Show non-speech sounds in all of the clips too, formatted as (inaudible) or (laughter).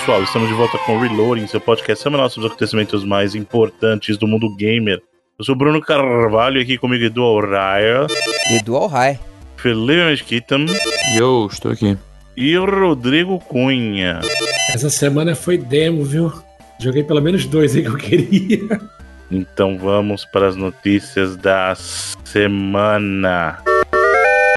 pessoal, estamos de volta com o Reloading, seu podcast semanal sobre os acontecimentos mais importantes do mundo gamer. Eu sou Bruno Carvalho, aqui comigo Edu Alraia, Edu Alrai. Felipe Mesquita Eu estou aqui. e Rodrigo Cunha. Essa semana foi demo, viu? Joguei pelo menos dois aí que eu queria. Então vamos para as notícias da semana.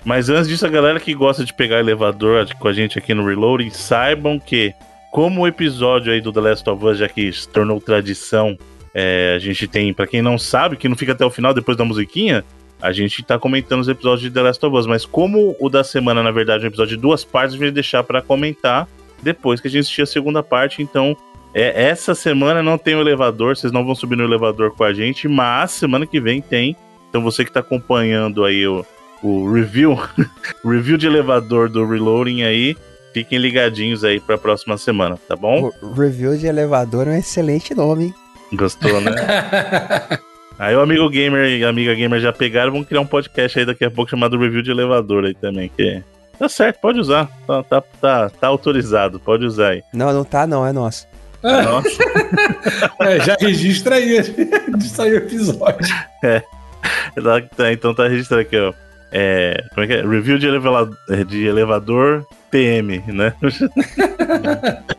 Mas antes disso, a galera que gosta de pegar elevador com a gente aqui no Reloading, saibam que, como o episódio aí do The Last of Us, já que se tornou tradição, é, a gente tem, pra quem não sabe, que não fica até o final depois da musiquinha, a gente tá comentando os episódios de The Last of Us. Mas como o da semana, na verdade, é um episódio de duas partes, a gente vai deixar pra comentar depois que a gente assistir a segunda parte. Então, é, essa semana não tem o elevador, vocês não vão subir no elevador com a gente, mas semana que vem tem. Então você que tá acompanhando aí o, o review, (laughs) review de elevador do Reloading aí, fiquem ligadinhos aí pra próxima semana, tá bom? O review de elevador é um excelente nome, hein? Gostou, né? (laughs) Aí o amigo gamer e a amiga gamer já pegaram, vão criar um podcast aí daqui a pouco chamado Review de Elevador aí também, que tá certo, pode usar, tá, tá, tá, tá autorizado, pode usar aí. Não, não tá não, é nosso. Nossa, (laughs) É, já registra aí (laughs) de sair o episódio. Tá- tá- então tá registrado aqui, ó. É, como é que é? Review de, elevela- de elevador PM, né? (laughs)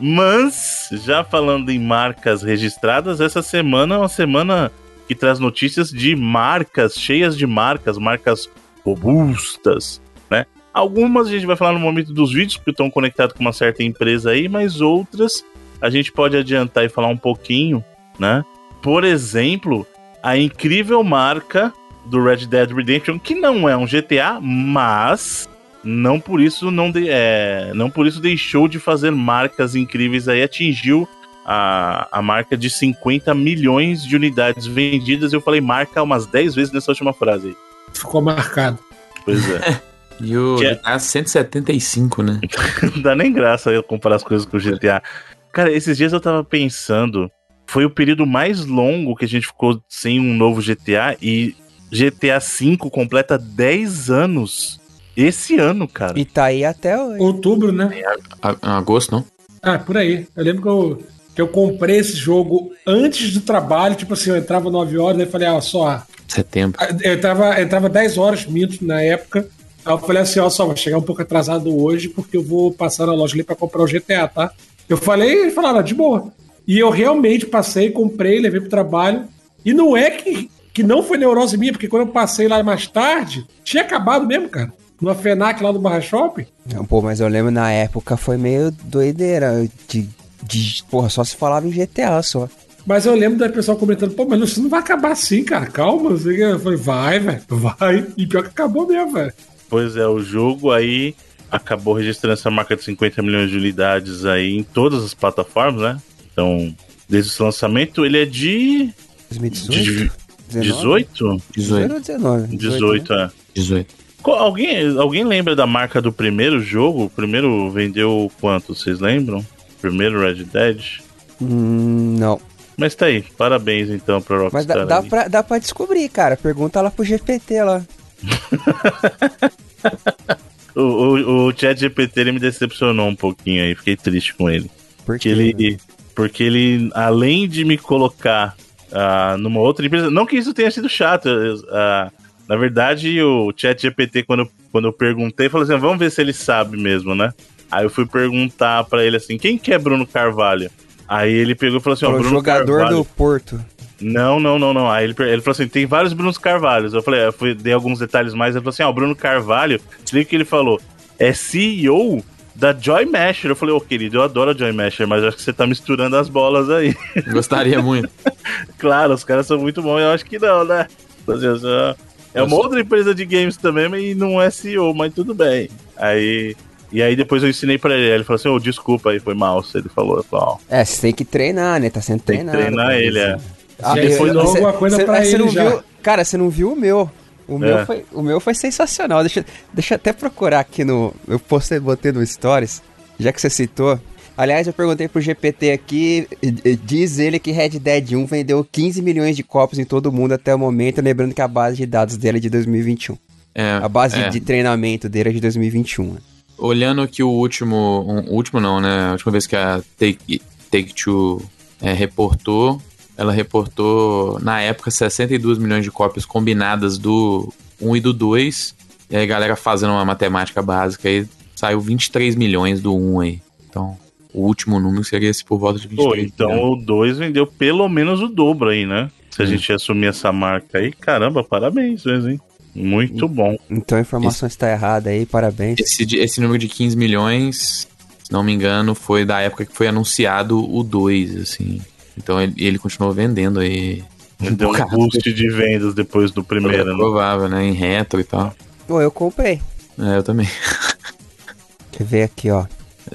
Mas, já falando em marcas registradas, essa semana é uma semana que traz notícias de marcas, cheias de marcas, marcas robustas, né? Algumas a gente vai falar no momento dos vídeos, porque estão conectados com uma certa empresa aí, mas outras a gente pode adiantar e falar um pouquinho, né? Por exemplo, a incrível marca do Red Dead Redemption, que não é um GTA, mas não por isso não, de- é, não por isso deixou de fazer marcas incríveis aí, atingiu a, a marca de 50 milhões de unidades vendidas. Eu falei marca umas 10 vezes nessa última frase aí. Ficou marcado. Pois é. (laughs) E o Que é- GTA 175, né? (laughs) não dá nem graça eu comparar as coisas com o GTA. Cara, esses dias eu tava pensando, foi o período mais longo que a gente ficou sem um novo GTA e GTA V completa 10 anos esse ano, cara. E tá aí até hoje. Outubro, né? A- agosto, não? Ah, por aí. Eu lembro que eu, que eu comprei esse jogo antes do trabalho. Tipo assim, eu entrava 9 horas, daí falei, ó, só. Setembro. Eu entrava, eu entrava 10 horas, minto, na época. Aí eu falei assim, ó, só, vou chegar um pouco atrasado hoje, porque eu vou passar na loja ali pra comprar o GTA, tá? Eu falei, e falaram, de boa. E eu realmente passei, comprei, levei pro trabalho. E não é que, que não foi neurose minha, porque quando eu passei lá mais tarde, tinha acabado mesmo, cara. Numa FENAC lá do Barra Shopping. Não, pô, mas eu lembro na época foi meio doideira. De, de, porra, só se falava em GTA só. Mas eu lembro da pessoa comentando, pô, mas isso não vai acabar assim, cara. Calma. Eu falei, vai, velho, vai. E pior que acabou mesmo, velho. Pois é, o jogo aí acabou registrando essa marca de 50 milhões de unidades aí em todas as plataformas, né? Então, desde o seu lançamento, ele é de 2018? 18? 18. ou 19? 18, é. 18. Alguém, alguém lembra da marca do primeiro jogo? O primeiro vendeu quanto? Vocês lembram? Primeiro Red Dead? Hum, não. Mas tá aí, parabéns então pra Rockstar. Mas dá, dá, pra, dá pra descobrir, cara. Pergunta lá pro GPT lá. (laughs) O, o, o Chat GPT ele me decepcionou um pouquinho aí, fiquei triste com ele. Porque Porque ele, porque ele, além de me colocar ah, numa outra empresa, não que isso tenha sido chato, ah, na verdade o Chat GPT, quando, eu- quando eu perguntei, falou assim: vamos ver se ele sabe mesmo, né? Aí eu fui perguntar pra ele assim: quem que é Bruno Carvalho? Aí ele pegou e falou assim: ó, o Bruno jogador Carvalho. do Porto. Não, não, não, não. Aí ele, ele falou assim: tem vários Brunos Carvalhos. Eu falei, eu fui, dei alguns detalhes mais. Ele falou assim: ó, o Bruno Carvalho, se liga o que ele falou, é CEO da Joy Masher. Eu falei, ô querido, eu adoro a Joy Masher, mas acho que você tá misturando as bolas aí. Gostaria muito. (laughs) claro, os caras são muito bons, eu acho que não, né? Seja, É uma outra empresa de games também, mas não é CEO, mas tudo bem. Aí. E aí depois eu ensinei pra ele, ele falou assim, ô, desculpa aí, foi mal, ele falou, eu falei, ó, É, você tem que treinar, né? Tá sendo Tem que treinado. treinar ele, é. Ah, eu- você- alguma coisa você- pra você ele não já. Viu, cara, você não viu o meu. O meu, É. foi, o meu foi sensacional. Deixa, deixa eu até procurar aqui no. Eu postei, botei no Stories, já que você citou. Aliás, eu perguntei pro GPT aqui, diz ele que Red Dead 1 vendeu 15 milhões de cópias em todo o mundo até o momento, lembrando que a base de dados dele é de 2021. É, A base é. de treinamento dele é de 2021. né? Olhando que o último. um- último não, né? A última vez que a Take, Take Two é, reportou, ela reportou, na época, 62 milhões de cópias combinadas do 1 e do 2. E aí a galera fazendo uma matemática básica aí, saiu 23 milhões do 1 aí. Então, o último número seria esse por volta de 23 Pô, então milhões. o 2 vendeu pelo menos o dobro aí, né? Se a Hum. gente assumir essa marca aí, caramba, parabéns mesmo, hein? Muito bom. Então a informação está errada aí, parabéns. Esse, esse número de 15 milhões, se não me engano, foi da época que foi anunciado o 2, assim. Então ele, ele continuou vendendo aí. Deu um boost de vendas depois do É primeiro, né? provável, né? Em retro e tal. Pô, eu comprei. É, eu também. (laughs) Eu ver aqui, ó.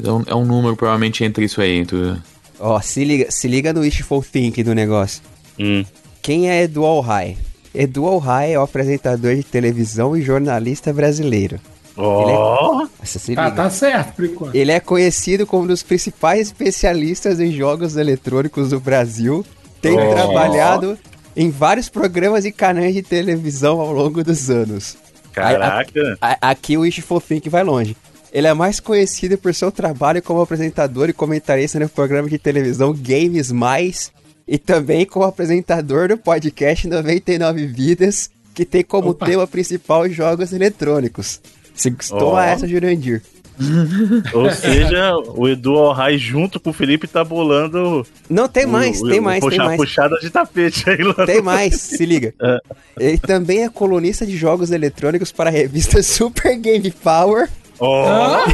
É um, é um número provavelmente entre isso aí. Entre... Ó, se liga, se liga no wishful thinking do negócio. Hum. Quem é Edu Alhai? Edu Alhai é o apresentador de televisão e jornalista brasileiro. Ó, Nossa, se Tá, liga. tá certo, por enquanto. Ele é conhecido como um dos principais especialistas em jogos eletrônicos do Brasil, tendo Ó. trabalhado em vários programas e canais de televisão ao longo dos anos. caraca. A- aqui o Wishful Think vai longe. Ele é mais conhecido por seu trabalho como apresentador e comentarista no programa de televisão Games Mais e também como apresentador do podcast 99 Vidas, que tem como Opa. tema principal jogos eletrônicos. Se toma Ó. essa, Jurandir. (laughs) Ou seja, o Edu Alhai junto com o Felipe tá bolando. Não, tem mais, o- tem o mais, puxa- tem mais. Puxada de tapete aí lá. Tem mais, se liga. (laughs) É. Ele também é colunista de jogos eletrônicos para a revista Super Game Power Ó,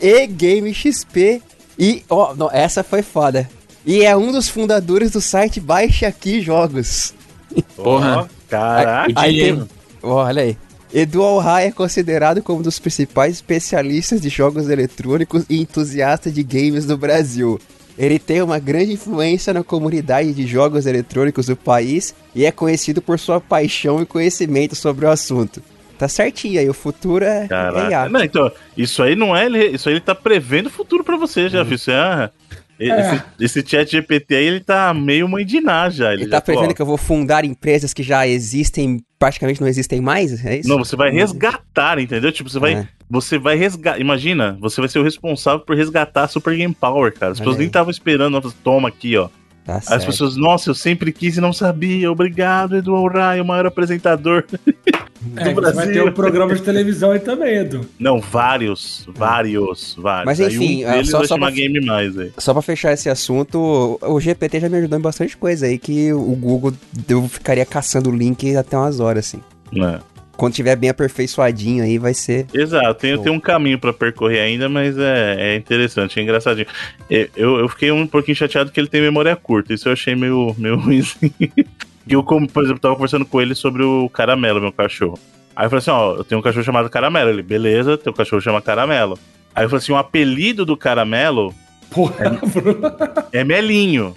e Game XP. E, ó, não, essa foi foda. E é um dos fundadores do site Baixe Aqui Jogos. Porra. Caraca. Aí tem, olha aí. Edu Alhai é considerado como um dos principais especialistas de jogos eletrônicos e entusiasta de games do Brasil. Ele tem uma grande influência na comunidade de jogos eletrônicos do país e é conhecido por sua paixão e conhecimento sobre o assunto. Tá certinho aí, o futuro é, é Caraca. IA. Não, então, isso aí não é. ele- Isso aí ele tá prevendo o futuro pra você, já, viu? Isso é- Esse, esse chat GPT aí, ele tá meio mãe de Ná já. Ele já tá prevendo ó, que eu vou fundar empresas que já existem, praticamente não existem mais? É isso? Não, você vai resgatar, entendeu? Tipo, você vai, É. você vai resgatar. Imagina, você vai ser o responsável por resgatar a Super Game Power, cara. As pessoas nem estavam esperando, toma aqui, ó. Tá Aí As certo. pessoas, nossa, eu sempre quis e não sabia. Obrigado, Edu Alray, o maior apresentador. (laughs) É, vai ter um programa de televisão aí também, Edu. Não, vários, vários, vários. Mas, Aí enfim, um é, deles só- vai só chamar pra- Game Mais aí. Só pra fechar esse assunto, o GPT já me ajudou em bastante coisa aí, que o Google eu ficaria caçando o link até umas horas, assim. Né? Quando tiver bem aperfeiçoadinho aí, vai ser... Exato, tem, tem um caminho pra percorrer ainda, mas é, é interessante, é engraçadinho. É, Eu, eu fiquei um pouquinho chateado que ele tem memória curta, isso eu achei meio, meio (laughs) ruimzinho. Que eu, como, por exemplo, tava conversando com ele sobre o Caramelo, meu cachorro. Aí eu falei assim, ó, eu tenho um cachorro chamado Caramelo. Ele, beleza, teu cachorro chama Caramelo. Aí eu falei assim, o apelido do Caramelo Porra, (laughs) Bruno. é Melinho.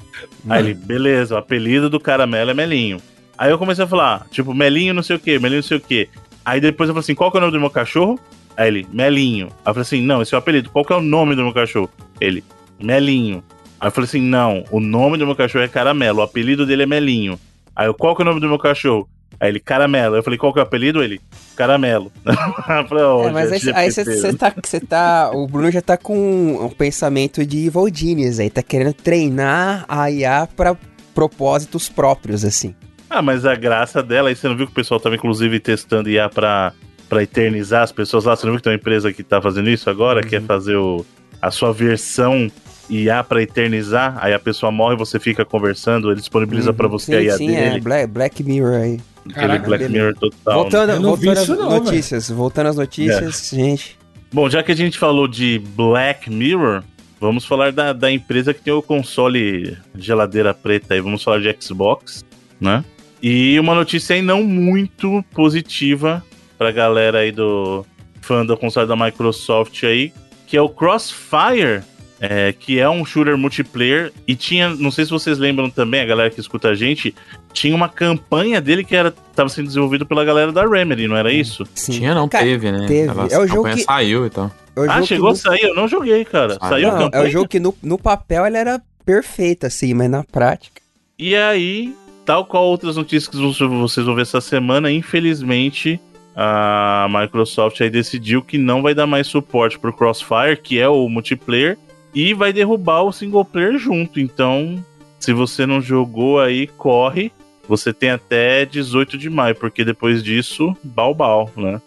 Aí ele, beleza, o apelido do caramelo é Melinho. Aí eu comecei a falar, tipo, Melinho não sei o que, Melinho não sei o que. Aí depois eu falei assim, qual que é o nome do meu cachorro? Aí ele, Melinho. Aí eu falei assim, não, esse é o apelido, qual que é o nome do meu cachorro? Ele, Melinho. Aí eu falei assim, não, o nome do meu cachorro é Caramelo, o apelido dele é Melinho. Aí eu, qual que é o nome do meu cachorro? Aí ele, Caramelo. Eu falei, qual que é o apelido? Ele, Caramelo. (laughs) Falei, ó, É, mas aí, chat aí você tá, cê tá... O Bruno já tá com um pensamento de Genius aí, tá querendo treinar a IA pra propósitos próprios, assim. Ah, mas a graça dela, aí você não viu que o pessoal tava inclusive testando IA pra, pra eternizar as pessoas lá? Você não viu que tem uma empresa que tá fazendo isso agora? Uhum. Que é fazer o, a sua versão IA pra eternizar? Aí a pessoa morre e você fica conversando, ele disponibiliza pra você sim, a IA sim, dele. é Black, Black Mirror aí. Aquele Caraca, Black beleza. Mirror total. né? voltando vi voltando às não, notícias, voltando às notícias, gente... Bom, já que a gente falou de Black Mirror, vamos falar da, da empresa que tem o console geladeira preta aí. Vamos falar de Xbox, né? E uma notícia aí não muito positiva pra galera aí do fã do console da Microsoft aí, que é o Crossfire é, que é um shooter multiplayer e tinha, não sei se vocês lembram também, a galera que escuta a gente, tinha uma campanha dele que era estava sendo desenvolvido pela galera da Remedy, não era isso? Sim. Tinha não, Cara, teve, né? Teve. Ela, é o jogo que saiu e então. tal. É ah, chegou a sair, eu não joguei, cara. Ah, saiu não, a campanha. É o jogo que no, no papel ele era perfeito, assim, mas na prática. E aí, tal qual outras notícias que vocês vão ver essa semana, infelizmente, a Microsoft aí decidiu que não vai dar mais suporte pro Crossfire, que é o multiplayer, e vai derrubar o single player junto. Então, se você não jogou aí, corre. Você tem até 18 de maio, porque depois disso, balbal, né?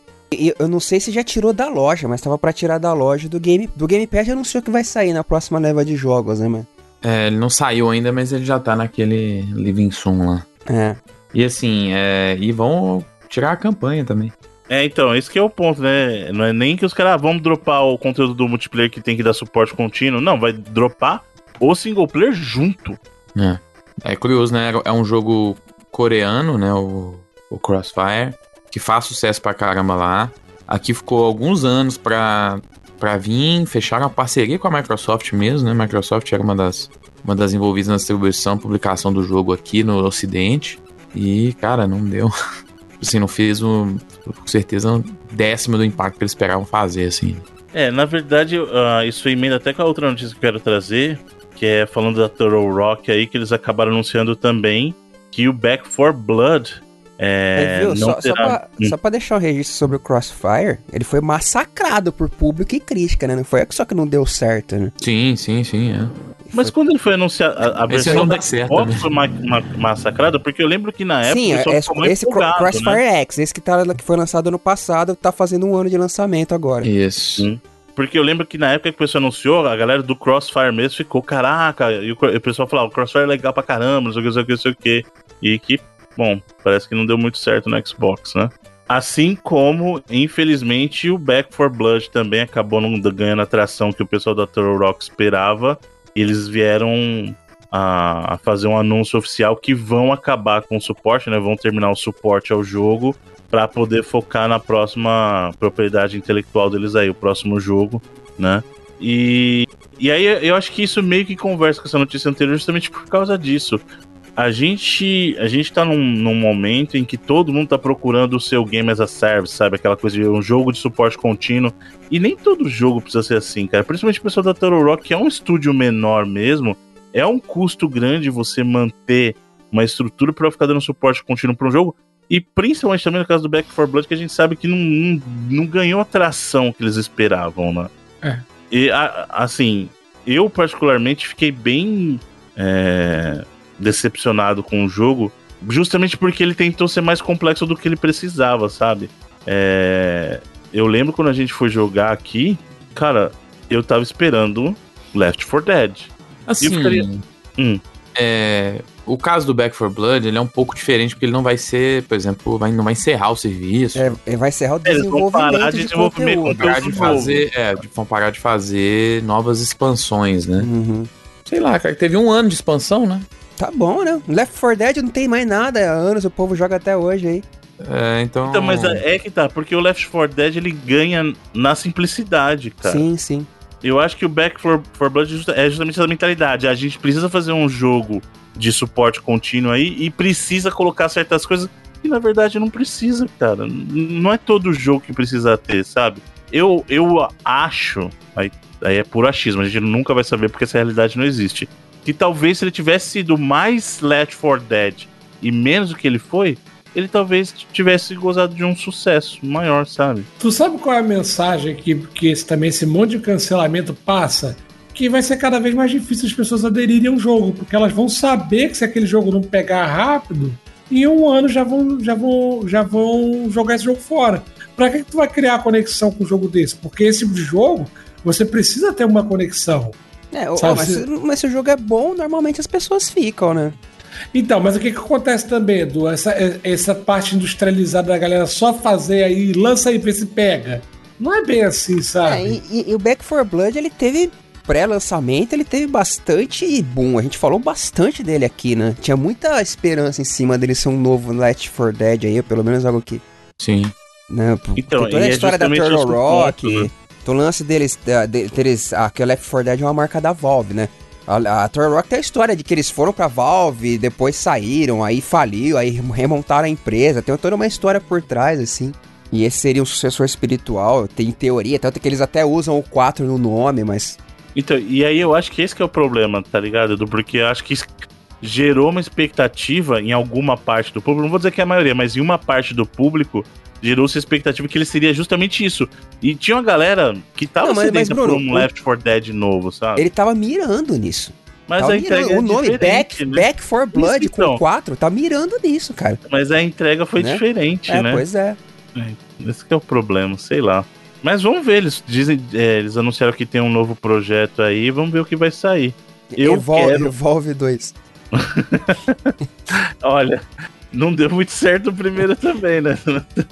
Eu não sei se já tirou da loja, mas tava para tirar da loja do Game do Game Pass anunciou que vai sair na próxima leva de jogos, né, mano? É, ele não saiu ainda, mas ele já tá naquele Living Soon lá. É. E assim, é, e vão tirar a campanha também. É, então, esse que é o ponto, né? Não é nem que os caras ah, vão dropar o conteúdo do multiplayer que tem que dar suporte contínuo. Não, vai dropar o single player junto. É. É curioso, né? É um jogo coreano, né? O, o Crossfire, que faz sucesso pra caramba lá. Aqui ficou alguns anos pra, pra vir, fecharam a parceria com a Microsoft mesmo, né? Microsoft era uma das, uma das envolvidas na distribuição, publicação do jogo aqui no Ocidente. E, cara, não deu. (laughs) assim, não fez um, com certeza um décimo do impacto que eles esperavam fazer, assim. É, na verdade, uh, isso emenda até com a outra notícia que eu quero trazer, que é falando da Turtle Rock aí, que eles acabaram anunciando também que o Back for Blood é, viu, só, terá... só, pra, hum. só pra deixar um registro sobre o Crossfire, ele foi massacrado por público e crítica, né? Não foi só que não deu certo, né? Sim, sim, sim, é. Mas quando ele foi anunciado, a, a versão da Xbox né? foi ma, ma, massacrada, porque eu lembro que na época. Sim, esse, esse Crossfire né? X, esse que, tá, que foi lançado ano passado, tá fazendo um ano de lançamento agora. Isso. Hum. Porque eu lembro que na época que o pessoal anunciou, a galera do Crossfire mesmo ficou, caraca, e o, o pessoal falava, o Crossfire é legal pra caramba, não sei o que, não sei o que, não sei o que. E que bom, parece que não deu muito certo no Xbox, né? Assim como, infelizmente, o Back for Blood também acabou não ganhando a atração que o pessoal da Turtle Rock esperava. Eles vieram a, a, fazer um anúncio oficial que vão acabar com o suporte, né? Vão terminar o suporte ao jogo para poder focar na próxima propriedade intelectual deles aí, o próximo jogo, né? E, e aí eu acho que isso meio que conversa com essa notícia anterior justamente por causa disso a gente a gente tá num, num, momento em que todo mundo tá procurando o seu game as a service, sabe? Aquela coisa de um jogo de suporte contínuo. E nem todo jogo precisa ser assim, cara. Principalmente o pessoal da Turtle Rock, que é um estúdio menor mesmo, é um custo grande você manter uma estrutura para ficar dando suporte contínuo para um jogo. E principalmente também no caso do Back 4 Blood, que a gente sabe que não, não, não ganhou a atração que eles esperavam, né? É. E a, assim, eu particularmente fiquei bem. É decepcionado com o jogo, justamente porque ele tentou ser mais complexo do que ele precisava, sabe? É... Eu lembro quando a gente foi jogar aqui, cara, eu tava esperando Left 4 Dead. Assim, ficaria... hum. é, o caso do Back 4 Blood ele é um pouco diferente porque ele não vai ser, por exemplo, vai, não vai encerrar o serviço. É, ele vai encerrar o desenvolvimento Eles vão parar de, de desenvolvimento, conteúdo. Parar de fazer, é, vão parar de fazer novas expansões, né? Uhum. Sei lá, cara, teve um ano de expansão, né? Tá bom, né? Left 4 Dead não tem mais nada, há anos o povo joga até hoje aí. É, então. Então, mas é, é que tá, porque o Left 4 Dead ele ganha na simplicidade, cara. Sim, sim. Eu acho que o Back 4, for Blood é justamente essa mentalidade. A gente precisa fazer um jogo de suporte contínuo aí e precisa colocar certas coisas que na verdade não precisa, cara. Não é todo jogo que precisa ter, sabe? Eu, eu acho, aí, aí é puro achismo, a gente nunca vai saber porque essa realidade não existe que talvez se ele tivesse sido mais Left 4 Dead e menos do que ele foi, ele talvez tivesse gozado de um sucesso maior, sabe? Tu sabe qual é a mensagem que, que esse, também esse monte de cancelamento passa? Que vai ser cada vez mais difícil as pessoas aderirem ao jogo, porque elas vão saber que se aquele jogo não pegar rápido, em um ano já vão, já vão, já vão jogar esse jogo fora. Pra que, que tu vai criar conexão com um jogo desse? Porque esse tipo de jogo, você precisa ter uma conexão. É, mas, se, mas se o jogo é bom, normalmente as pessoas ficam, né? Então, mas o que, que acontece também, Edu? Essa, essa parte industrializada da galera só fazer aí, lança aí, vê se pega. Não é bem assim, sabe? É, e, e, o Back 4 Blood, ele teve pré-lançamento, ele teve bastante boom. A gente falou bastante dele aqui, né? Tinha muita esperança em cima dele ser um novo Left 4 Dead aí, pelo menos algo que. Sim. Né? Então, toda a é história da Turtle Rock. Ponto, né? Então o lance deles, de, deles ah, que o Left 4 Dead é uma marca da Valve, né? A, a Rock tem a história de que eles foram pra Valve, depois saíram, aí faliu, aí remontaram a empresa. Tem toda uma história por trás, assim. E esse seria um sucessor espiritual, tem teoria, tanto que eles até usam o 4 no nome, mas. Então, e aí eu acho que esse que é o problema, tá ligado? Edu? Porque eu acho que gerou uma expectativa em alguma parte do público, não vou dizer que é a maioria, mas em uma parte do público gerou-se a expectativa que ele seria justamente isso. E tinha uma galera que tava não, mas, mas, Bruno, por um Left 4 Dead novo, sabe? Ele tava mirando nisso. Mas tava a entrega mirando. é O nome Back, né? Back for Blood isso, então. com 4 tá mirando nisso, cara. Mas a entrega foi né? diferente, é, né? Pois é. é. Esse é o problema, sei lá. Mas vamos ver, eles dizem, é, eles anunciaram que tem um novo projeto aí, vamos ver o que vai sair. Eu Evolve, quero... Evolve 2. (laughs) Olha, não deu muito certo o primeiro (laughs) também, né?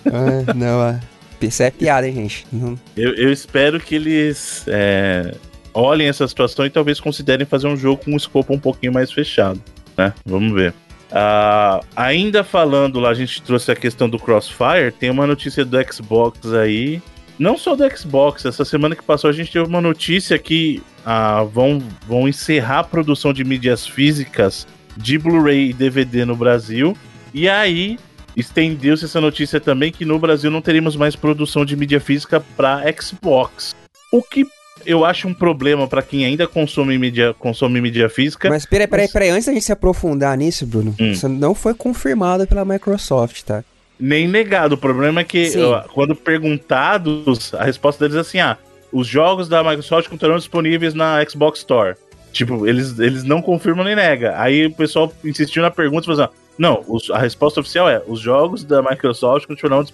ah, não, ah, isso é piada, hein, gente? Não... Eu, eu, espero que eles é, olhem essa situação e talvez considerem fazer um jogo com um escopo um pouquinho mais fechado, né? Vamos ver. Uh, ainda falando lá, a gente trouxe a questão do Crossfire, tem uma notícia do Xbox aí. Não só do Xbox, essa semana que passou a gente teve uma notícia que uh, vão, vão encerrar a produção de mídias físicas de Blu-ray e DVD no Brasil. E aí estendeu-se essa notícia também que no Brasil não teremos mais produção de mídia física para Xbox. O que eu acho um problema para quem ainda consome mídia, consome mídia física. Mas peraí, peraí, peraí, antes da gente se aprofundar nisso, Bruno, hum. isso não foi confirmado pela Microsoft, tá? Nem negado. O problema é que quando perguntados, a resposta deles é assim: ah, os jogos da Microsoft continuarão disponíveis na Xbox Store. Tipo, eles, eles não confirmam nem negam. Aí o pessoal insistiu na pergunta e falou assim, não, os, a resposta oficial é: os jogos da Microsoft continuarão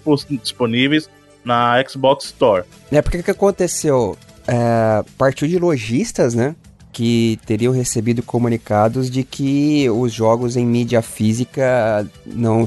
disponíveis na Xbox Store. É, porque que aconteceu? É, partiu de lojistas, né? Que teriam recebido comunicados de que os jogos em mídia física não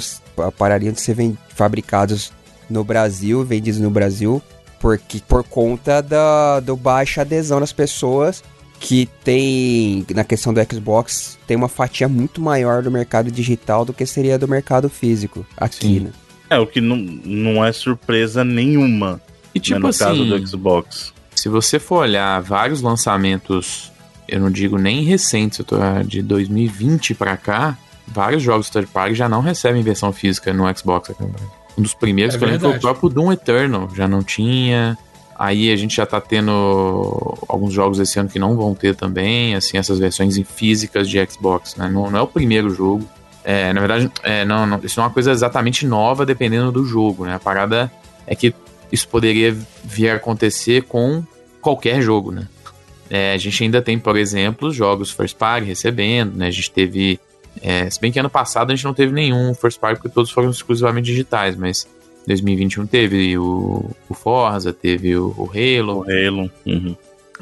parariam de ser fabricados no Brasil, vendidos no Brasil, porque, por conta da do baixa adesão das pessoas que tem, na questão do Xbox, tem uma fatia muito maior do mercado digital do que seria do mercado físico aqui, Sim. né? É, o que não, não é surpresa nenhuma e, tipo né, no assim, caso do Xbox. Se você for olhar vários lançamentos, eu não digo nem recentes, eu tô de 2020 para cá, vários jogos third party já não recebem versão física no Xbox. Um dos primeiros é que eu lembro foi o próprio Doom Eternal, já não tinha. Aí a gente já tá tendo alguns jogos esse ano que não vão ter também, assim, essas versões em físicas de Xbox, né? Não, não é o primeiro jogo. É, na verdade, é, não, não, isso é uma coisa exatamente nova dependendo do jogo, né? A parada é que isso poderia vir a acontecer com qualquer jogo, né? É, a gente ainda tem, por exemplo, jogos first party recebendo, né? A gente teve. É, se bem que ano passado a gente não teve nenhum first party porque todos foram exclusivamente digitais, mas 2021 teve o, o Forza, teve o, o Halo. O Halo. Uhum.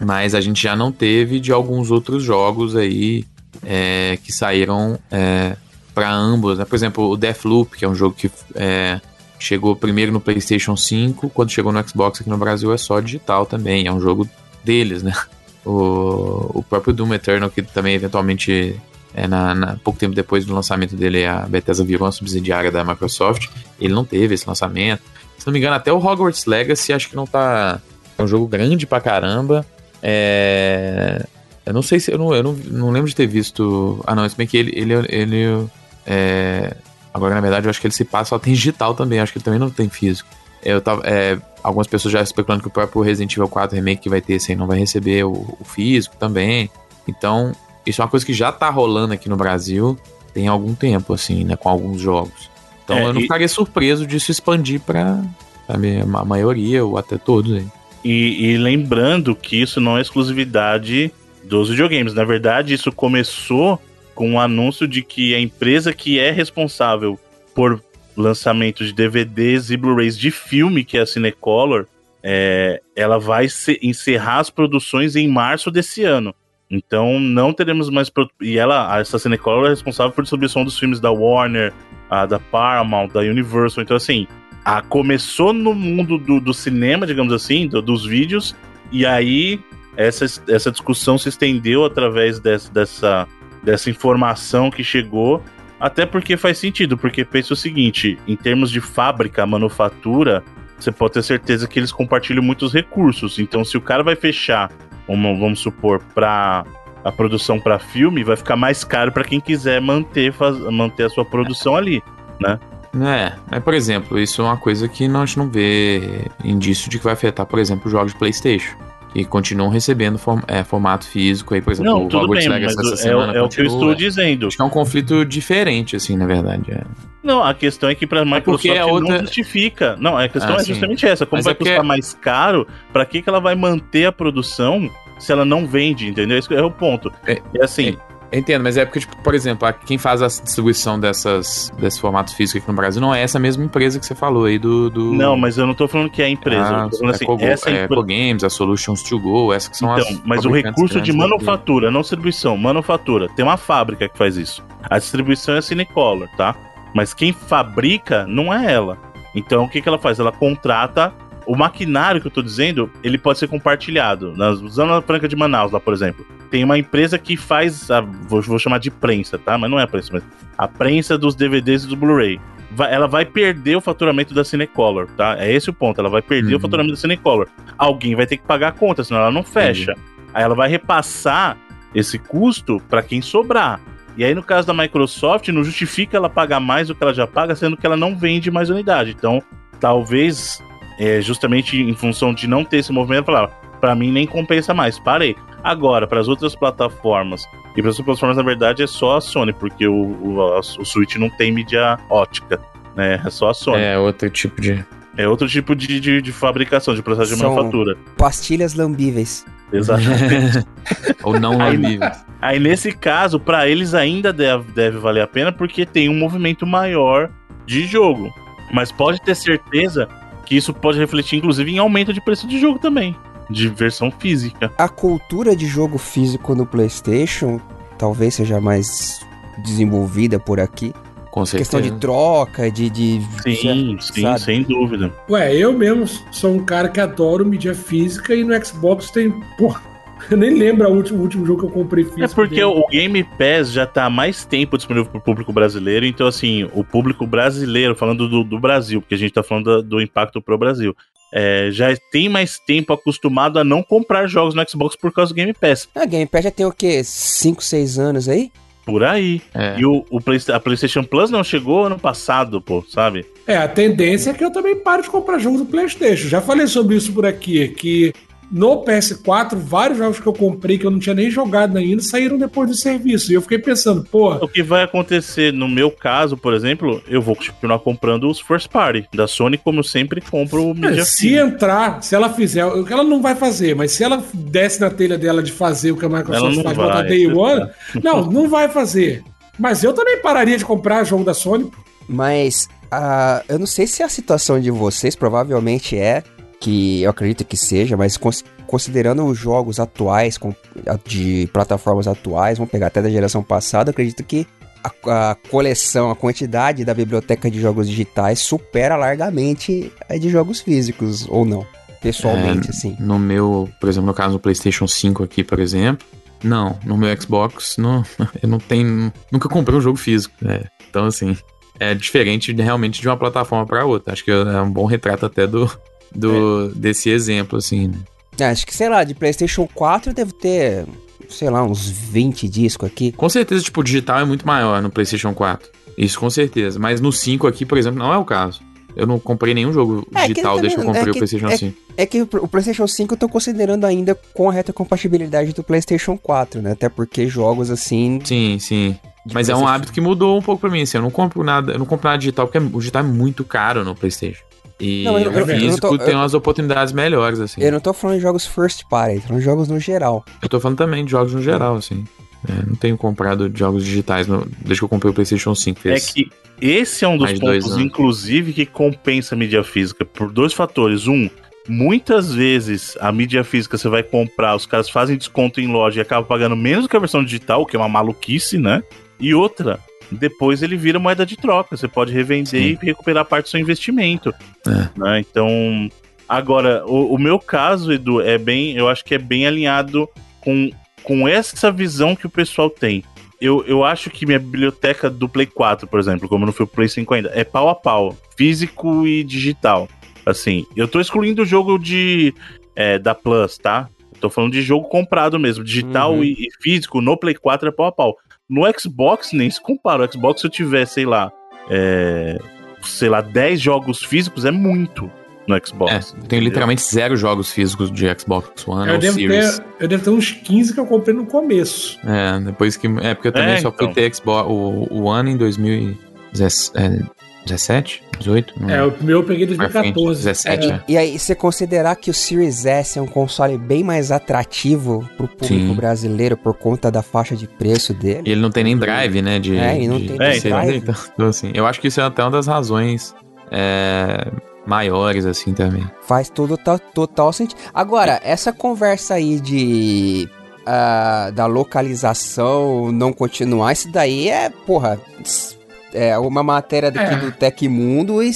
Mas a gente já não teve de alguns outros jogos aí é, que saíram é, para ambos. Né? Por exemplo, o Deathloop, que é um jogo que é, chegou primeiro no PlayStation 5, quando chegou no Xbox aqui no Brasil é só digital também. É um jogo deles, né? (laughs) O, o próprio Doom Eternal, que também eventualmente é, na, na, pouco tempo depois do lançamento dele, a Bethesda virou uma subsidiária da Microsoft. Ele não teve esse lançamento. Se não me engano, até o Hogwarts Legacy acho que não tá. É um jogo grande pra caramba. É. Eu não sei se. Eu não, eu não, não lembro de ter visto. Ah, não, se bem que ele. ele, ele é, agora, na verdade, eu acho que ele se passa só tem digital também. Acho que ele também não tem físico. Eu tava, é, algumas pessoas já especulando que o próprio Resident Evil 4 Remake que vai ter esse aí não vai receber o, o físico também. Então, isso é uma coisa que já tá rolando aqui no Brasil tem algum tempo, assim, né? Com alguns jogos. Então é, eu não e... ficaria surpreso disso expandir pra sabe, a maioria ou até todos aí. E, e, lembrando que isso não é exclusividade dos videogames. Na verdade, isso começou com o um anúncio de que a empresa que é responsável por lançamento de DVDs e Blu-rays de filme, que é a Cinecolor, é, ela vai encerrar as produções em março desse ano. Então não teremos mais. E ela, essa Cinecolor é responsável por distribuição dos filmes da Warner, a, da Paramount, da Universal. Então, assim, a, começou no mundo do, do cinema, digamos assim, do, dos vídeos, e aí essa, essa discussão se estendeu através dessa, dessa, dessa informação que chegou. Até porque faz sentido, porque pensa o seguinte: em termos de fábrica, manufatura, você pode ter certeza que eles compartilham muitos recursos. Então, se o cara vai fechar, uma, vamos supor, para a produção para filme, vai ficar mais caro para quem quiser manter, faz, manter a sua produção ali, né? É, mas por exemplo, isso é uma coisa que nós não vê indício de que vai afetar, por exemplo, os jogos de PlayStation. Que continuam recebendo form é, formato físico aí, por exemplo, não, o Hogwarts Legacy essa é, semana. É, o que eu estou dizendo. Acho que é um conflito diferente, assim, na verdade. É. Não, a questão é que para é Microsoft é outra... não justifica. Não, a questão ah, é justamente essa. Como Mas vai é custar mais caro, para que, que ela vai manter a produção se ela não vende, entendeu? Esse é o ponto. É, e assim, Entendo, mas é porque, tipo, por exemplo, quem faz a distribuição dessas, desse formato físico aqui no Brasil não é essa mesma empresa que você falou aí do. do... Não, mas eu não tô falando que é a empresa. Ah, eu tô falando é assim, Cogo, essa é. Games, a Solutions to Go, essas que são então, as. Mas o recurso de manufatura, não distribuição, manufatura. Tem uma fábrica que faz isso. A distribuição é a Cinecolor, tá? Mas quem fabrica não é ela. Então o que, que ela faz? Ela contrata o maquinário que eu tô dizendo, ele pode ser compartilhado. Na Zona Franca de Manaus, lá, por exemplo, tem uma empresa que faz, a, vou, vou, chamar de prensa, tá? Mas não é a prensa, mas a prensa dos DVDs e do Blu-ray. ela vai perder o faturamento da Cinecolor, tá? É esse o ponto, ela vai perder uhum. o faturamento da Cinecolor. Alguém vai ter que pagar a conta, senão ela não fecha. Aí ela vai repassar esse custo para quem sobrar. E aí, no caso da Microsoft, não justifica ela pagar mais do que ela já paga, sendo que ela não vende mais unidade. Então, talvez é, justamente em função de não ter esse movimento, falar, para mim nem compensa mais, parei. Agora, para as outras plataformas, e para as outras plataformas, na verdade, é só a Sony, porque o, o, a, o Switch não tem mídia ótica, né? É só a Sony. É outro tipo de. É outro tipo de, de, de fabricação, de processo de São manufatura. Pastilhas lambíveis. Exatamente. (laughs) Ou não lambíveis. Aí, nesse caso, para eles ainda deve, deve valer a pena, porque tem um movimento maior de jogo. Mas pode ter certeza que isso pode refletir, inclusive, em aumento de preço de jogo também, de versão física. A cultura de jogo físico no PlayStation talvez seja mais desenvolvida por aqui. Com certeza. Questão de troca, de. de sim, sim, sabe? sem dúvida. Ué, eu mesmo sou um cara que adoro mídia física e no Xbox tem. Porra, eu nem lembro o último, o último jogo que eu comprei físico. É porque dele. o Game Pass já tá há mais tempo disponível pro público brasileiro, então assim, o público brasileiro, falando do, do Brasil, porque a gente tá falando do, do impacto pro Brasil, é, já tem mais tempo acostumado a não comprar jogos no Xbox por causa do Game Pass. A Game Pass já tem o quê? 5, 6 anos aí? Por aí. É. E o, o Play, a PlayStation Plus não chegou ano passado, pô, sabe? É, a tendência é que eu também pare de comprar jogos do PlayStation. Já falei sobre isso por aqui, que no PS4, vários jogos que eu comprei que eu não tinha nem jogado ainda saíram depois do serviço. E eu fiquei pensando, pô. O que vai acontecer no meu caso, por exemplo, eu vou continuar comprando os first party da Sony, como eu sempre compro o Media Se entrar, se ela fizer, o que ela não vai fazer, mas se ela desce na telha dela de fazer o que a Microsoft faz, botar Day One, (laughs) não, não vai fazer. Mas eu também pararia de comprar jogo da Sony. Mas uh, eu não sei se a situação de vocês provavelmente é que eu acredito que seja, mas considerando os jogos atuais, de plataformas atuais, vamos pegar até da geração passada, acredito que a, a, coleção, a quantidade da biblioteca de jogos digitais supera largamente a de jogos físicos, ou não? Pessoalmente, é, assim. No meu, por exemplo, no caso do PlayStation 5 aqui, por exemplo, não. No meu Xbox, não, (laughs) eu não tenho. Nunca comprei um jogo físico. Né? Então, assim, é diferente de, realmente de uma plataforma para outra. Acho que é um bom retrato até do, do, é. desse exemplo, assim, né? É, acho que, sei lá, de PlayStation 4 deve ter, sei lá, uns 20 discos aqui. Com certeza, tipo, o digital é muito maior no PlayStation 4. Isso com certeza. Mas no 5 aqui, por exemplo, não é o caso. Eu não comprei nenhum jogo é, digital desde que eu comprei é que, o PlayStation é, 5. É que o PlayStation 5 eu tô considerando ainda com a retrocompatibilidade do PlayStation 4, né? Até porque jogos assim. Sim, sim. Mas é um hábito que mudou um pouco pra mim, assim. Eu não compro nada, eu não compro nada digital porque o digital é muito caro no PlayStation. E não, eu, o físico tô, tem eu, umas oportunidades melhores, assim. Eu não tô falando de jogos first party, tô falando de jogos no geral. Eu tô falando também de jogos no geral, assim. É, não tenho comprado jogos digitais no, desde que eu comprei o PlayStation 5. É que esse é um dos pontos, inclusive, que compensa a mídia física por dois fatores. Um, muitas vezes a mídia física você vai comprar, os caras fazem desconto em loja e acaba pagando menos que a versão digital, o que é uma maluquice, né? E outra, depois ele vira moeda de troca. Você pode revender Sim. e recuperar parte do seu investimento. É. Né? Então, agora, o, o, meu caso, Edu, é bem. Eu acho que é bem alinhado com, com essa visão que o pessoal tem. Eu, eu acho que minha biblioteca do Play 4, por exemplo, como não foi o Play 5 ainda, é pau a pau, físico e digital. Assim, eu tô excluindo o jogo de é, da Plus, tá? Tô falando de jogo comprado mesmo, digital Uhum. e, e físico, no Play 4 é pau a pau. No Xbox nem se compara. O Xbox, se eu tiver, sei lá, é, sei lá, 10 jogos físicos, é muito no É, Xbox. eu tenho literalmente zero jogos físicos de Xbox One Eu ou devo, Series. ter, eu devo ter uns 15 que eu comprei no começo. É, depois que. É, porque eu também É, só fui então. ter Xbox o, o One em 2017, 18? Não É, o meu eu peguei em Pra frente, 2014. 17, É. é. E aí, você considerar que o Series S é um console bem mais atrativo pro público Sim. brasileiro por conta da faixa de preço dele? E ele não tem nem drive, né? De, É, e não de- tem de drive. (laughs) Então, assim, eu acho que isso é até uma das razões é, maiores, assim, também. Faz todo total, total sentido. Agora, essa conversa aí de. ah, da localização não continuar, isso daí é, porra. É uma matéria daqui É. do Tecmundo e,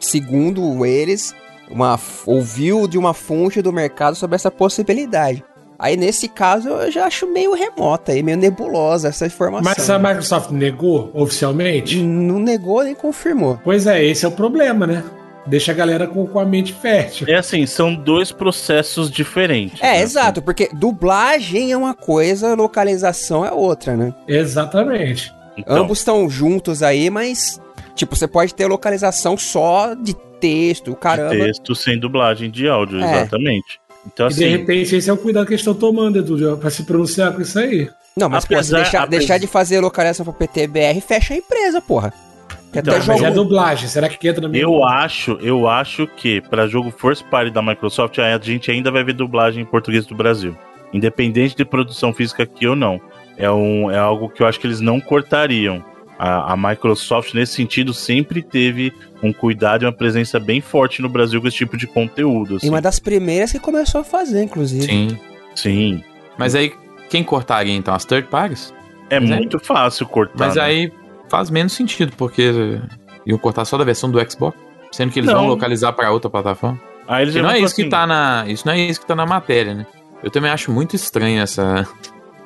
segundo eles, uma, ouviu de uma fonte do mercado sobre essa possibilidade. Aí, nesse caso, eu já acho meio remota aí, meio nebulosa essa informação. Mas a Microsoft negou oficialmente? Não negou nem confirmou. Pois é, esse é o problema, né? Deixa a galera com, com a mente fértil. É assim, são dois processos diferentes. É, né? exato, porque dublagem é uma coisa, localização é outra, né? Exatamente. Então, Ambos estão juntos aí, mas, tipo, você pode ter localização só de texto, caramba. texto sem dublagem de áudio, É. exatamente. Então, E de assim, repente esse é o cuidado que eles estão tomando, Edu, pra se pronunciar com isso aí. Não, mas pô, se Apesar- deixar, apesar- deixar de fazer localização pra PTBR, fecha a empresa, porra. Que Então, até Mas é jogo... dublagem, será que entra na minha. eu acho, eu acho que para jogo First Party da Microsoft, a gente ainda vai ver dublagem em português do Brasil. Independente de produção física aqui ou não. É, um, é algo que eu acho que eles não cortariam. A, a Microsoft, nesse sentido, sempre teve um cuidado e uma presença bem forte no Brasil com esse tipo de conteúdo. E assim. uma das primeiras que começou a fazer, inclusive. Sim. Sim. Mas aí, quem cortaria então? As third parties? É Mas muito fácil cortar. Mas né? aí faz menos sentido, porque iam cortar só da versão do Xbox, sendo que eles Não. vão localizar pra outra plataforma. Aí eles E não é isso que assim, tá na. Isso não é isso que tá na matéria, né? Eu também acho muito estranho essa,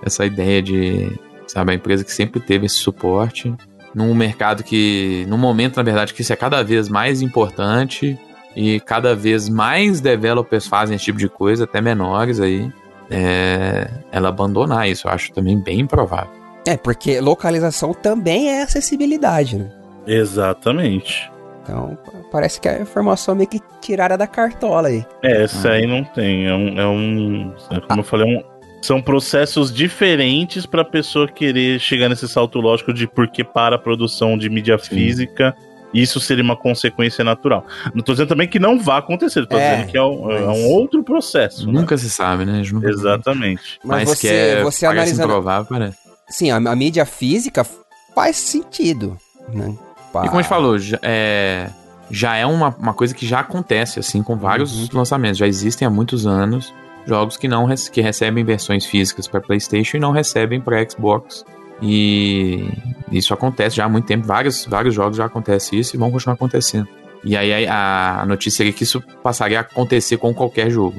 essa ideia de, sabe, a empresa que sempre teve esse suporte num mercado que, num momento, na verdade, que isso é cada vez mais importante e cada vez mais developers fazem esse tipo de coisa, até menores aí, é, ela abandonar isso, eu acho também bem improvável. É, porque localização também é acessibilidade, né? Exatamente. Então, parece que a informação meio que tirada da cartola aí. É, essa Ah. aí não tem. É um. É um é como eu falei, é um- são processos diferentes para a pessoa querer chegar nesse salto lógico de porque para a produção de mídia física. Isso seria uma consequência natural. Não tô dizendo também que não vai acontecer, tô É, dizendo que é um, é um outro processo. né? Nunca se sabe, né? Exatamente. Mas, Mas, você, que é, você analisando. improvável, parece. Sim, a, a mídia física faz sentido, né? Pá. E como a gente falou, já é, já é uma, uma coisa que já acontece, assim, com vários Uhum. lançamentos. Já existem há muitos anos jogos que não que recebem versões físicas para PlayStation e não recebem para Xbox. E isso acontece já há muito tempo. Vários, vários jogos já acontece isso e vão continuar acontecendo. E aí a, notícia seria que isso passaria a acontecer com qualquer jogo,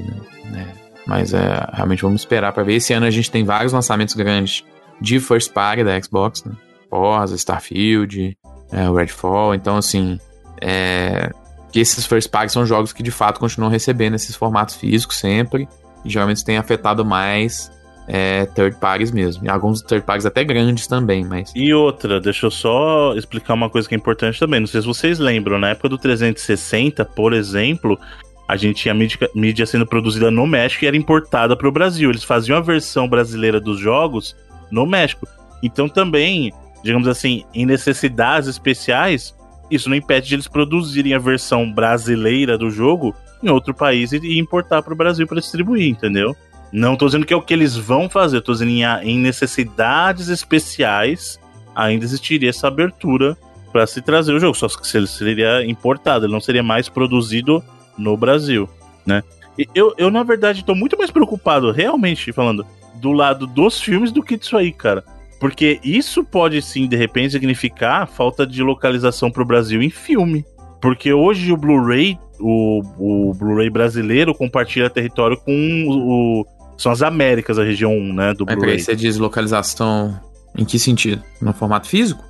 né? É, mas é, realmente vamos esperar para ver. Esse ano a gente tem vários lançamentos grandes de first party da Xbox, né? Forza, Starfield, é, Redfall. Então, assim, é, que esses first parties são jogos que de fato continuam recebendo esses formatos físicos sempre. Geralmente tem afetado mais é, third parties mesmo. E alguns third parties até grandes também, mas. E outra, deixa eu só explicar uma coisa que é importante também. Não sei se vocês lembram, na época do 360, por exemplo, a gente tinha mídia, mídia sendo produzida no México e era importada para o Brasil. Eles faziam a versão brasileira dos jogos no México. Então também, digamos assim, em necessidades especiais, isso não impede de eles produzirem a versão brasileira do jogo em outro país e, importar para o Brasil para distribuir, entendeu? Não tô dizendo que é o que eles vão fazer, tô dizendo em, em necessidades especiais ainda existiria essa abertura para se trazer o jogo, só que ele seria importado, ele não seria mais produzido no Brasil, né? E eu, eu na verdade, tô muito mais preocupado, realmente falando, do lado dos filmes do que disso aí, cara. Porque isso pode sim, de repente, significar falta de localização pro Brasil em filme. Porque hoje o Blu-ray, o, o Blu-ray brasileiro compartilha território com o, o- São as Américas, a região 1, né? Do Blu-ray. você diz localização em que sentido? No formato físico?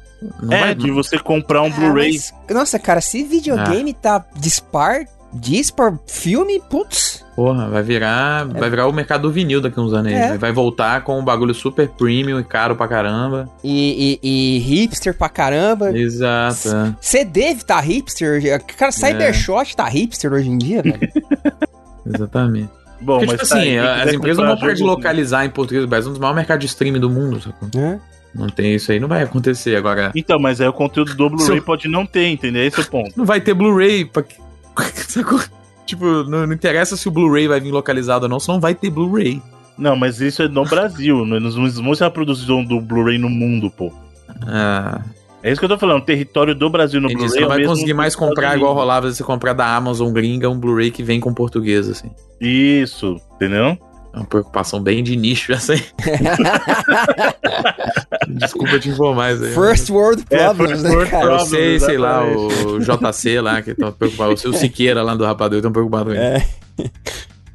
Não É, vai- de você comprar um Ah, Blu-ray. mas, nossa, cara, se videogame tá dispar Diz pra filme, putz. Porra, vai virar, vai virar o mercado do vinil daqui uns anos. aí. É. Vai voltar com um bagulho super premium e caro pra caramba. E, e- e hipster pra caramba. Exato. é. CD tá hipster. Cara, Cybershot tá hipster hoje em dia, velho. (laughs) Exatamente. Bom, Porque, mas tipo tá assim, aí, as empresas não vão de localizar em português do Brasil, um dos maiores mercados de streaming do mundo, sacou? Hã? Não tem isso aí, não vai acontecer. Agora, Então, mas aí o conteúdo do Blu-ray pode não ter, entendeu? Esse é o ponto. não vai ter Blu-ray. Pra... (laughs) Tipo, não, não interessa se o Blu-ray vai vir localizado ou não, só não vai ter Blu-ray. Não, mas isso é no Brasil. né? Nos não ser a produção do Blu-ray no mundo, pô. Ah, É isso que eu tô falando. Território do Brasil no Blu-ray você é não vai conseguir mais comprar igual rolava você comprar da Amazon gringa um Blu-ray que vem com português, assim. Isso, entendeu? É uma preocupação bem de nicho essa (laughs) aí. Desculpa te informar isso aí. First world É, problems, first né, world cara? Eu problems, sei, sei lá, o JC lá, que estão preocupados. O Siqueira lá do Rapadura estão preocupados. É.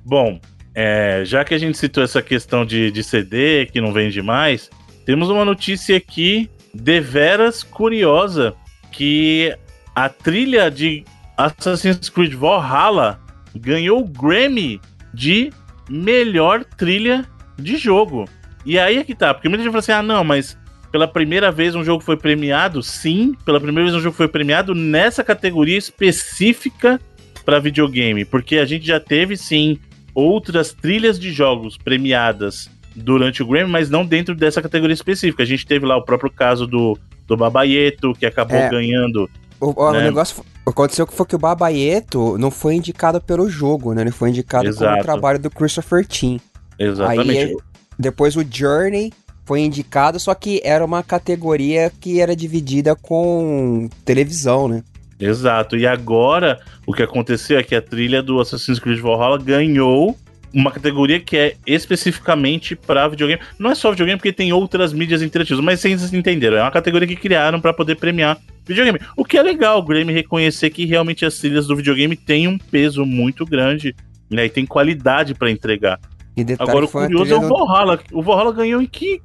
Bom, é, já que a gente citou essa questão de, de CD, que não vende mais, temos uma notícia aqui deveras curiosa, que a trilha de Assassin's Creed Valhalla ganhou o Grammy de melhor trilha de jogo. E aí é que tá, porque muita gente fala assim, ah não, mas pela primeira vez um jogo foi premiado? Sim, pela primeira vez um jogo foi premiado nessa categoria específica para videogame, porque a gente já teve sim outras trilhas de jogos premiadas durante o Grammy, mas não dentro dessa categoria específica. A gente teve lá o próprio caso do, do Babaieto, que acabou É. ganhando. O, o Né? negócio aconteceu que foi que o Babaieto não foi indicado pelo jogo, né? Ele foi indicado como Exato. trabalho do Christopher Tim. Exatamente. Aí, depois o Journey foi indicado, só que era uma categoria que era dividida com televisão, né? Exato. E agora, o que aconteceu é que a trilha do Assassin's Creed Valhalla ganhou uma categoria que é especificamente para videogame. Não é só videogame, porque tem outras mídias interativas, mas vocês entenderam. É uma categoria que criaram para poder premiar videogame. O que é legal, o Grammy reconhecer que realmente as trilhas do videogame têm um peso muito grande, né? E tem qualidade para entregar. E Agora, o curioso é o do- Valhalla. O Valhalla ganhou em que?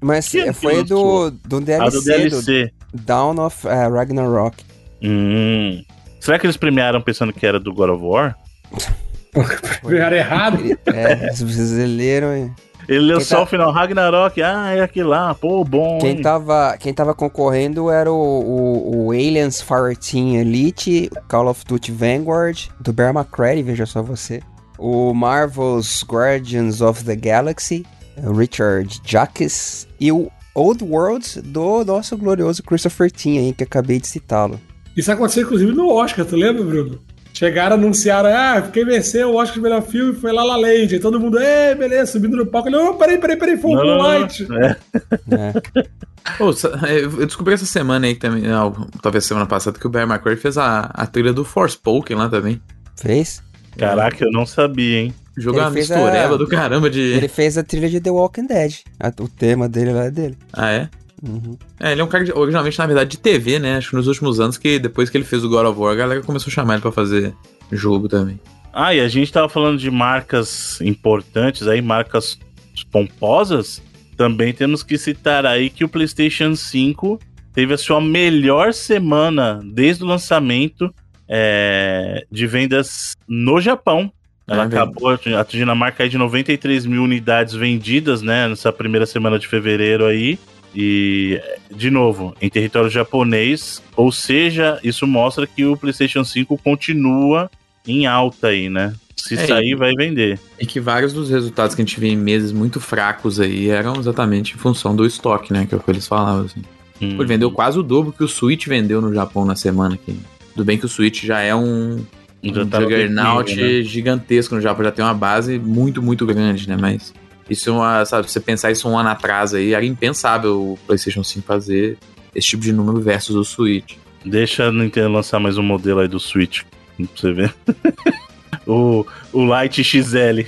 Mas que foi do, do DLC, A do do, DLC. Down of eh, Ragnarok. Hum. Será que eles premiaram pensando que era do God of War? (laughs) Era errado. É, vocês leram. hein? Ele leu Quem só tá- o final, Ragnarok, ah, é aquele lá, pô, bom. Quem hein? tava, quem tava concorrendo era o, o, o Aliens Fireteam Elite, o Call of Duty Vanguard, do Bear McCready, veja só você. O Marvel's Guardians of the Galaxy, o Richard Jacques, e o Old World do nosso glorioso Christopher Tim aí, que acabei de citá-lo. Isso aconteceu, inclusive, no Oscar, tu lembra, Bruno? Chegaram, anunciaram, ah, quem venceu o Oscar de melhor filme foi La La Land. Aí todo mundo, é, beleza, subindo no palco. Ele, oh, peraí, peraí, peraí, foi o. Moonlight. É, né? Pô, é, eu descobri essa semana aí também, não, talvez semana passada, que o Bear McCreary fez a, a trilha do Forspoken lá também. Fez? Caraca, eu não sabia, hein? Jogou Ele uma mistureba a- do caramba de. Ele fez a trilha de The Walking Dead. A- o tema dele lá é dele. Ah, é? Uhum. É, ele é um cara originalmente, na verdade, de TV, né? Acho que nos últimos anos, que depois que ele fez o God of War, a galera começou a chamar ele pra fazer jogo também. Ah, e a gente tava falando de marcas importantes aí, marcas pomposas. Também temos que citar aí que o PlayStation 5 teve a sua melhor semana desde o lançamento é, de vendas no Japão. Ela É, acabou atingindo a marca aí de 93 mil unidades vendidas, né, nessa primeira semana de fevereiro aí. E, de novo, em território japonês, ou seja, isso mostra que o PlayStation 5 continua em alta aí, né? Se É, sair, vai vender. E que vários dos resultados que a gente via em meses muito fracos aí eram exatamente em função do estoque, né? Que é o que eles falavam, assim. Hum. Ele vendeu quase o dobro que o Switch vendeu no Japão na semana aqui. Tudo bem que o Switch já é um, Já um juggernaut né? gigantesco no Japão, já tem uma base muito, muito grande, né? Mas isso é uma, sabe, se você pensar isso um ano atrás aí, era impensável o PlayStation 5 fazer esse tipo de número versus o Switch. Deixa a Nintendo lançar mais um modelo aí do Switch, pra você ver. (laughs) o, o Lite XL.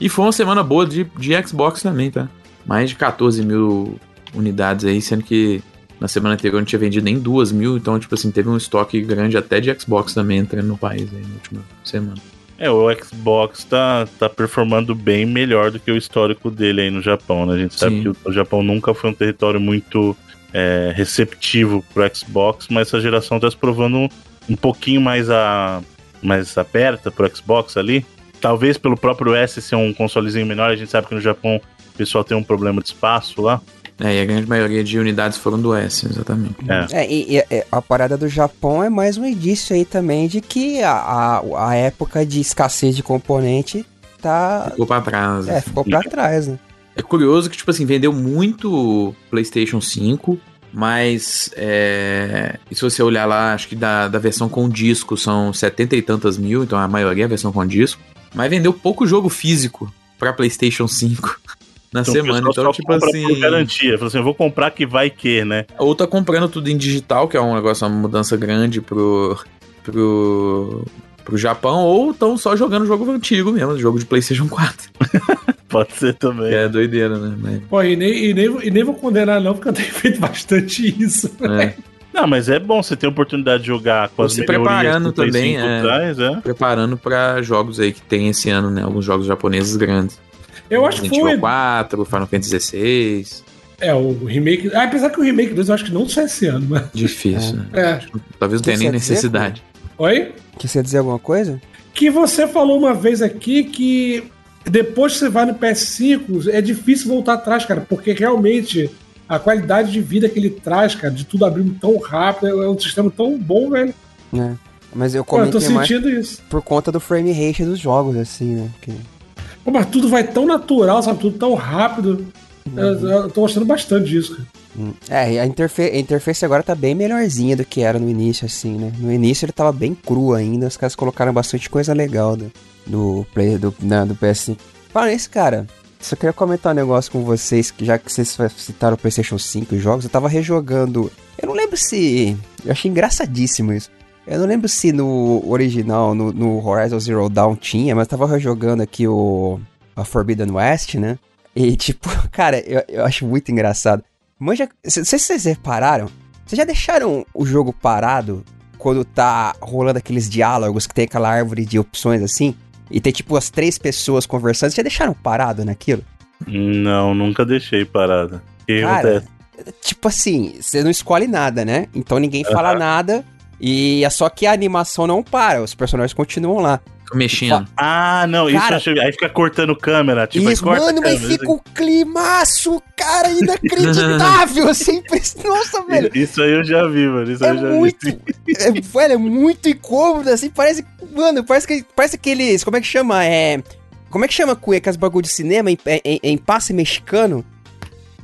E foi uma semana boa de, de Xbox também, tá? Mais de 14 mil unidades aí, sendo que na semana anterior não tinha vendido nem 2 mil, então, tipo assim, teve um estoque grande até de Xbox também entrando no país aí na última semana. É, o Xbox tá, tá performando bem melhor do que o histórico dele aí no Japão, né? A gente sabe Sim. que o, Japão nunca foi um território muito é, receptivo pro Xbox, mas essa geração tá se provando um pouquinho mais, a, mais aberta pro Xbox ali. Talvez pelo próprio S ser um consolezinho menor, a gente sabe que no Japão o pessoal tem um problema de espaço lá. É, e a grande maioria de unidades foram do S, exatamente. É. É, e, e- e a parada do Japão é mais um indício aí também de que a, a, a época de escassez de componente tá. Ficou pra trás. É, assim. ficou pra trás, né? É curioso que, tipo assim, vendeu muito PlayStation 5, mas é, e se você olhar lá, acho que da, da versão com disco são 70 e tantas mil, então a maioria é a versão com disco, mas vendeu pouco jogo físico pra PlayStation 5 na Então, semana. Então, tipo assim. garantia. Fala assim, eu vou comprar que vai que, né? Ou tá comprando tudo em digital, que é um negócio, uma mudança grande pro. pro. pro Japão, ou estão só jogando jogo antigo mesmo, jogo de PlayStation 4. (laughs) Pode ser também. É doideira, né? Mas, Pô, e nem, e, nem, e nem vou condenar, não, porque eu tenho (laughs) feito bastante isso. é. Não, mas é bom você ter a oportunidade de jogar com as Se preparando também, 5 é. traz, é. Preparando pra jogos aí que tem esse ano, né? Alguns jogos japoneses grandes. Eu acho que foi. Evil 4, Final Fantasy XVI. É, o remake. Ah, apesar que o remake 2 eu acho que não sai esse ano, mas. Difícil. né? É. Talvez não tenha nem você dizer, necessidade. Oi? Quer você dizer alguma coisa? Que você falou uma vez aqui que depois que você vai no PS5, é difícil voltar atrás, cara, porque realmente a qualidade de vida que ele traz, cara, de tudo abrindo tão rápido, é um sistema tão bom, velho. Né? Mas eu Pô, eu tô comentei mais sentindo isso. por conta do frame rate dos jogos, assim, né? Que- Pô, mas tudo vai tão natural, sabe? Tudo tão rápido. Eu, eu tô gostando bastante disso, cara. Hum. É, a, interfe a interface agora tá bem melhorzinha do que era no início, assim, né? No início ele tava bem cru ainda, os caras colocaram bastante coisa legal do, do, play, do, né, do PS5. Fala isso, cara. Só queria comentar um negócio com vocês, que já que vocês citaram o PlayStation 5 e jogos, eu tava rejogando. Eu não lembro se. Eu achei engraçadíssimo isso. Eu não lembro se no original, no, no Horizon Zero Dawn tinha, mas eu tava rejogando aqui o. A Forbidden West, né? E (laughs) tipo, cara, eu, eu acho muito engraçado. Manja, não sei se vocês repararam, vocês já deixaram o jogo parado quando tá rolando aqueles diálogos que tem aquela árvore de opções assim? E tem tipo as três pessoas conversando, vocês já deixaram parado naquilo? Não, nunca deixei parada. O que Cara, acontece? tipo assim, você não escolhe nada, né? Então ninguém fala nada e é só que a animação não para, os personagens continuam lá. Mexendo. Ah, não, isso Cara- achei. Aí fica cortando câmera, tipo, Isso, corta mano, mas fica um climaço, cara, inacreditável, (laughs) sempre... Nossa, velho, Isso aí eu já vi, mano. Isso É aí eu já muito. vi. É, velho, é muito incômodo, assim, parece. Mano, parece que. Parece aqueles. Como é que chama? É. Como é que chama com aqueles bagulho de cinema em, em, em passe mexicano?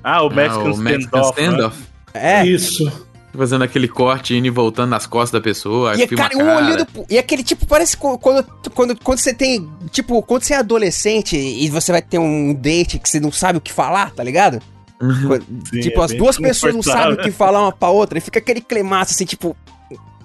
Ah, o Ah, Mexican Mexican Standoff. né? Standoff. É. Isso. Fazendo aquele corte indo e voltando nas costas da pessoa. E, é, filma a cara, um olhando. E aquele tipo, parece quando, quando, quando você tem. Tipo, quando você é adolescente e você vai ter um date que você não sabe o que falar, tá ligado? Quando- Sim, tipo, é as duas pessoas não sabem o que falar uma pra outra e fica aquele climaço assim, tipo.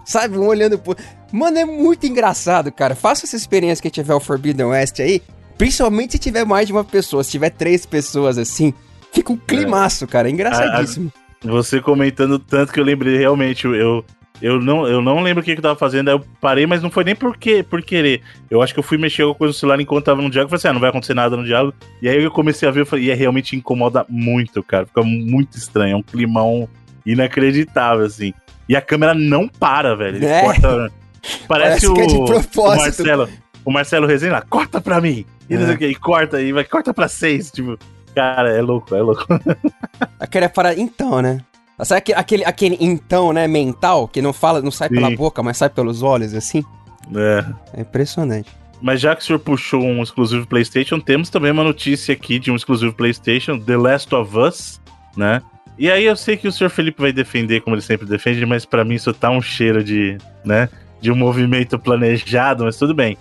Sabe, um olhando pro. Mano, é muito engraçado, cara. Faça essa experiência que tiver o Forbidden West aí. Principalmente se tiver mais de uma pessoa. Se tiver três pessoas assim, fica um climaço, cara. É engraçadíssimo. Você comentando tanto que eu lembrei realmente, eu, eu, não, eu não lembro o que, que eu tava fazendo, aí eu parei, mas não foi nem por, quê, por querer. Eu acho que eu fui mexer alguma coisa no celular enquanto tava no diálogo, falei assim, ah, não vai acontecer nada no diálogo. E aí eu comecei a ver, eu falei, e é realmente incomoda muito, cara, fica muito estranho, é um climão inacreditável, assim. E a câmera não para, velho, ele É. corta... (laughs) Parece, Parece que é o, propósito. o Marcelo, o Marcelo Rezende lá, corta pra mim, e não É. que, e corta, e vai, corta pra seis, tipo... Cara, é louco, é louco. (laughs) Aquele parada. Então, né? Sabe aquele, aquele, aquele então, né, mental, que não fala, não sai pela Sim. boca, mas sai pelos olhos, assim? É. É impressionante. Mas já que o senhor puxou um exclusivo PlayStation, temos também uma notícia aqui de um exclusivo PlayStation, The Last of Us, né? E aí eu sei que o senhor Felipe vai defender como ele sempre defende, mas pra mim isso tá um cheiro de, né, de um movimento planejado, mas tudo bem.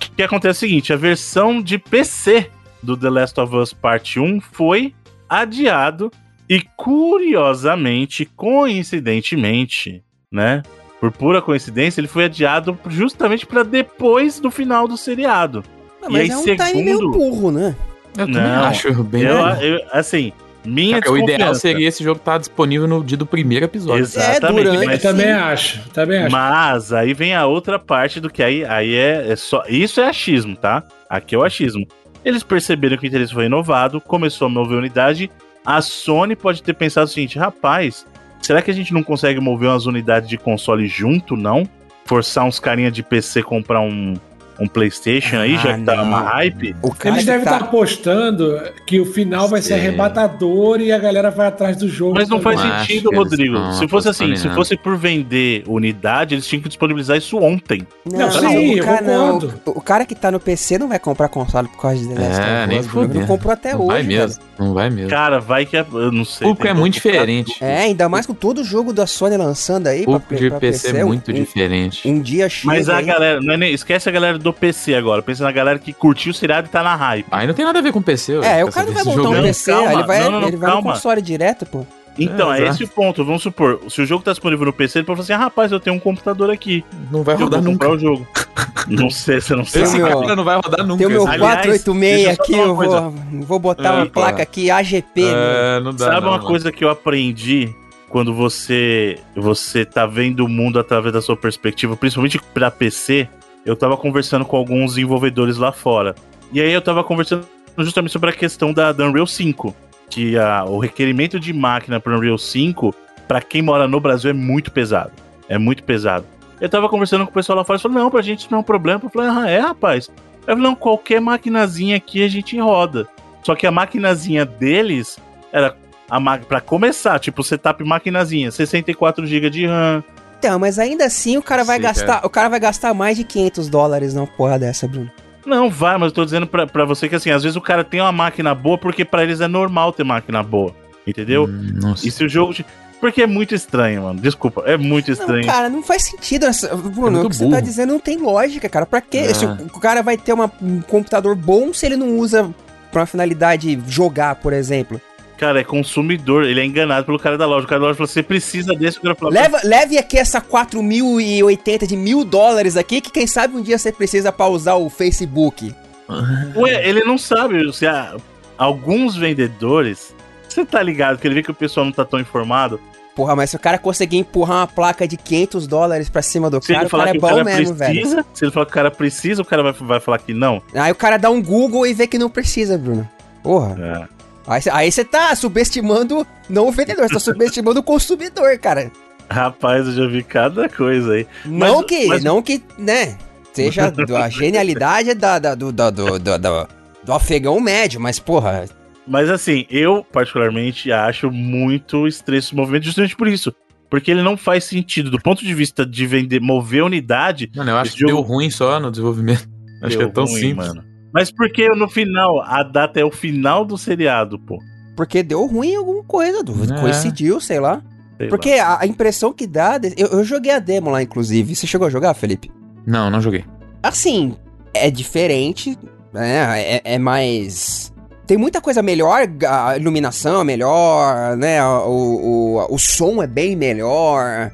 O que acontece é o seguinte, a versão de PC do The Last of Us Parte 1 foi adiado e curiosamente, coincidentemente, né, por pura coincidência, ele foi adiado justamente pra depois do final do seriado. Ah, E mas aí, é um time meio segundo- burro, né? Eu também Não, acho bem. Eu, eu- assim, minha Cara, o ideal seria esse jogo estar disponível no dia do primeiro episódio. Exatamente. durante- Eu mas, também acho. Também acho. mas aí vem a outra parte do que aí, aí é, é só. Isso é achismo, tá? Aqui é o achismo. Eles perceberam que o interesse foi renovado, começou a mover unidade. A Sony pode ter pensado o seguinte: rapaz, será que a gente não consegue mover umas unidades de console junto, não? forçar uns carinha de PC comprar um, um PlayStation aí, Ah, já que tá não. uma hype. O cara Eles devem tá- estar apostando que o final vai ser Sim. arrebatador e a galera vai atrás do jogo. Mas não faz Não sentido, Rodrigo. Se fosse assim, se fosse por vender unidade, eles tinham que disponibilizar isso ontem. Não, Não, sim, o eu cara, não, o, o cara que tá no PC não vai comprar console por causa de The Last É, of nem Us. Não comprou até não hoje, vai velho. mesmo. Não vai mesmo. Cara, vai que é, eu não o sei. público tem é muito diferente. É, ainda mais com todo jogo da Sony lançando aí o público de pra PC é muito um, diferente. Um dia chega Mas a aí- galera, não é nem- esquece a galera do PC agora. Pensa na galera que curtiu o seriado e tá na hype. Aí não tem nada a ver com PC. É, o cara não vai montar jogo um PC, calma, ele vai, não, não, não, ele vai no console direto, pô. Então, É, é, esse o ponto. Vamos supor, se o jogo tá disponível no PC, ele pode falar assim: ah, rapaz, eu tenho um computador aqui. Não vai eu rodar vou nunca. comprar o jogo. (laughs) não sei, você não Esse o sabe. meu- cara não vai rodar nunca. Tem o meu esse- Aliás, 486 deixa eu só aqui, eu vou, vou botar É, uma placa aqui AGP. É, não dá. Sabe não, uma mano. coisa que eu aprendi quando você você tá vendo o mundo através da sua perspectiva, principalmente pra PC? Eu tava conversando com alguns desenvolvedores lá fora. E aí eu tava conversando justamente sobre a questão da, da Unreal 5, que a, o requerimento de máquina para Unreal 5 pra quem mora no Brasil é muito pesado. É muito pesado. Eu tava conversando com o pessoal lá fora e falou: "Não, pra gente não é um problema". Eu falei: "Ah, é, rapaz". Eu falei: "Não, qualquer maquinazinha aqui a gente roda". Só que a maquinazinha deles era a ma- começar, tipo, setup maquinazinha, 64 GB de RAM. Então, mas ainda assim o cara vai Sim, gastar, o cara vai gastar mais de 500 dólares numa porra dessa, Bruno. Não, vai, mas eu tô dizendo pra, pra você que assim, às vezes o cara tem uma máquina boa porque pra eles é normal ter máquina boa. Entendeu? Hum, Nossa. E se o jogo. Porque é muito estranho, mano. Desculpa, é muito Não, estranho. cara, não faz sentido. Essa... Bruno, muito o que você burro. tá dizendo não tem lógica, cara. Pra quê? É. O cara vai ter uma- um computador bom se ele não usa pra uma finalidade jogar, por exemplo. Cara, é consumidor, ele é enganado pelo cara da loja. O cara da loja fala: você precisa desse, o cara fala. Leva, leve aqui essa 4.080 de mil dólares aqui, que quem sabe um dia você precisa pausar o Facebook. (laughs) Ué, ele não sabe. Se há alguns vendedores. Você tá ligado que ele vê que o pessoal não tá tão informado. Porra, mas se o cara conseguir empurrar uma placa de 500 dólares pra cima do Se cara, o cara é bom cara mesmo, velho. precisa, se ele falar que o cara precisa, o cara vai, vai falar que não. Aí o cara dá um Google e vê que não precisa, Bruno. Porra. É. Aí, cê- aí você tá subestimando não o vendedor, você tá subestimando o consumidor, cara. Rapaz, eu já vi cada coisa aí. Não Mas- que, mas- não que, né, seja (laughs) a genialidade da, da- do, do, do, do, do- do afegão médio, mas porra, Mas assim, eu particularmente acho muito estranho esse movimento justamente por isso. Porque ele não faz sentido. Do ponto de vista de vender, mover unidade. Mano, eu acho que deu jogo- ruim só no desenvolvimento. Acho que é deu tão ruim, simples. Mano. Mas porque no final, a data é o final do seriado, pô. porque deu ruim em alguma coisa, do, É. coincidiu, sei lá. Sei Porque a, a impressão que dá, de- eu, eu joguei a demo lá, inclusive. Você chegou a jogar, Felipe? Não, não joguei. Assim, é diferente, né? É, é mais. Tem muita coisa melhor, a iluminação é melhor, né? O, o, o som é bem melhor.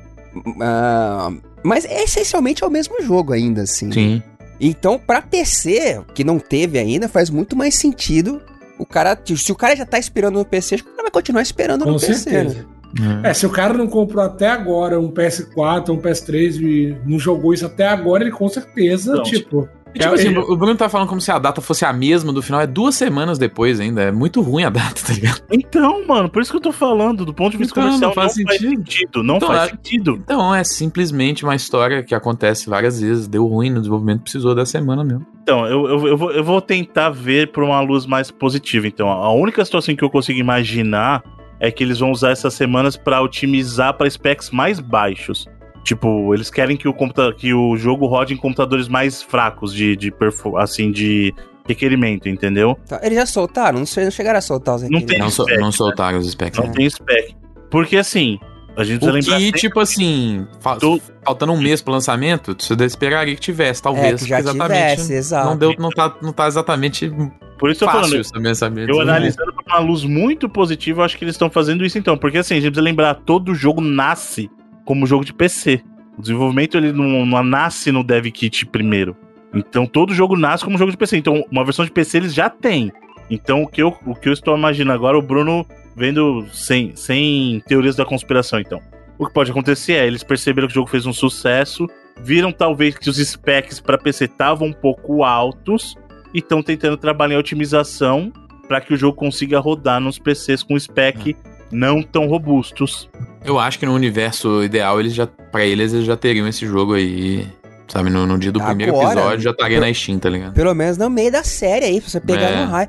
ah, mas essencialmente é o mesmo jogo ainda, assim. Sim. Então, pra PC, que não teve ainda, faz muito mais sentido. O cara, se o cara já tá esperando no PC, acho que o cara vai continuar esperando Com no PC. certeza. Né? É. É, se o cara não comprou até agora um PS4, um PS3 e não jogou isso até agora, ele com certeza, Não, tipo. E, tipo assim, o Bruno tá falando como se a data fosse a mesma do final. É duas semanas depois ainda. É muito ruim a (laughs) data, tá ligado? Então, mano, por isso que eu tô falando. Do ponto de vista Então, comercial, não faz faz sentido. sentido. Não Então, faz é- sentido. Então é simplesmente uma história que acontece várias vezes. Deu ruim no desenvolvimento, precisou da semana mesmo. Então, eu, eu, eu, vou, eu vou tentar ver por uma luz mais positiva. Então, a única situação que eu consigo imaginar é que eles vão usar essas semanas pra otimizar para specs mais baixos. Tipo, eles querem que o, computa que o jogo rode em computadores mais fracos de, de perfo- assim, de requerimento, entendeu? Tá, Eles já soltaram? Não, sei, não chegaram a soltar os Não requerimentos. tem Não, so- spec, não né? soltaram os specs. Não né? tem spec. Porque assim, a gente precisa O lembrar. que, tipo assim, fa- Tu- faltando um mês pro lançamento, você esperaria que tivesse, talvez. É, que já exatamente. tivesse, exato. Não, deu, não, tá, não tá exatamente Por isso eu tô falando, fácil também saber. Eu analisando por uma luz muito positiva, eu acho que eles estão fazendo isso então. Porque assim, a gente precisa lembrar, todo jogo nasce como jogo de PC. O desenvolvimento ele não, não nasce no dev kit primeiro. Então todo jogo nasce como jogo de PC. Então uma versão de PC eles já têm. Então o que eu, o que eu estou imaginando agora, o Bruno vendo sem, sem teorias da conspiração então. O que pode acontecer é, eles perceberam que o jogo fez um sucesso, viram talvez que os specs para PC estavam um pouco altos e estão tentando trabalhar em otimização para que o jogo consiga rodar nos PCs com spec não tão robustos. Eu acho que no universo ideal, eles já, pra eles, eles já teriam esse jogo aí. Sabe, no, no dia do Agora, primeiro episódio já estaria na Steam, tá ligado? Pelo menos no meio da série aí, pra você pegar É. no raio.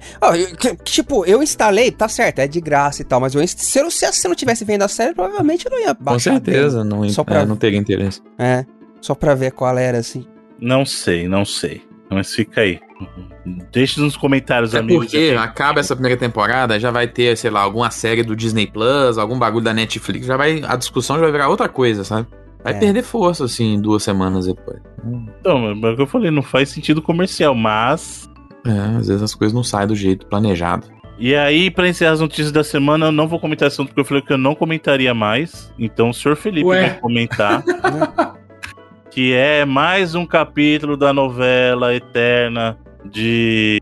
Que- tipo, eu instalei, tá certo, é de graça e tal, mas eu, se, eu, se eu não tivesse vendo a série, provavelmente eu não ia Com baixar. certeza, não, Só pra- é, não teria interesse. É, só pra ver qual era, assim. Não sei, não sei. Mas fica aí. Deixe nos comentários, É amigos. porque acaba essa primeira temporada, já vai ter, sei lá, alguma série do Disney Plus, algum bagulho da Netflix, já vai. A discussão já vai virar outra coisa, sabe? Vai É. perder força, assim, duas semanas depois. Então, mas é o que eu falei, não faz sentido comercial, mas. É, às vezes as coisas não saem do jeito planejado. E aí, pra encerrar as notícias da semana, eu não vou comentar esse assunto porque eu falei que eu não comentaria mais. Então, o senhor Felipe Ué. vai comentar. (laughs) que é mais um capítulo da novela eterna de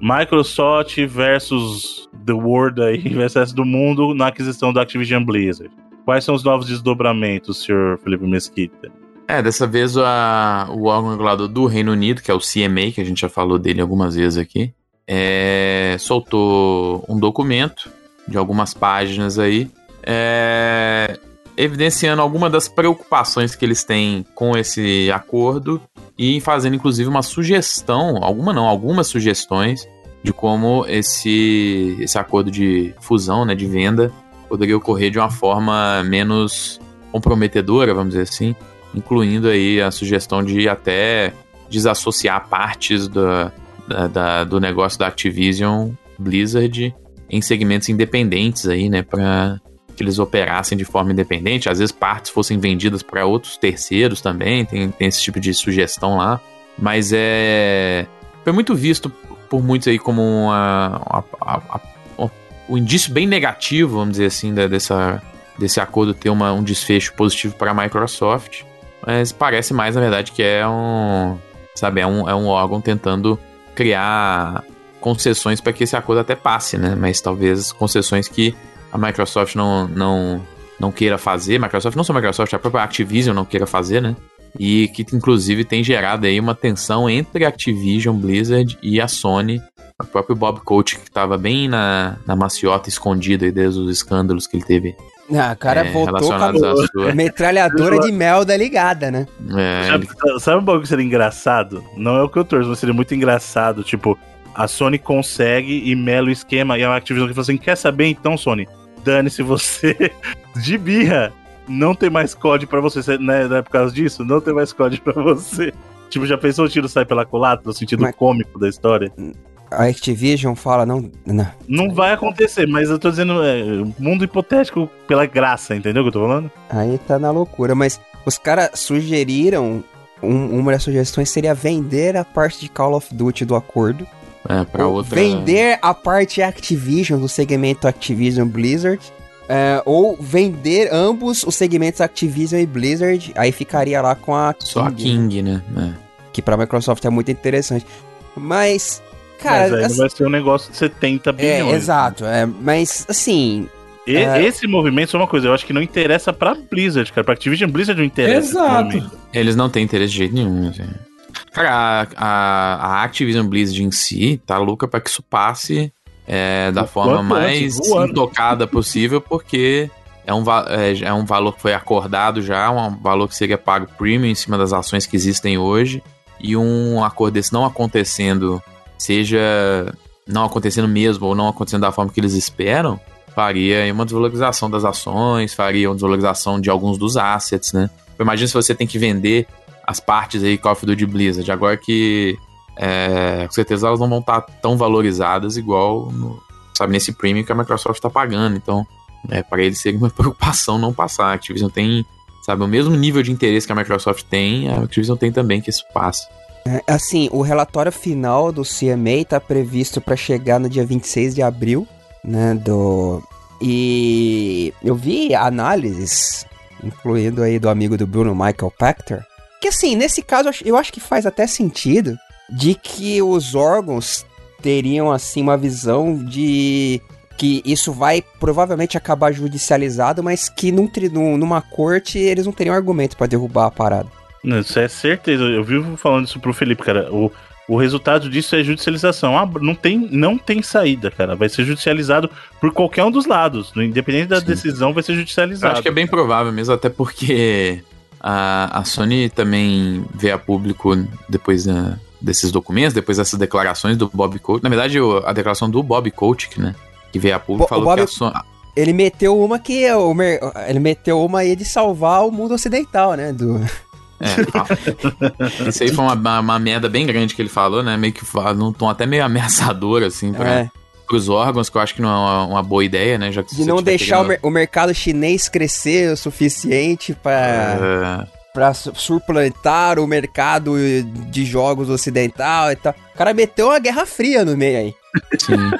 Microsoft versus The World aí, (laughs) versus do mundo na aquisição da Activision Blizzard. Quais são os novos desdobramentos, senhor Felipe Mesquita? É, dessa vez a- o órgão regulador do Reino Unido, que é o CMA, que a gente já falou dele algumas vezes aqui, é, soltou um documento de algumas páginas aí, é, evidenciando algumas das preocupações que eles têm com esse acordo e fazendo inclusive uma sugestão, alguma não, algumas sugestões de como esse, esse acordo de fusão, né, de venda, poderia ocorrer de uma forma menos comprometedora, vamos dizer assim, incluindo aí a sugestão de até desassociar partes da, da- da- do negócio da Activision Blizzard em segmentos independentes aí, né, para que eles operassem de forma independente, às vezes partes fossem vendidas para outros terceiros também, tem, tem esse tipo de sugestão lá, mas é foi muito visto por muitos aí como uma, a- a- a- a- um indício bem negativo, vamos dizer assim, da- dessa, desse acordo ter uma, um desfecho positivo para a Microsoft, mas parece mais, na verdade, que é um, sabe, é um, é um órgão tentando criar concessões para que esse acordo até passe, né? Mas talvez concessões que a Microsoft não, não, não queira fazer, Microsoft, não só a Microsoft, a própria Activision não queira fazer, né? E que inclusive tem gerado aí uma tensão entre a Activision, Blizzard e a Sony. O próprio Bob Coach, que estava bem na, na maciota escondido aí desde os escândalos que ele teve Ah, o cara é, voltou com a (laughs) metralhadora de melda ligada, né? É, Sabe, sabe um bagulho que seria engraçado? Não é o que eu torço, mas seria muito engraçado. Tipo, a Sony consegue e mela o esquema e a Activision que fala assim: quer saber então, Sony? Dane-se você (laughs) de birra. Não tem mais código pra você, Cê- né? Não é por causa disso? Não tem mais código pra você. (laughs) Tipo, já pensou o tiro sai pela culatra, no sentido Mas- cômico da história? A Activision fala, não, não. Não vai acontecer, mas eu tô dizendo, é, mundo hipotético pela graça, entendeu o que eu tô falando? Aí tá na loucura, mas os caras sugeriram. um- uma das sugestões seria vender a parte de Call of Duty do acordo. É para ou outra. Vender a parte Activision, do segmento Activision Blizzard. é, ou vender ambos os segmentos Activision e Blizzard. Aí ficaria lá com a Só a King, King, né? É. que pra Microsoft é muito interessante. Mas, cara, mas aí assim- não vai ser um negócio de 70 é, bilhões. exato. É, mas, assim, E- É. Esse movimento, só uma coisa, eu acho que não interessa pra Blizzard, cara. Pra Activision Blizzard não interessa. Exato. Eles não têm interesse de jeito nenhum. Assim. Cara, a, a, Activision Blizzard em si tá louca pra que isso passe é, da O forma mais antes, intocada (laughs) possível, porque é um, é, é um valor que foi acordado já, um valor que seria pago premium em cima das ações que existem hoje, e um acordo desse não acontecendo, seja não acontecendo mesmo ou não acontecendo da forma que eles esperam, faria uma desvalorização das ações, faria uma desvalorização de alguns dos assets, né? Imagina se você tem que vender as partes aí Call of Duty Blizzard, agora que é, com certeza elas não vão estar tão valorizadas igual no, sabe, nesse premium que a Microsoft está pagando. Então, é, para eles seria uma (laughs) preocupação não passar. A Activision tem, sabe, o mesmo nível de interesse que a Microsoft tem, a Activision tem também que isso passe. É, Assim, o relatório final do CMA tá previsto para chegar no dia 26 de abril, né, do... E eu vi análises, incluindo aí do amigo do Bruno, Michael Pachter, que assim, nesse caso eu acho- que faz até sentido de que os órgãos teriam assim uma visão de que isso vai provavelmente acabar judicializado, mas que num, num- numa corte eles não teriam argumento para derrubar a parada. Não, Isso é certeza. Eu vivo falando isso pro Felipe, cara. O, o resultado disso é judicialização. Ah, não, tem, não tem saída, cara. Vai ser judicializado por qualquer um dos lados. Independente da Sim. decisão, vai ser judicializado. Eu acho que é bem provável mesmo, até porque a, a Sony também vê a público depois uh, desses documentos, depois dessas declarações do Bob Coach. Na verdade, a declaração do Bob Coach, né? Que veio a público Bo falou Bob... que a Sony. Ele meteu uma que é ele meteu uma aí de salvar o mundo ocidental, né? Do é, isso aí foi uma, uma, uma, merda bem grande que ele falou, né? Meio que num tom até meio ameaçador, assim, pra, é. Pros órgãos, que eu acho que não é uma, boa ideia, né? Já que de não deixar querendo... o, mercado chinês crescer o suficiente para. É pra suplantar o mercado de jogos ocidental e tal. O cara meteu uma guerra fria no meio aí. Sim.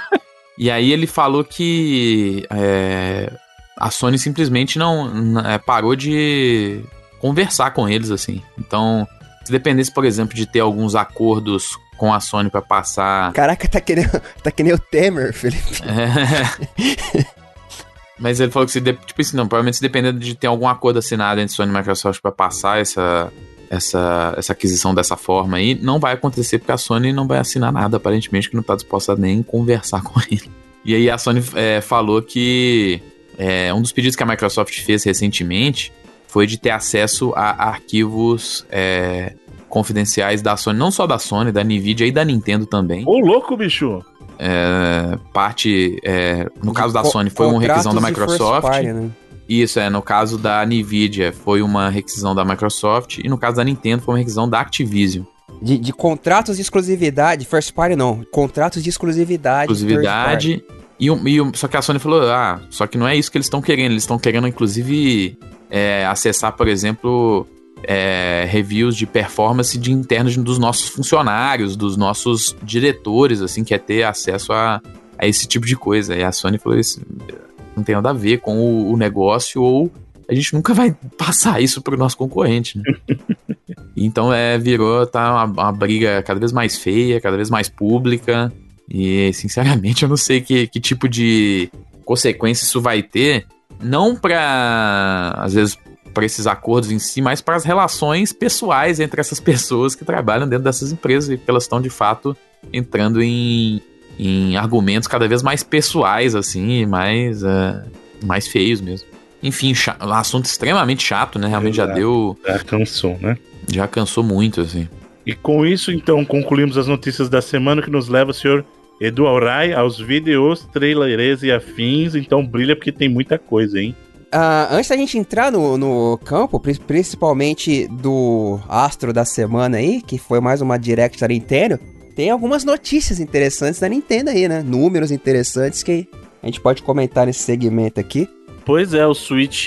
e aí ele falou que é, a Sony simplesmente não, não é, parou de conversar com eles, assim. Então, se dependesse, por exemplo, de ter alguns acordos com a Sony para passar. Caraca, tá querendo, tá querendo o Temer, Felipe. É. (laughs) Mas ele falou que se, de, tipo assim, não, provavelmente se dependendo de ter algum acordo assinado entre Sony e Microsoft para passar essa, essa, essa aquisição dessa forma aí, não vai acontecer porque a Sony não vai assinar nada, aparentemente, que não tá disposta nem conversar (laughs) com ele. E aí a Sony é, falou que é, um dos pedidos que a Microsoft fez recentemente foi de ter acesso a arquivos é, confidenciais da Sony, não só da Sony, da Nvidia e da Nintendo também. Ô, louco, bicho! É, parte, é, no caso da Sony, foi uma requisição da Microsoft. Party, né? Isso, é, no caso da Nvidia foi uma requisição da Microsoft e no caso da Nintendo foi uma requisição da Activision. De, de contratos de exclusividade, first party não, contratos de exclusividade. Exclusividade. E, e, só que a Sony falou, ah, só que não é isso que eles estão querendo, eles estão querendo inclusive é, acessar, por exemplo, é, reviews de performance de internos dos nossos funcionários, dos nossos diretores, assim, quer ter acesso a, a esse tipo de coisa. E a Sony falou isso não tem nada a ver com o, o negócio ou a gente nunca vai passar isso para o nosso concorrente, né? (laughs) então é, virou, tá uma, uma, briga cada vez mais feia, cada vez mais pública. E sinceramente eu não sei que, que tipo de consequência isso vai ter não para às vezes para esses acordos em si, mas para as relações pessoais entre essas (laughs) pessoas que trabalham dentro dessas empresas e que elas estão de fato entrando em, em argumentos cada vez mais pessoais assim, mais uh, mais feios mesmo. Enfim, assunto extremamente chato, né? Realmente Exato. já deu já cansou, né? Já cansou muito assim. E com isso, então, concluímos as notícias da semana que nos leva, senhor Edu Aurai aos vídeos, trailers e afins, então brilha porque tem muita coisa, hein? Uh, antes da gente entrar no, no campo, principalmente do astro da semana aí, que foi mais uma direct da Nintendo, tem algumas notícias interessantes da Nintendo aí, né? Números interessantes que a gente pode comentar nesse segmento aqui. Pois é, o Switch,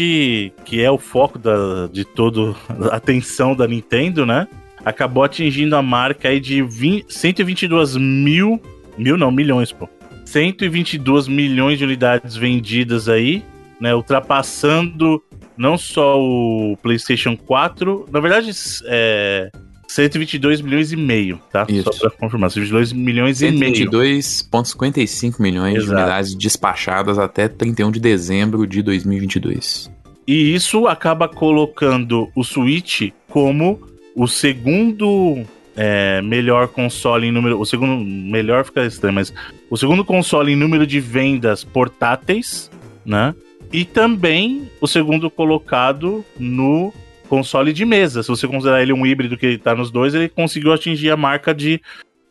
que é o foco da, de toda (laughs) a atenção da Nintendo, né? Acabou atingindo a marca aí de 20, 122 mil Mil não, milhões, pô. 122 milhões de unidades vendidas aí, né? Ultrapassando não só o PlayStation 4, na verdade, é 122 milhões e meio, tá? Isso. Só pra confirmar, 122 milhões 122. e meio. 122,55 milhões Exato. de unidades despachadas até 31 de dezembro de 2022. E isso acaba colocando o Switch como o segundo é, melhor console em número. O segundo. Melhor fica estranho, mas. O segundo console em número de vendas portáteis, né? E também o segundo colocado no console de mesa. Se você considerar ele um híbrido que está nos dois, ele conseguiu atingir a marca de,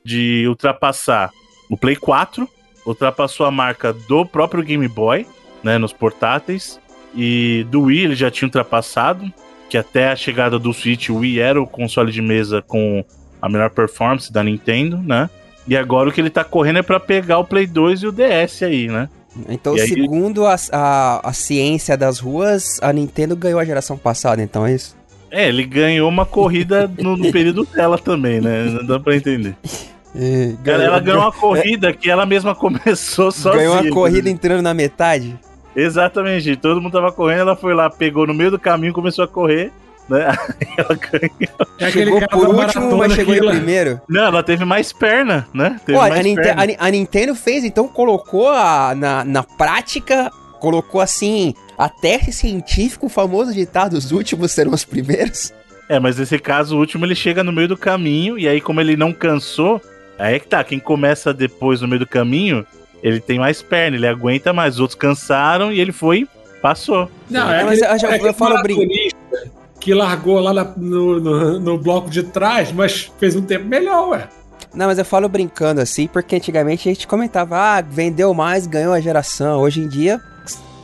de ultrapassar o Play 4, ultrapassou a marca do próprio Game Boy, né, nos portáteis, e do Wii ele já tinha ultrapassado, que até a chegada do Switch, o Wii era o console de mesa com a melhor performance da Nintendo, né? E agora o que ele tá correndo é para pegar o Play 2 e o DS aí, né? Então, e segundo aí... a, a, a ciência das ruas, a Nintendo ganhou a geração passada, então é isso? É, ele ganhou uma corrida no, no período dela também, né? Não dá pra entender. É, ganhou, ela ganhou uma (laughs) corrida é, que ela mesma começou (laughs) sozinha. Ganhou uma corrida entrando na metade? Exatamente, todo mundo tava correndo, ela foi lá, pegou no meio do caminho, começou a correr né? (laughs) ela ganhou. É chegou por último, mas chegou em primeiro. Não, ela teve mais perna, né? Teve Pô, mais a, Ninte perna. A, a, Nintendo fez, então colocou a, na, na prática, colocou assim, a teste científico, o famoso ditado, os últimos serão os primeiros. É, mas nesse caso, o último ele chega no meio do caminho, e aí, como ele não cansou, aí é que tá. Quem começa depois no meio do caminho, ele tem mais perna, ele aguenta mais. Os outros cansaram e ele foi, passou. Não, é Mas eu já- é eu aquele falo brin- maratonista que largou lá na- no, no, no bloco de trás, mas fez um tempo melhor, ué. Não, mas eu falo brincando assim, porque antigamente a gente comentava, ah, vendeu mais, ganhou a geração. Hoje em dia,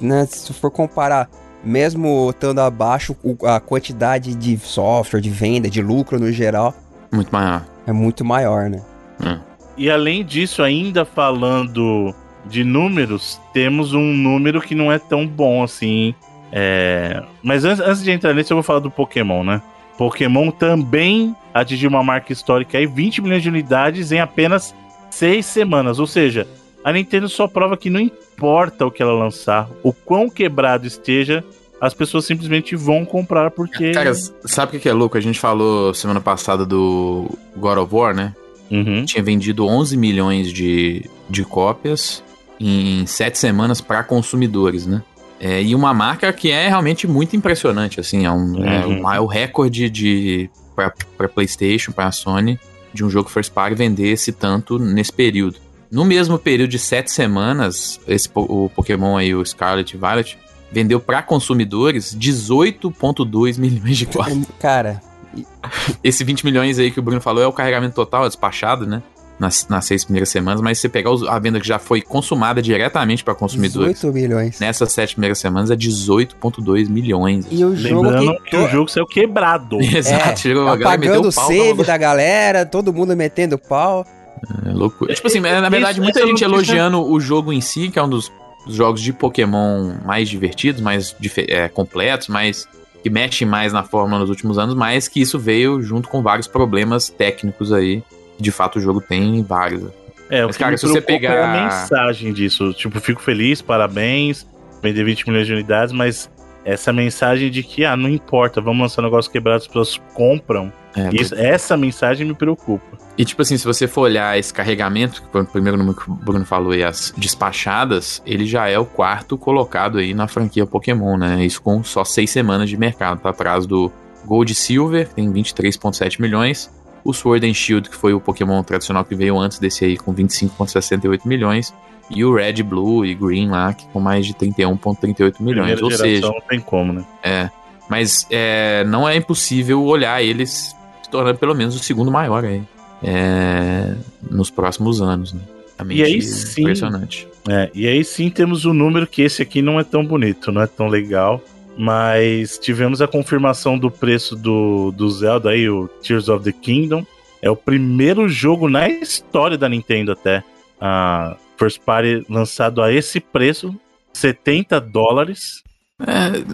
né, se for comparar, mesmo estando abaixo a quantidade de software, de venda, de lucro no geral, Muito maior. é muito maior, né? Hum. E além disso, ainda falando de números, temos um número que não é tão bom assim. É... Mas antes, antes de entrar nisso, eu vou falar do Pokémon, né? Pokémon também atingiu uma marca histórica aí, 20 milhões de unidades em apenas 6 semanas. Ou seja, a Nintendo só prova que não importa o que ela lançar, o quão quebrado esteja, as pessoas simplesmente vão comprar porque. Cara, sabe o que é louco? A gente falou semana passada do God of War, né? Uhum. Tinha vendido 11 milhões de, de cópias em 7 semanas para consumidores, né? É, e uma marca que é realmente muito impressionante, assim, é, um, é Uhum. o, é o recorde de para PlayStation, para Sony, de um jogo first party vender esse tanto nesse período. No mesmo período de 7 semanas, esse, o Pokémon aí, o Scarlet e Violet, vendeu para consumidores 18,2 milhões de cópias. Cara, Esse 20 milhões aí que o Bruno falou é o carregamento total, é despachado, né? Nas, nas seis primeiras semanas, mas se você pegar os- a venda que já foi consumada diretamente para consumidores 18 milhões. nessas sete primeiras semanas é 18,2 milhões. E o jogo Lembrando que, que o jogo saiu quebrado. (laughs) Exato, a galera meteu apagando o save da galera, todo mundo metendo pau. É loucura. Tipo assim, na verdade, Isso- muita essa gente elogiando o jogo em si, que é um dos, jogos de Pokémon mais divertidos, mais é, completos, mais que mexe mais na fórmula nos últimos anos, mas que isso veio junto com vários problemas técnicos aí. De fato, o jogo tem vários. É, o Mas, que cara, se você preocupa é a pegar- mensagem disso. Tipo, fico feliz, parabéns, vender 20 milhões de unidades, mas essa mensagem de que, ah, não importa, vamos lançar um negócio quebrado, as pessoas compram. É, Isso, essa mensagem me preocupa. E tipo assim, se você for olhar esse carregamento, que foi o primeiro número que o Bruno falou aí, as despachadas, ele já é o quarto colocado aí na franquia Pokémon, né? Isso com só seis semanas de mercado, tá atrás do Gold e Silver, que tem 23,7 milhões, o Sword and Shield, que foi o Pokémon tradicional que veio antes desse aí, com 25,68 milhões, e o Red, Blue e Green lá, que com mais de 31,38 milhões. Primeira Ou seja, não tem como, né? é. Mas é, não é impossível olhar eles se tornando pelo menos o segundo maior aí. é, nos próximos anos, né? E aí sim. Impressionante. É, e aí sim temos o número que esse aqui não é tão bonito, não é tão legal. Mas tivemos a confirmação do preço do, do Zelda aí, o Tears of the Kingdom. É o primeiro jogo na história da Nintendo até. A First Party lançado a esse preço, 70 dólares. É,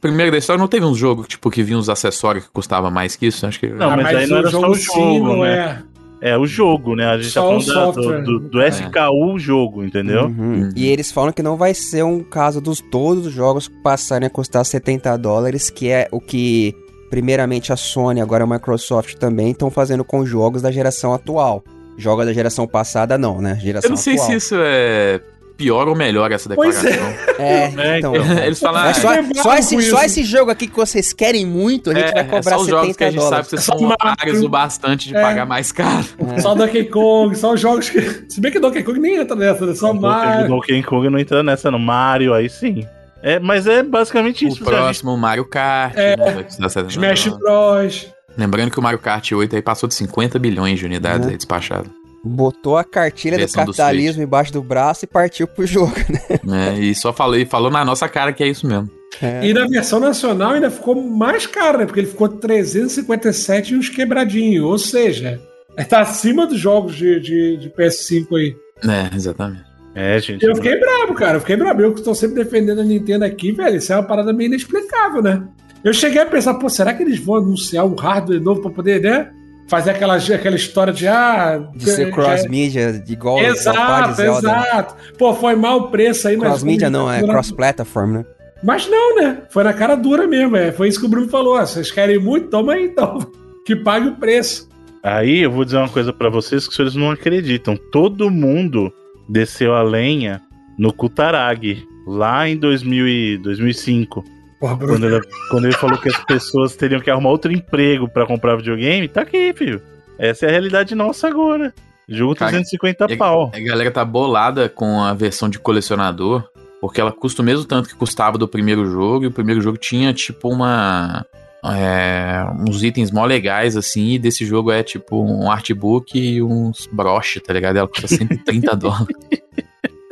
primeiro da história, não teve um jogo tipo, que vinha uns acessórios que custava mais que isso? Acho que. Não, mas aí não era só o jogo, não né? é. É o jogo, né? A gente Só o tá falando do, do, do É. SKU jogo, entendeu? Uhum. Uhum. E eles falam que não vai ser um caso dos todos os jogos passarem a custar 70 dólares, que é o que primeiramente a Sony, agora a Microsoft também estão fazendo com jogos da geração atual. Jogos da geração passada não, né? Geração Eu não sei atual. se isso é pior ou melhor essa Pois é. declaração. É, É, então. então. Eles falam, É ah, só, Quebrado só, esse, só esse jogo aqui que vocês querem muito, a gente é, vai é cobrar só os jogos que 70 a gente sabe dólares. que vocês Só são otários o bastante de É. pagar mais caro. Só Donkey Kong, só os jogos que. Se bem que Donkey Kong nem entra nessa, né? Só O Mario. Donkey Kong não entra nessa, no Mario, aí sim. É, mas é basicamente isso. O próximo, o Mario Kart. É. né, 70 Smash. Bros. Lembrando que o Mario Kart 8 aí passou de 50 bilhões de unidades Né? aí despachadas. Botou a cartilha do Versão do capitalismo embaixo do braço e partiu pro (laughs) jogo, né? né? E só falou, e falou na nossa cara que é isso mesmo. É. E na versão nacional ainda ficou mais caro, né? Porque ele ficou 357 e uns quebradinhos. Ou seja, tá acima dos jogos de, de, de PS5 aí. É, exatamente. É, gente. Eu fiquei bravo, cara. Eu fiquei bravo. Eu que estou sempre defendendo a Nintendo aqui, velho. Isso é uma parada meio inexplicável, né? Eu cheguei a pensar, pô, será que eles vão anunciar um hardware novo pra poder, né? Fazer aquela, aquela história de, ah... De ser cross-mídia, igual de Exato, Zelda. exato. Pô, foi mal o preço aí, mas... Cross-mídia não, é cross-platform, né? Mas não, né? Foi na cara dura mesmo. É. Foi isso que o Bruno falou. Vocês querem muito? Toma aí então. (laughs) Que pague o preço. Aí eu vou dizer uma coisa pra vocês que vocês não acreditam. Todo mundo desceu a lenha no Kutaragi, lá em 2000 e 2005. Porra, Bruno. Quando ele, quando ele falou que as pessoas teriam que arrumar outro emprego pra comprar videogame, tá aqui, filho. Essa é a realidade nossa agora. Jogo Cara, 350 e- pau. A galera tá bolada com a versão de colecionador, porque ela custa o mesmo tanto que custava do primeiro jogo, e o primeiro jogo tinha tipo uma. é, uns itens mó legais, assim, e desse jogo é tipo um artbook e uns broche, tá ligado? Ela custa 130 (laughs) dólares.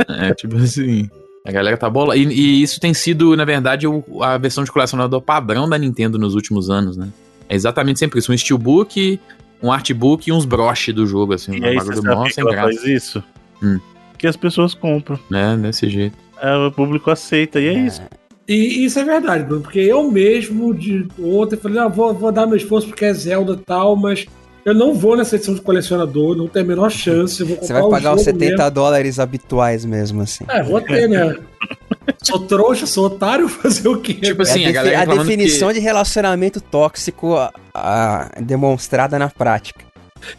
É tipo assim. A galera tá bolada. E, e isso tem sido, na verdade, o- a versão de colecionador padrão da Nintendo nos últimos anos, né? É exatamente sempre isso. Um steelbook, um artbook e uns broche do jogo, assim. E um aí, bagulho que sem ela graça. faz isso? Hum. Que as pessoas compram. né? Desse jeito. É, o público aceita, e é, isso. E isso é verdade, Bruno, porque eu mesmo de ontem falei, ah, vou, vou dar meu esforço porque é Zelda e tal, mas eu não vou nessa edição de colecionador, não tenho a menor chance. Eu vou Você vai pagar os jogo 70 mesmo. dólares habituais mesmo, assim. É, vou ter, né? sou trouxa, sou otário, (laughs) fazer o quê? Tipo É assim, a, a defi- galera a reclamando definição que- de relacionamento tóxico a- a- demonstrada na prática.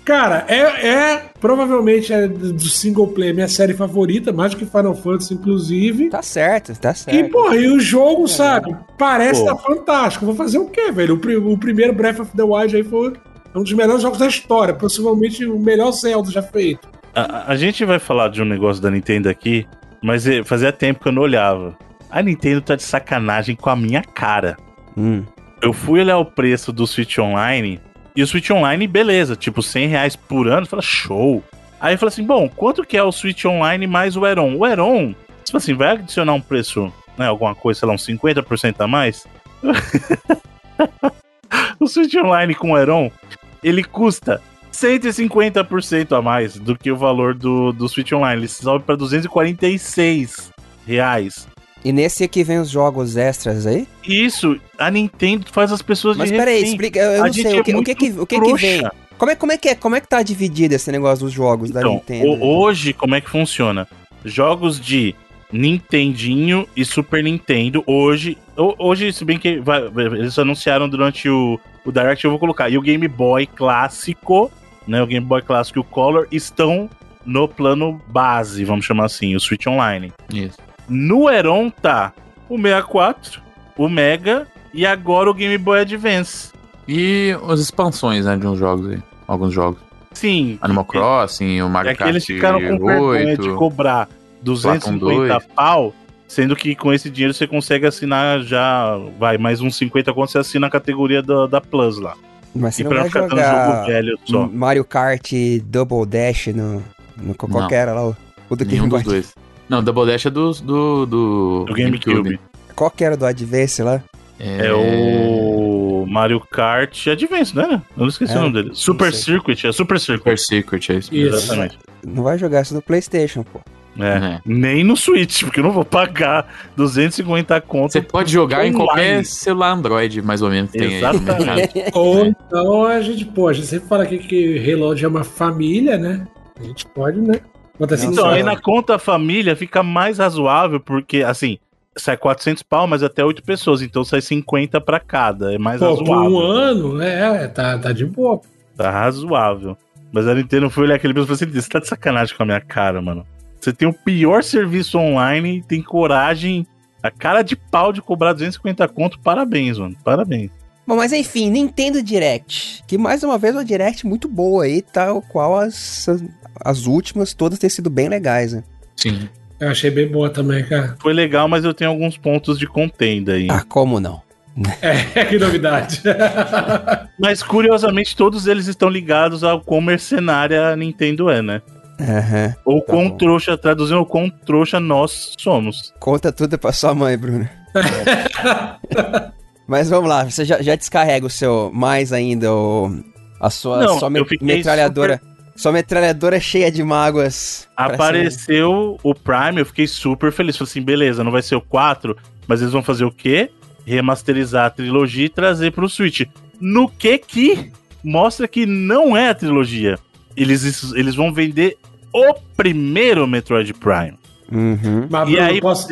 Cara, é, é provavelmente é do single player minha série favorita, mais do que Final Fantasy, inclusive. Tá certo, tá E, certo. porra, e o jogo, sabe, parece Pô. tá fantástico. Vou fazer o quê, velho? O, o primeiro Breath of the Wild aí foi um dos melhores jogos da história, possivelmente o melhor Zelda já feito. A, a gente vai falar de um negócio da Nintendo aqui, mas eh, fazia tempo que eu não olhava. A Nintendo tá de sacanagem com a minha cara. Hum. Eu fui olhar o preço do Switch Online, e o Switch Online, beleza, tipo 100 reais por ano, fala show. Aí eu falei assim, bom, quanto que é o Switch Online mais o Eron? O Eron, tipo assim, vai adicionar um preço, né, alguma coisa, sei lá, uns 50% a mais? (laughs) o Switch Online com o Eron, ele custa 150% a mais do que o valor do, do Switch Online. Ele sobe para 246 reais. E nesse aqui vem os jogos extras aí? Isso, a Nintendo faz as pessoas Mas peraí, explica. Eu, não sei, é o que, o que, que, o que, que vem? Como é, como, é que é, como é que tá dividido esse negócio dos jogos da Então, Nintendo? o- hoje, como é que funciona? Jogos de Nintendinho e Super Nintendo, hoje, ho- hoje, se bem que vai- eles anunciaram durante o, o Direct, eu vou colocar, e o Game Boy clássico, né, o Game Boy clássico e o Color estão no plano base, vamos chamar assim, o Switch Online. Isso. No Heron tá o 64, o Mega e agora o Game Boy Advance. E as expansões, né, de uns jogos aí. Alguns jogos. Sim, Animal Crossing, o Mario É que Kart eles ficaram com vergonha de 8. cobrar 250 Platinum pau, sendo que com esse dinheiro você consegue assinar já, vai, mais uns 50 quando você assina a categoria da, da Plus lá. Mas você e não pra vai não ficar dando jogar jogo velho só. Mario Kart Double Dash no, no qualquer lá, o, o do Nenhum Game Boy. dos dois. Não, Double Dash é do, do, do, Do GameCube. Qual que era do Advance lá? É o Mario Kart Advance, né? Eu não esqueci É, o nome dele. Super. Circuit, é Super Circuit. Super Secret, é isso. Isso. Exatamente. Não vai jogar isso no Playstation, pô. É. É. Nem no Switch, porque eu não vou pagar 250 conto. Você pode jogar em Online. qualquer celular Android, mais ou menos, que tem aí. Exatamente. mercado. (laughs) Ou então a gente, pô, a gente sempre fala aqui que Reload é uma família, né? A gente pode, né? Assim, Então, aí na conta família fica mais razoável, porque, assim, sai 400 pau, mas até 8 pessoas, então sai 50 pra cada. É mais Pô, por razoável. um ano, é, tá, tá de boa. Tá razoável. Mas a Nintendo foi olhar aquele mesmo e falou assim: você tá de sacanagem com a minha cara, mano. Você tem o pior serviço online, tem coragem, a cara de pau de cobrar 250 conto. Parabéns, mano. Parabéns. Bom, mas enfim, Nintendo Direct. Que mais uma vez uma Direct muito boa aí, tal qual as, as últimas, todas têm sido bem legais, né? Sim. Eu achei bem boa também, cara. Foi legal, mas eu tenho alguns pontos de contenda aí. Ah, como não? (laughs) É, que novidade. Mas curiosamente, todos eles estão ligados ao quão mercenária a Nintendo é, né? Aham. Ou Tá quão bom. trouxa, traduzindo, o quão trouxa nós somos. Conta tudo pra sua mãe, Bruno. (laughs) Mas vamos lá, você já, já descarrega o seu mais ainda o, a sua, Não, sua me- metralhadora. Sua metralhadora cheia de mágoas. Apareceu o Prime, eu fiquei super feliz. Falei assim, beleza, não vai ser o 4, mas eles vão fazer o quê? Remasterizar a trilogia e trazer pro Switch. No que que mostra que não é a trilogia. Eles, eles vão vender o primeiro Metroid Prime. Uhum. Mas, E Bruno, aí- posso...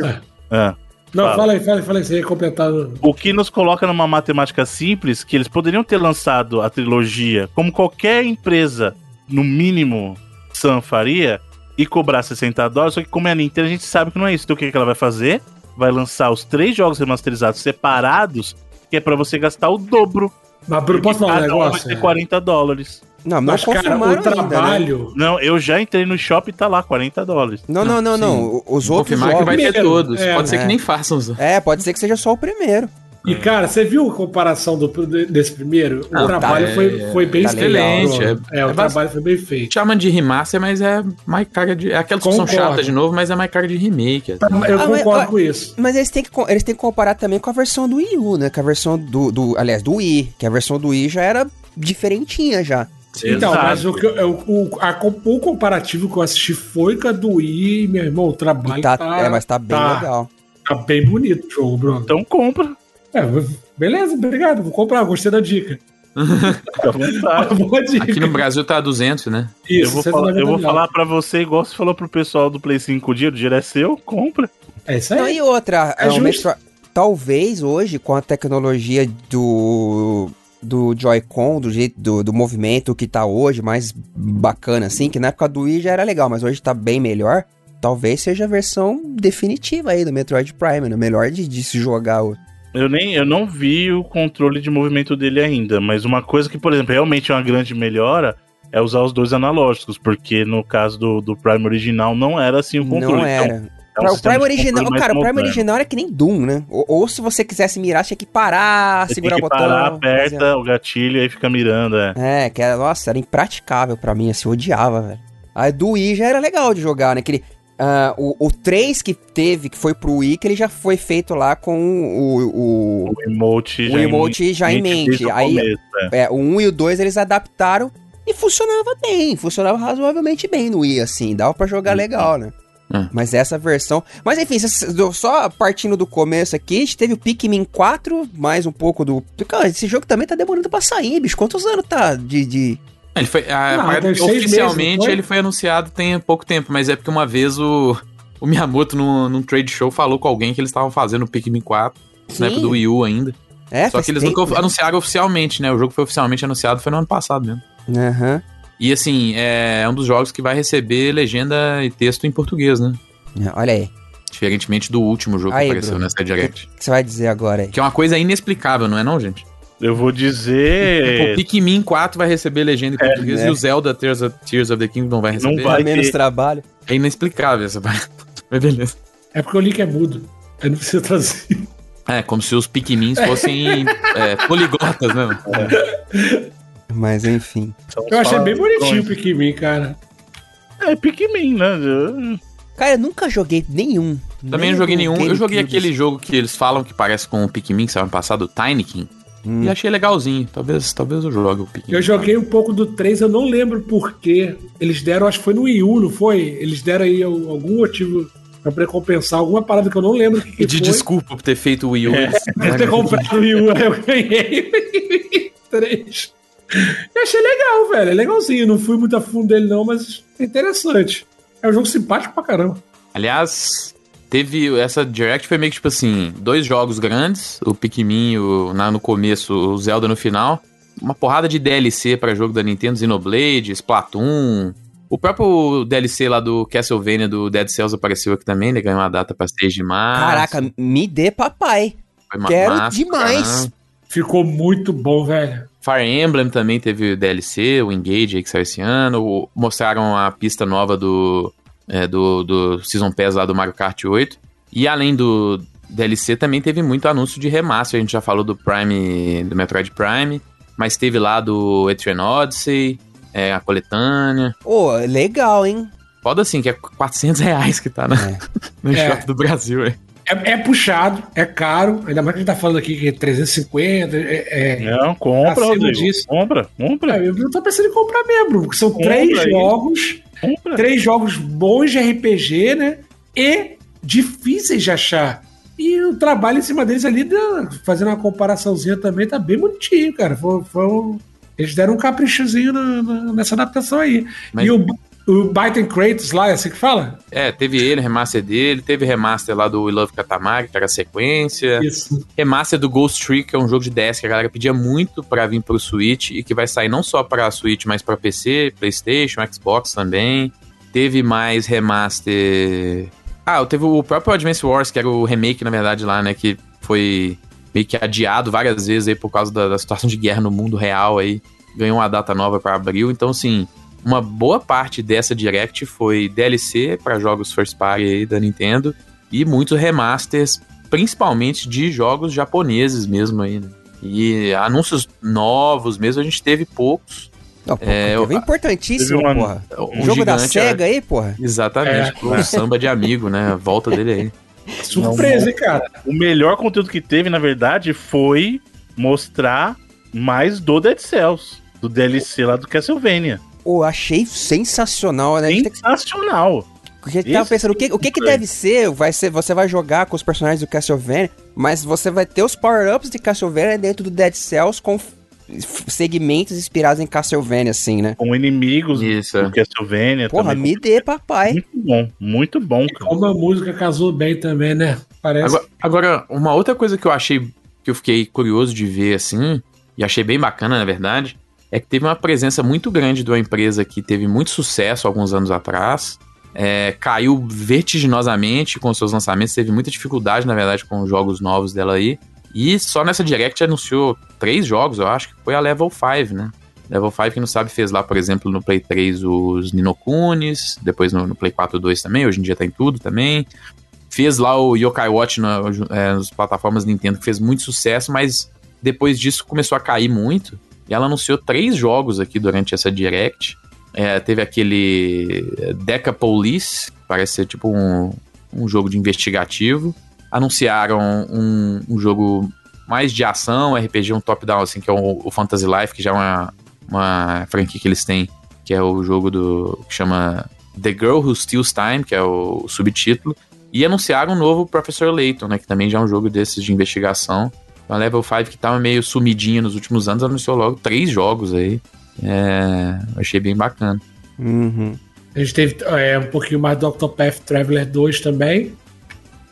Ah, Não, Fala. fala aí, fala aí, fala aí, você ia completar. o que nos coloca numa matemática simples, que eles poderiam ter lançado a trilogia como qualquer empresa, no mínimo, Sam faria, e cobrar 60 dólares, só que como é a Nintendo, a gente sabe que não é isso. Então o que, que ela vai fazer? vai lançar os três jogos remasterizados separados, que é pra você gastar o dobro. Mas Bruno, posso falar um um vai negócio? ter 40 dólares. Não, não Mas, cara, confirmaram o ainda, né? trabalho. Não, eu já entrei no shopping e tá lá, 40 dólares. Não, não, não, Sim. não. Os outros Confirmar que jogos... vai ter todos. é, Pode ser é. que nem façam os. É, pode ser que seja só o primeiro. E, cara, você viu a comparação do, desse primeiro? O Não, trabalho tá, foi, é- foi bem tá excelente, é- É, o é trabalho foi bem feito. Chamam de remaster, mas é mais cara de. É aquela discussão Concordo. chata de novo, mas é mais cara de remake. Tá, Eu Ah, mas- concordo ah, com isso. Mas eles têm, que, eles têm que comparar também com a versão do Wii U, né? Que a versão do, do... Aliás, do Wii. Que a versão do Wii já era diferentinha já. Então, Exato. mas o, que eu- o, o, a o comparativo que eu assisti foi com a do Wii, meu irmão, o trabalho tá, tá, é, mas tá bem tá- legal. tá bem bonito o jogo, Bruno. Então compra. É, beleza, obrigado, vou comprar, gostei da dica. (laughs) Aqui no Brasil tá 200, né? eu vou, falar, eu vou falar pra você, igual você falou pro pessoal do Play 5 dia, o dinheiro é seu, compra. É isso Não, aí. e outra, É é, justo. Metro- talvez hoje, com a tecnologia do, do Joy-Con, do jeito do, do movimento que tá hoje, mais bacana assim, que na época do Wii já era legal, mas hoje tá bem melhor. Talvez seja a versão definitiva aí do Metroid Prime, né? Melhor de, de se jogar. o- Eu nem eu não vi o controle de movimento dele ainda, mas uma coisa que, por exemplo, realmente é uma grande melhora é usar os dois analógicos, porque no caso do, do Prime original não era assim o controle. Não Então, era. É um o Prime original, cara, o Prime original era que nem Doom, né? Ou, ou se você quisesse mirar, tinha que parar, Você segurar o botão. parar, aperta o gatilho e aí fica mirando, é. É, que era, nossa, era impraticável pra mim, assim, eu odiava, velho. A do Wii já era legal de jogar, né? Aquele, ah, o, o 3 que teve, que foi pro Wii, que ele já foi feito lá com o, o, O emote o já emote já em mente. Aí, começo, é. é, o 1 e o 2 eles adaptaram e funcionava bem, funcionava razoavelmente bem no Wii, assim, dava pra jogar legal, né? Hum. Mas essa versão. Mas enfim, só partindo do começo aqui, a gente teve o Pikmin 4, mais um pouco do. Cara, esse jogo também tá demorando pra sair, bicho. Quantos anos tá de. de... Ele foi. A, meses, oficialmente não foi? ele foi anunciado tem pouco tempo, mas é porque uma vez o, o Miyamoto num, num trade show falou com alguém que eles estavam fazendo o Pikmin 4, na época do Wii U ainda. É, Só que eles tempo. nunca anunciaram oficialmente, né? O jogo foi oficialmente anunciado foi no ano passado mesmo. Aham. E assim, é um dos jogos que vai receber legenda e texto em português, né? É, Olha aí. Diferentemente do último jogo Aí, que apareceu Bruno. nessa O Direct. que você vai dizer agora aí? Que é uma coisa inexplicável, não é não, gente? Eu vou O dizer. Pikmin 4 vai receber legenda em português né? e o Zelda Tears of, Tears of the Kingdom vai receber. Não vai menos ter. trabalho. É inexplicável essa parte. (laughs) Mas beleza. É porque o link é mudo. Aí não precisa trazer. É, como se os Pikmins fossem (laughs) é, poliglotas, né? Mas enfim. São Eu achei bem bonitinho o Pikmin, cara. É Pikmin, né? Cara, eu nunca joguei nenhum. Também não joguei nenhum. Eu joguei aquele jogo que eles falam que parece com o Pikmin que saiu ano passado, o Tiny King. Hum. E achei legalzinho. Talvez, talvez eu jogue o Pikmin. Eu joguei um pouco do 3, eu não lembro porquê. Eles deram, acho que foi no Wii U, não foi? Eles deram aí algum motivo pra recompensar alguma parada que eu não lembro o que, De foi. desculpa por ter feito o Wii U. Deve ter comprado o Wii U, (laughs) eu ganhei 3. Eu achei legal, velho. É legalzinho. Não fui muito a fundo dele, não, mas é interessante. É um jogo simpático pra caramba. Aliás, teve essa Direct foi meio que tipo assim, dois jogos grandes, o Pikmin o, na, no começo, o Zelda no final, uma porrada de DLC para jogo da Nintendo, Xenoblade, Splatoon, o próprio DLC lá do Castlevania do Dead Cells apareceu aqui também, ele ganhou uma data pra 6 de março. Caraca, me dê papai. quero massa, demais. caramba. Ficou muito bom, velho. Fire Emblem também teve DLC, o Engage aí que saiu esse ano. o- mostraram a pista nova do, é, do, do Season Pass lá do Mario Kart 8. E além do DLC, também teve muito anúncio de remaster. A gente já falou do Prime, do Metroid Prime. Mas teve lá do Etrian Odyssey, é, a coletânea. Ô, legal, hein? Foda assim, que é 400 reais que tá na, É. (laughs) no É. shopping do Brasil. É. É, é puxado, é caro. Ainda mais que a gente tá falando aqui que é 350. É, é, Não, compra, Rodrigo. disso. Compra, compra, É, eu tô pensando em comprar mesmo, porque são Compra três aí. jogos, compra. três jogos bons de RPG, né? E difíceis de achar. E o trabalho em cima deles ali, fazendo uma comparaçãozinha também, tá bem bonitinho, cara. Foi, foi um- Eles deram um caprichozinho na- na- nessa adaptação aí. Mas- E o, o Byte and Kratos lá, é assim que fala? É, teve ele, remaster dele, teve remaster lá do We Love Katamari, que era a sequência. Isso. Remaster do Ghost Trick, que é um jogo de DS que a galera pedia muito pra vir pro Switch e que vai sair não só pra Switch, mas pra PC, PlayStation, Xbox também. Teve mais remaster Ah, teve o próprio Advance Wars, que era o remake, na verdade, lá, né? Que foi meio que adiado várias vezes aí por causa da, da situação de guerra no mundo real aí. Ganhou uma data nova para abril. Então, assim, uma boa parte dessa Direct foi DLC para jogos first party aí da Nintendo e muitos remasters, principalmente de jogos japoneses mesmo aí, né? E anúncios novos mesmo a gente teve poucos. Não, pô, É, eu- importantíssimo, uma- porra. Um O jogo da gigante, SEGA aí, porra. Exatamente, É. pro samba de amigo, né? A volta dele aí. (laughs) Surpresa, hein, cara? O melhor conteúdo que teve, na verdade, foi mostrar mais do Dead Cells, do DLC lá do Castlevania. Pô, achei sensacional, né? Sensacional. Porque a gente tava pensando, o que, o que, que deve ser? Vai ser? Você vai jogar com os personagens do Castlevania, mas você vai ter os power-ups de Castlevania dentro do Dead Cells com segmentos inspirados em Castlevania, assim, né? Com inimigos Isso. do Castlevania Porra, também. me dê, papai. Muito bom, muito bom, cara. Como a música casou bem também, né? Parece. Agora, agora, uma outra coisa que eu achei, que eu fiquei curioso de ver, assim, e achei bem bacana, na verdade, é que teve uma presença muito grande de uma empresa que teve muito sucesso alguns anos atrás, é, caiu vertiginosamente com seus lançamentos, teve muita dificuldade, na verdade, com os jogos novos dela aí, e só nessa Direct anunciou três jogos, eu acho que foi a Level 5, né? Level 5, quem não sabe, fez lá, por exemplo, no Play 3 os Ninokunis, depois no, no Play 4 2 também, hoje em dia tá em tudo também. Fez lá o Yokai Watch na, é, nas plataformas Nintendo, que fez muito sucesso, mas depois disso começou a cair muito. E ela anunciou três jogos aqui durante essa Direct. É, teve aquele Deca Police, parece ser tipo um, um jogo de investigativo. Anunciaram um, um jogo mais de ação, RPG, um top-down, assim, que é o, o Fantasy Life, que já é uma, uma franquia que eles têm, que é o jogo do que chama The Girl Who Steals Time, que é o subtítulo. E anunciaram um novo Professor Layton, né? Que também já é um jogo desses de investigação. A Level 5, que tava meio sumidinha nos últimos anos, anunciou logo três jogos aí. É, achei bem bacana. Uhum. A gente teve é, um pouquinho mais do Octopath Traveler 2 também.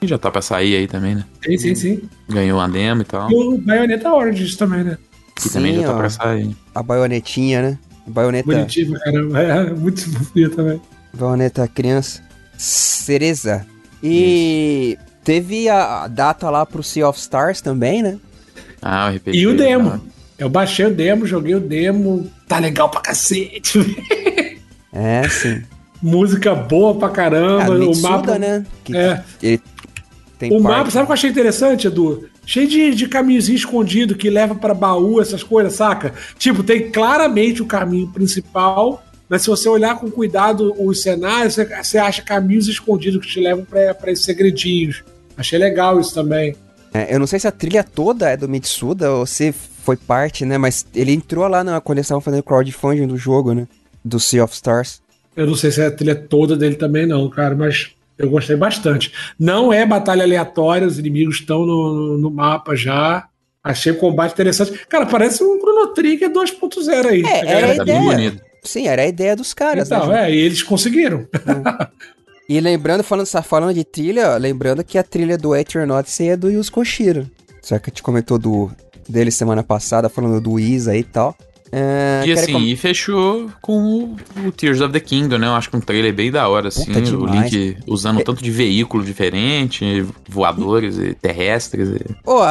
E já tá pra sair aí também, né? Sim, sim, sim. Ganhou uma demo e tal. E o Bayonetta Origins também, né? Que também já tá ó, pra sair. a baionetinha, né? Baioneta, Bonitinho pra caramba. É, muito (laughs) bonito também. baioneta criança. Cereza. E teve a a data lá pro Sea of Stars também, né? Ah, o RPG. E o tá. demo. Eu baixei o demo, joguei o demo. Tá legal pra cacete. É, sim. (laughs) Música boa pra caramba. o Mitsuda, mapa. né? Que É. ele tem O parte- mapa, sabe o que eu achei interessante, Edu? Cheio de, de caminhozinho escondido que leva pra baú, essas coisas, saca? Tipo, tem claramente o caminho principal, mas se você olhar com cuidado os cenários, você, você acha caminhos escondidos que te levam pra esses segredinhos. Achei legal isso também. É, eu não sei se a trilha toda é do Mitsuda ou se foi parte, né? Mas ele entrou lá na quando eles estavam fazendo crowdfunding do jogo, né? Do Sea of Stars. Eu não sei se é a trilha toda dele também, não, cara, mas eu gostei bastante. Não é batalha aleatória, os inimigos estão no, no mapa já. Achei o combate interessante. Cara, parece um Chrono Trigger 2.0 aí. É, A era a Tá ideia. bem bonito. Sim, era a ideia dos caras, né? Então, Ju? é, e eles conseguiram. (laughs) E lembrando, falando, tá falando de trilha, lembrando que a trilha do Odyssey é do Yuzo Koshiro. Só que a gente comentou do, dele semana passada, falando do Isa e tal. É, E assim, com- e fechou com o, o Tears of the Kingdom, né? Eu acho que um trailer bem da hora, assim. Puta, o. Link usando um tanto de veículo diferente, voadores e terrestres. E... Pô,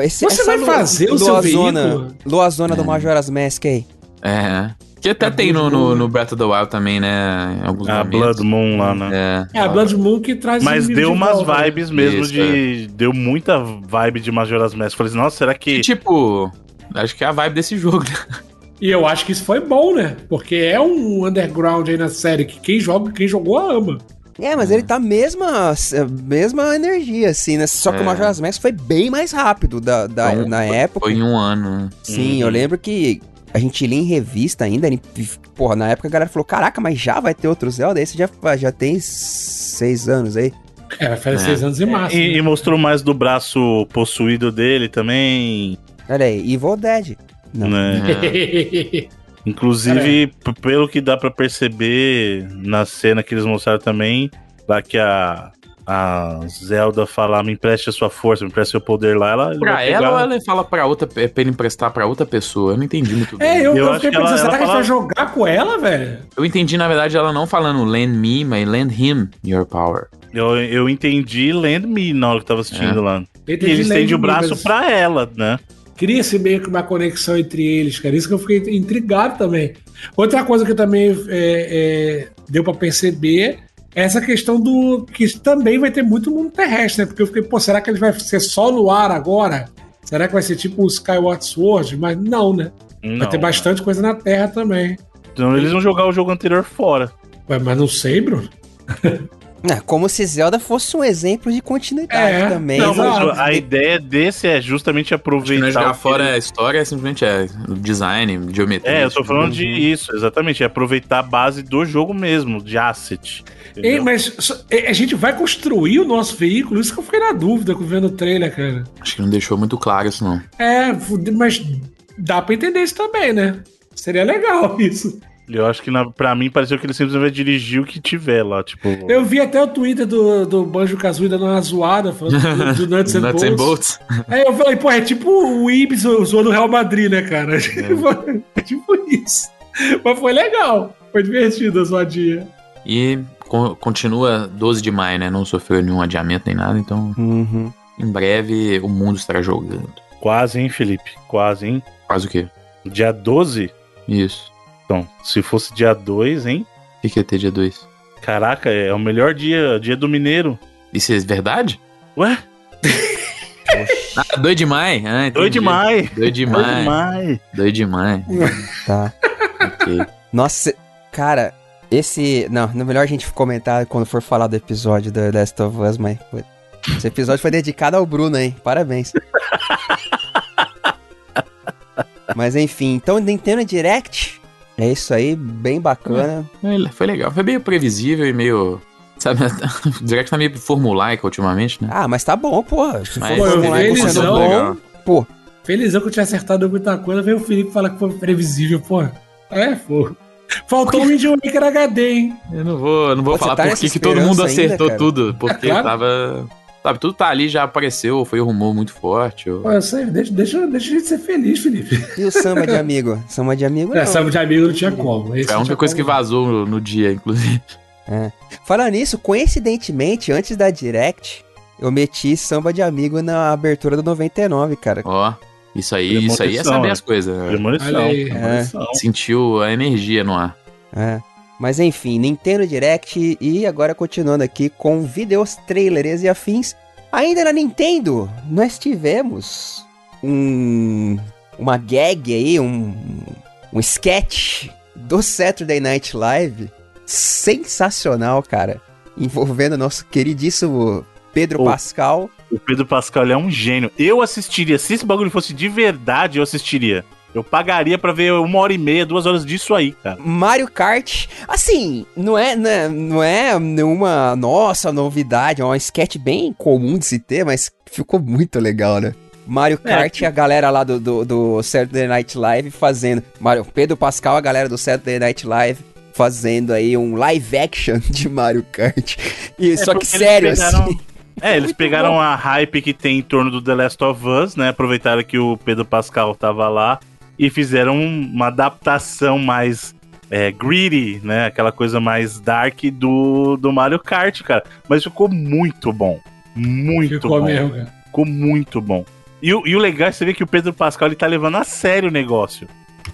esse, Você vai lu- fazer o seu Luazona, veículo? Luazona do Majora's Mask aí. É. Que até É tem no, Blood no, Moon. no Breath of the Wild também, né? Alguns A momentos. Blood Moon lá, né? É. É a Blood Moon que traz Mas deu de umas volta, né? vibes mesmo Isso, de. Deu muita vibe de Majora's Mask. Falei assim, nossa, será que. E tipo, acho que é a vibe desse jogo, né? E eu acho que isso foi bom, né? Porque é um underground aí na série que quem joga, quem jogou ama. É, mas ele tá mesma, mesma energia, assim, né? Só que É. o Majora's Mask foi bem mais rápido da, da- Foi um- na época. Foi em um ano. né? Sim, Uhum. eu lembro que a gente lia em revista ainda. e, Porra, na época a galera falou: Caraca, mas já vai ter outro Zelda? Esse já, já tem seis anos aí. É, vai fazer É. seis anos e massa. E, né? e mostrou mais do braço possuído dele também. Olha aí, Evil Dead. Não. Né? (laughs) É. Inclusive, p- pelo que dá pra perceber na cena que eles mostraram também, lá que a, a Zelda fala, me empreste a sua força, me empreste seu poder lá, ela. Pra vai ela pegar- ou ela fala pra outra, pra ele emprestar pra outra pessoa? Eu não entendi muito bem. É, eu, Eu eu acho que ela- será que a gente fala- vai jogar com ela, velho? Eu entendi, na verdade, ela não falando lend me, mas lend him your power. Eu, eu entendi Land Me na hora que eu tava assistindo É. lá. E ele estende o braço mas pra ela, né? Cria-se meio que uma conexão entre eles, cara. Isso que eu fiquei intrigado também. Outra coisa que também é, é, deu pra perceber é essa questão do. que também vai ter muito mundo terrestre, né? Porque eu fiquei, pô, será que ele vai ser só no ar agora? Será que vai ser tipo o Skyward Sword? Mas não, né? Vai Não. ter bastante coisa na Terra também. Então eles vão jogar o jogo anterior fora. Ué, mas não sei, Bruno. (laughs) É, como se Zelda fosse um exemplo de continuidade É, também. Não, mas a ideia desse é justamente Acho que não é aproveitar. jogar o que fora ele- a história, simplesmente é design, geometria. É, eu tô falando Uhum. de isso, exatamente. É aproveitar a base do jogo mesmo, de asset. Ei, mas é, a gente vai construir o nosso veículo? Isso que eu fiquei na dúvida com vendo o trailer, cara. Acho que não deixou muito claro isso, não. É, mas dá pra entender isso também, né? Seria legal (laughs) isso. Eu acho que na, pra mim pareceu que ele simplesmente vai dirigir o que tiver lá, tipo. Eu vi até o Twitter do, do Banjo Kazooie dando uma zoada, falando do, do (laughs) Nuts and Nuts and Bolts. Bolts. Aí eu falei, pô, é tipo o Ibis zoando o Real Madrid, né, cara? (laughs) É. tipo isso. Mas foi legal. Foi divertido a zoadinha. E co- continua 12 de maio, né? Não sofreu nenhum adiamento nem nada, então Uhum. em breve o mundo estará jogando. Quase, hein, Felipe? Quase, hein? Quase o quê? Dia 12? Isso. Então, se fosse dia 2, hein? O que, que é ter dia 2? Caraca, é o melhor dia, dia do Mineiro. Isso é verdade? Ué? Ah, 2 de maio? Ah, entendi. 2 de maio. 2 de 2 de maio. maio. 2 de maio. Tá. Ok. Nossa, cara, esse. Não, no melhor a gente comentar quando for falar do episódio do Last of Us, mas. Esse episódio foi dedicado ao Bruno, hein? Parabéns. (laughs) mas enfim, então Nintendo Direct. É isso aí, bem bacana. Foi legal. Foi meio previsível e meio. Sabe, o Direct tá meio formulaica ultimamente, né? Ah, mas tá bom, porra. Se Mas for sendo bom, legal. pô. Felizão que eu tinha acertado muita coisa, veio o Felipe falar que foi previsível, pô. É, pô. Faltou o Wind Waker HD, hein? Eu não vou, eu não vou Pô, falar tá por que que todo mundo ainda, acertou cara? tudo. Porque É claro. tava. Sabe, tudo tá ali, já apareceu, foi um rumor muito forte. ou- Pô, eu sei, deixa, deixa, deixa a gente ser feliz, Felipe. E o samba de amigo? Samba de amigo (laughs) não. É, sabe de amigo não tinha como. Esse Foi a única coisa que como. vazou no, no dia, inclusive. Falando nisso, coincidentemente, antes da Direct, eu meti samba de amigo na abertura do 99, cara. Ó, isso aí, isso aí é saber né? as coisas. né? Aí. premonição. Sentiu a energia no ar. É. Mas enfim, Nintendo Direct e agora continuando aqui com vídeos, trailers e afins. Ainda na Nintendo, nós tivemos um uma gag aí, um um sketch do Saturday Night Live sensacional, cara, envolvendo nosso queridíssimo Pedro Oh. Pascal. O Pedro Pascal é um gênio. Eu assistiria. Se esse bagulho fosse de verdade, eu assistiria. Eu pagaria pra ver uma hora e meia, duas horas disso aí, cara. Mario Kart, assim, não é, né, não é nenhuma nossa novidade, é um sketch bem comum de se ter, mas ficou muito legal, né? Mario É, Kart, a galera lá do, do, do Saturday Night Live fazendo. Mario, Pedro Pascal, a galera do Saturday Night Live fazendo aí um live action (laughs) de Mario Kart. E, só que sério, pegaram- assim. (laughs) É, eles pegaram bom. a hype que tem em torno do The Last of Us, né? Aproveitaram que o Pedro Pascal tava lá e fizeram uma adaptação mais é, greedy, né? Aquela coisa mais dark do, do Mario Kart, cara. Mas ficou muito bom. Muito Ficou bom. mesmo, cara. Ficou muito bom. E, o- e o legal é você ver que o Pedro Pascal ele tá levando a sério o negócio.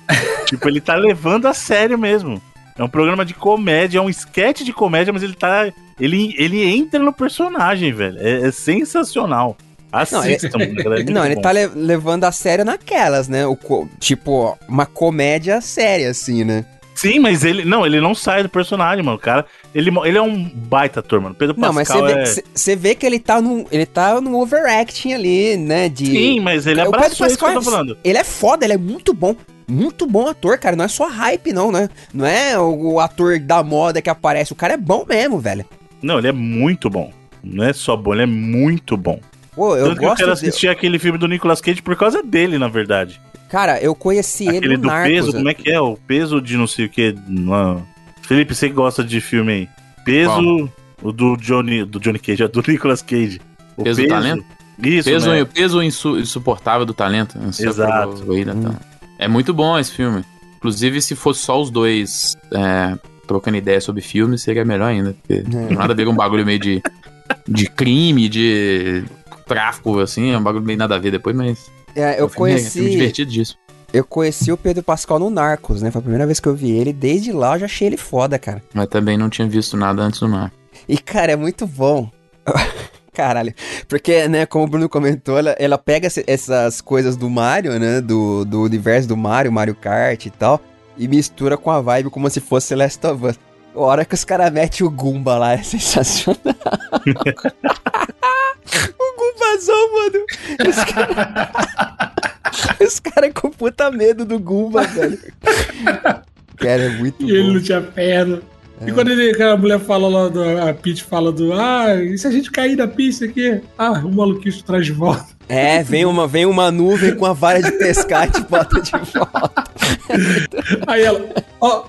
(laughs) tipo, ele tá levando a sério mesmo. É um programa de comédia, é um sketch de comédia, mas ele tá. Ele, ele entra no personagem, velho. É, é sensacional. Assistam, (laughs) galera. é Não, ele tá le- levando a sério naquelas, né? O tipo, uma comédia séria, assim, né? Sim, mas ele. Não, ele não sai do personagem, mano. O cara. Ele, ele é um baita ator, mano. Pedro Não, mas você Pascal vê, é. vê que ele tá num, ele tá num overacting ali, né, de... Sim, mas ele O Pedro abraçou isso que eu tô Pascal é- falando. Ele é foda, ele é muito bom. Muito bom ator, cara. Não é só hype, não, né? Não é o ator da moda que aparece. O cara é bom mesmo, velho. Não, ele é muito bom. Não é só bom, ele é muito bom. Pô, eu Tanto que eu gosto quero de... assistir aquele filme do Nicolas Cage por causa dele, na verdade. Cara, eu conheci ele Aquele no do Narcos. peso, né? como é que é? O peso de não sei o que. Felipe, você que gosta de filme aí. Peso. O do Johnny. Do Johnny Cage, é do (laughs) Nicolas Cage. O Peso do talento? Isso, peso, né? peso insu- insuportável do talento. Exato. Insuperable Weight of Talent. É muito bom esse filme. Inclusive, se fosse só os dois é, trocando ideia sobre filme, seria melhor ainda. Porque tem nada a ver com um bagulho meio de de crime, de tráfico, assim, é um bagulho meio nada a ver depois, mas. É, eu É, conheci. divertido disso. Eu conheci o Pedro Pascal no Narcos, né? Foi a primeira vez que eu vi ele. Desde lá eu já achei ele foda, cara. Mas também não tinha visto nada antes do mar. E, cara, é muito bom. (laughs) Caralho. Porque, né, como o Bruno comentou, ela, ela pega essas coisas do Mario, né? Do, do universo do Mario, Mario Kart e tal. E mistura com a vibe como se fosse Last of Us. A hora que os caras metem o Goomba lá é sensacional. (laughs) (laughs) Goombazão, mano. Os caras (laughs) os cara com puta medo do Goomba, velho. Cara, é muito E ele bom. não tinha perna. É. E quando ele, a mulher fala lá, do, a Peach fala do, ah, e se a gente cair da pista aqui? Ah, o maluquinho traz de volta. É, vem uma, vem uma nuvem com a vara de pescar e te bota de volta. Aí ela, ó,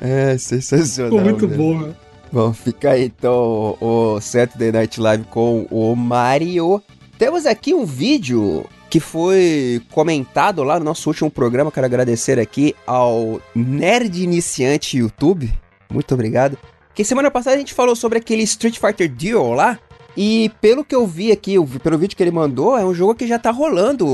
É sensacional. ficou muito velho. Boa. Bom, fica aí então o Saturday Night Live com o Mario. Temos aqui um vídeo que foi comentado lá no nosso último programa. Quero agradecer aqui ao Nerd Iniciante YouTube. Muito obrigado. Que semana passada a gente falou sobre aquele Street Fighter Duel lá. E pelo que eu vi aqui, pelo vídeo que ele mandou, é um jogo que já tá rolando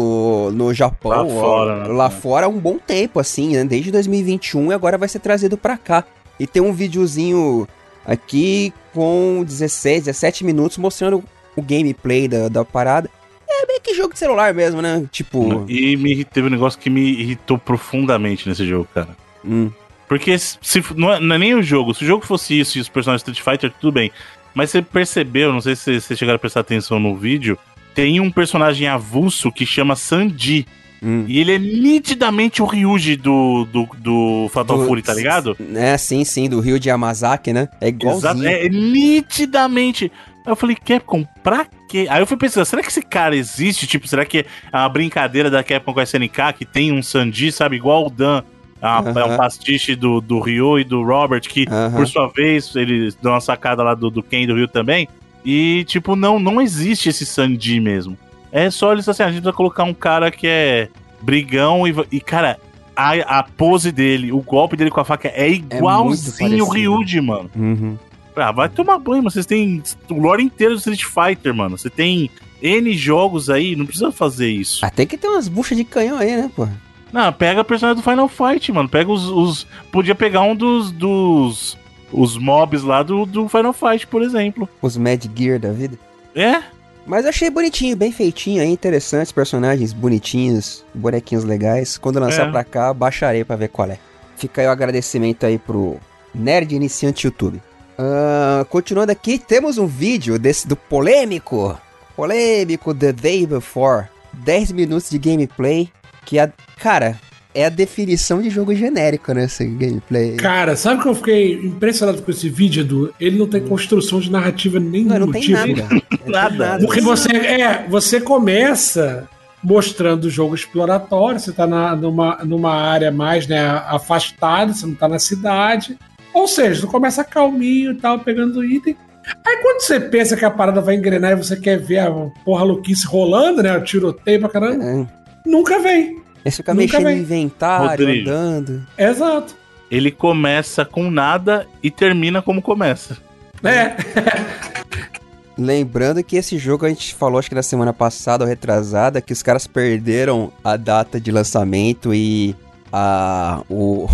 no Japão, Lá ó, fora, né? lá fora há um bom tempo, assim, né? Desde 2021 e agora vai ser trazido pra cá. E tem um videozinho aqui com 16, 17 minutos mostrando o gameplay da, da parada. É meio que jogo de celular mesmo, né? Tipo. E me teve um negócio que me irritou profundamente nesse jogo, cara. hum, Porque se, não, é, não é nem o jogo. Se o jogo fosse isso e os personagens Street Fighter, tudo bem. Mas você percebeu, não sei se vocês chegaram a prestar atenção no vídeo, tem um personagem avulso que chama Sanji. Hum. E ele é nitidamente o Ryuji do, do, do Fatal Do- Fury, tá ligado? É, sim, sim, do Rio de Yamazaki, né? É Exato, igualzinho. é nitidamente. Aí eu falei, Capcom, pra quê? Aí eu fui pensando, será que esse cara existe? Tipo, será que é uma brincadeira da Capcom com a SNK que tem um Sanji, sabe? Igual o Dan. É, uma- Aham. é um pastiche do, do Ryo e do Robert, que Aham. por sua vez eles dão uma sacada lá do, do Ken e do Ryu também. E, tipo, não, não existe esse Sanji mesmo. É só eles assim, a gente vai colocar um cara que é brigão e, e cara, a, a pose dele, o golpe dele com a faca é igualzinho o. Ryuji, mano. Uhum. Ah, vai tomar banho, mano. Vocês têm o lore inteiro do Street Fighter, mano. Você tem N jogos aí, não precisa fazer isso. Ah, tem que ter umas buchas de canhão aí, né, pô? Não, pega a personagem do Final Fight, mano. Pega os. os- podia pegar um dos. dos os mobs lá do, do Final Fight, por exemplo. Os Mad Gear da vida. É? Mas eu achei bonitinho, bem feitinho aí, interessantes, personagens bonitinhos, bonequinhos legais. Quando lançar É. pra cá, baixarei pra ver qual é. Fica aí o agradecimento aí pro Nerd Iniciante YouTube. Ah, continuando aqui, temos um vídeo desse do polêmico, polêmico The Day Before. 10 minutos de gameplay, que a, cara, é a definição de jogo genérico, né, esse gameplay. Cara, sabe que eu fiquei impressionado com esse vídeo, Edu? Ele não tem construção de narrativa nenhuma. Não, não tem tipo, (laughs) nada. Nada. Porque você, é, você começa mostrando o jogo exploratório, você tá na, numa, numa área mais né, afastada, você não tá na cidade. Ou seja, tu começa calminho e tal, pegando item. Aí quando você pensa que a parada vai engrenar e você quer ver a porra louquice rolando, né? O tiroteio pra caramba, É. nunca vem. Aí você fica Nunca mexendo vem. no inventário, Rodrigo. andando. Exato. Ele começa com nada e termina como começa. É. Lembrando que esse jogo a gente falou, acho que na semana passada ou retrasada, que os caras perderam a data de lançamento e a, o,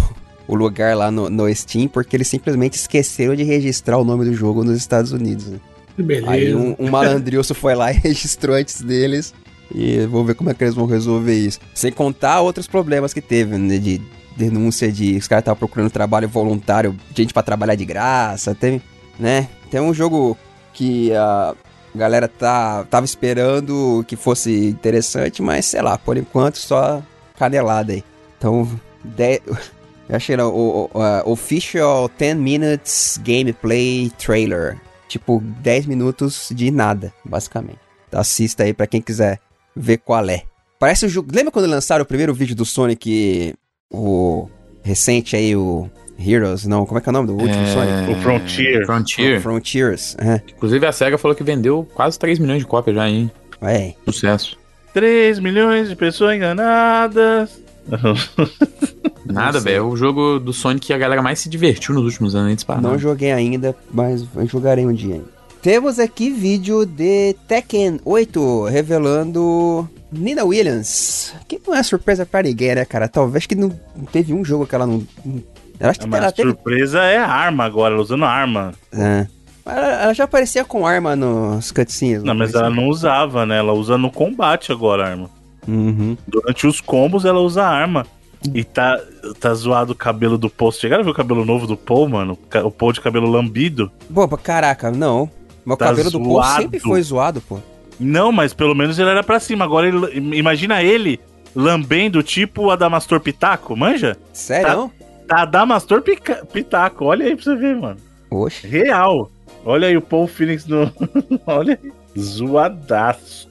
o lugar lá no, no Steam, porque eles simplesmente esqueceram de registrar o nome do jogo nos Estados Unidos. né? Que beleza. Aí um, um malandrilso foi lá e (laughs) registrou antes deles. E vamos ver como é que eles vão resolver isso. Sem contar outros problemas que teve, né? De denúncia de os caras estavam procurando trabalho voluntário, gente pra trabalhar de graça. Tem, né? Tem um jogo que a galera tá, tava esperando que fosse interessante, mas sei lá, por enquanto só canelada aí. Então, de... (laughs) eu achei não, o, o Official 10 Minutes Gameplay Trailer. Tipo, 10 minutos de nada, basicamente. Então, assista aí pra quem quiser ver qual é. Parece o jogo. Lembra quando lançaram o primeiro vídeo do Sonic, o recente aí, o Heroes? Não, como é que é o nome do último Sonic? O Frontier. Frontier. Frontiers. É. Inclusive a SEGA falou que vendeu quase 3 milhões de cópias já, hein? É. Sucesso. 3 milhões de pessoas enganadas. (laughs) Nada, velho. É o jogo do Sonic que a galera mais se divertiu nos últimos anos, hein? disparado. Não joguei ainda, mas eu jogarei um dia ainda. Temos aqui vídeo de Tekken 8 revelando Nina Williams. Que não é surpresa pra ninguém, né, cara? Talvez que não não teve um jogo que ela não. não- Eu acho que Mas ela a teve. surpresa é arma agora, ela usando arma. É. Ela, ela já aparecia com arma nos cutscenes. Não, mas ela não usava, né? Ela usa no combate agora a arma. Uhum. Durante os combos ela usa arma. E tá, tá zoado o cabelo do Paul. Chegaram a ver o cabelo novo do Paul, mano? O Paul de cabelo lambido? Pô, caraca, não. Meu Tá cabelo do Paul zoado. sempre foi zoado, pô. Não, mas pelo menos ele era pra cima. Agora ele- imagina ele lambendo tipo o Adamastor Pitaco, manja? Sério? Tá Adamastor Pica- Pitaco, olha aí pra você ver, mano. Oxe. Real. Olha aí o Paul Phoenix no. (laughs) olha aí. Zoadaço.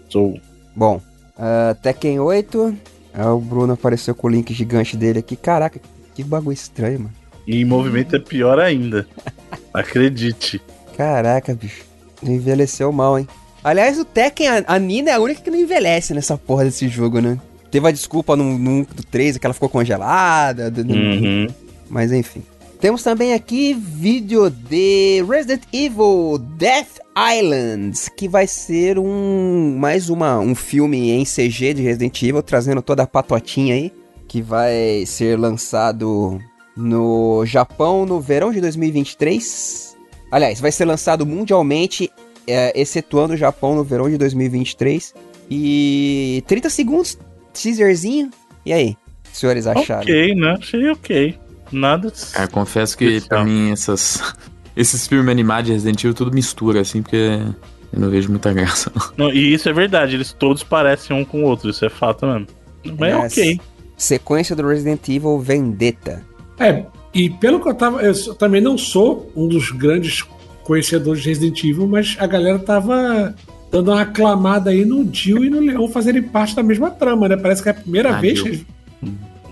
Bom, ah, Tekken 8. Ah, o Bruno apareceu com o link gigante dele aqui. Caraca, que bagulho estranho, mano. E em movimento é pior ainda. (laughs) Acredite. Caraca, bicho. Envelheceu mal, hein? Aliás, o Tekken, a, a Nina é a única que não envelhece nessa porra desse jogo, né? Teve a desculpa no, no 1 do 3, que ela ficou congelada. do- Uhum. Mas enfim. Temos também aqui vídeo de Resident Evil Death Island, que vai ser um mais uma, um filme em CG de Resident Evil, trazendo toda a patotinha aí, que vai ser lançado no Japão no verão de 2023. Aliás, vai ser lançado mundialmente, é, excetuando o Japão no verão de 2023. E 30 segundos, teaserzinho. E aí, senhores acharam? Ok, né? Achei ok. Nada. Cara, confesso que pra mim essas, (laughs) esses filmes animados de Resident Evil tudo mistura, assim, porque eu não vejo muita graça. não. Não, e isso é verdade, eles todos parecem um com o outro, isso é fato mesmo. Mas é Yes. ok. Sequência do Resident Evil Vendetta. É, e pelo que eu tava. Eu também não sou um dos grandes conhecedores de Resident Evil, mas a galera tava dando uma aclamada aí no Dio e no Leon fazerem parte da mesma trama, né? Parece que é a primeira Ah, vez Jill. que eles.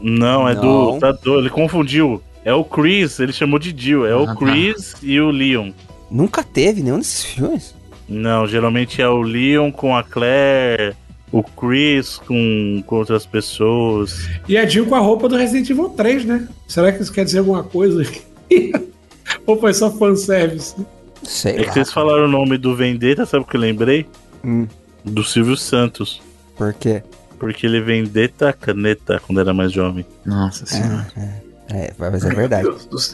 Não, é Não. do. Tá do ele confundiu. É o Chris, ele chamou de Jill. É Ah, o tá. Chris e o Leon. Nunca teve nenhum desses filmes. Não, geralmente é o Leon com a Claire, o Chris com, com outras pessoas. E a Jill com a roupa do Resident Evil 3, né? Será que isso quer dizer alguma coisa? (laughs) Ou foi só fanservice? Sei É lá. que vocês falaram o nome do Vendetta, sabe o que eu lembrei? Hum, Do Silvio Santos. por quê? Porque ele vendetta caneta quando era mais jovem. Nossa senhora. É, mas é verdade.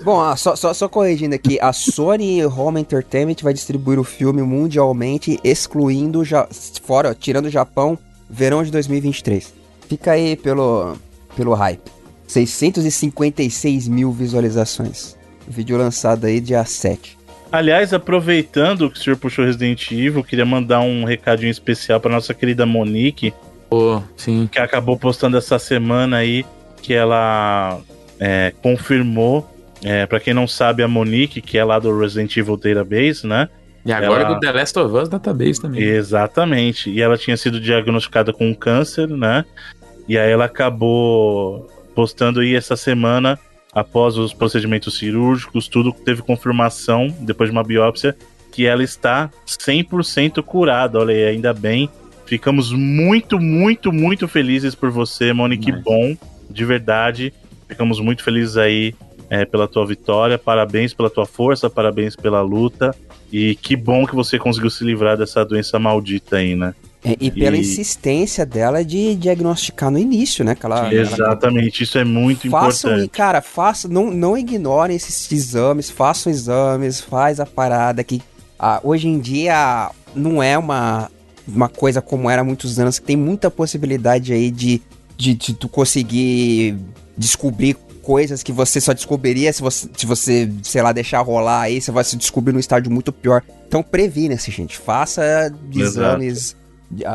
Bom, ah, só, só, só corrigindo aqui, a Sony Home Entertainment vai distribuir o filme mundialmente, excluindo, ja fora, tirando o Japão, verão de 2023. Fica aí pelo, pelo hype. 656 mil visualizações. Vídeo lançado aí dia 7. Aliás, aproveitando que o senhor puxou Resident Evil, queria mandar um recadinho especial para nossa querida Monique, Pô, sim. que acabou postando essa semana aí que ela é, confirmou. É, para quem não sabe, a Monique, que é lá do Resident Evil Database, né? E agora Ela- do The Last of Us Database também. Exatamente. E ela tinha sido diagnosticada com câncer, né? E aí ela acabou postando aí essa semana, após os procedimentos cirúrgicos, tudo teve confirmação, depois de uma biópsia, que ela está 100% curada. Olha aí, ainda bem. Ficamos muito, muito, muito felizes por você, Monique Nice. Bom, de verdade. Ficamos muito felizes aí é, pela tua vitória. Parabéns pela tua força, parabéns pela luta. E que bom que você conseguiu se livrar dessa doença maldita aí, né? É, e pela E- insistência dela de diagnosticar no início, né? Que ela, ela Exatamente, isso é muito Façam, importante. cara, façam, não, não ignorem esses exames, façam exames, faz a parada que ah, hoje em dia não é uma, uma coisa como era há muitos anos, que tem muita possibilidade aí de, de, de tu conseguir descobrir coisas que você só descobriria se você, se você, sei lá, deixar rolar aí, você vai se descobrir num estágio muito pior. Então previna-se, gente. Faça exames.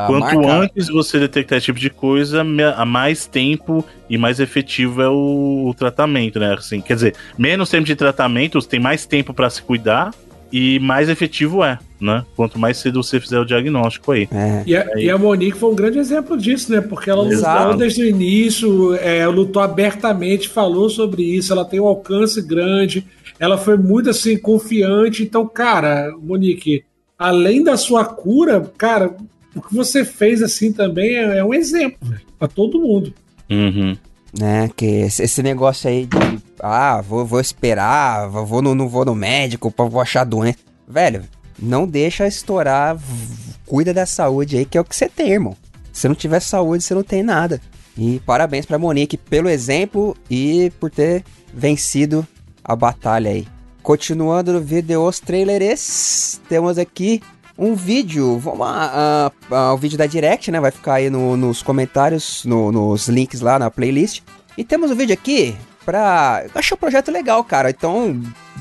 Quanto marca- antes você detectar esse tipo de coisa, a mais tempo e mais efetivo é o, o tratamento, né? Assim, quer dizer, menos tempo de tratamento, você tem mais tempo pra se cuidar e mais efetivo é, né? Quanto mais cedo você fizer o diagnóstico aí. É. E a, e a Monique foi um grande exemplo disso, né? Porque ela Exato. lutou desde o início, é, lutou abertamente, falou sobre isso, ela tem um alcance grande, ela foi muito assim, confiante. Então, cara, Monique, além da sua cura, cara, o que você fez assim também é, é um exemplo pra todo mundo. Uhum. né? Que esse, negócio aí de, ah, vou, vou esperar, vou, no, não vou no médico, pra- vou achar doença. Velho, não deixa estourar, cuida da saúde aí, que é o que você tem, irmão. Se não tiver saúde, você não tem nada. E parabéns pra Monique pelo exemplo e por ter vencido a batalha aí. Continuando no vídeo os trailers, temos aqui um vídeo, vamos lá, uh, uh, o vídeo da Direct, né, vai ficar aí no, nos comentários, no, nos links lá na playlist. E temos um vídeo aqui pra... Achei o projeto legal, cara, então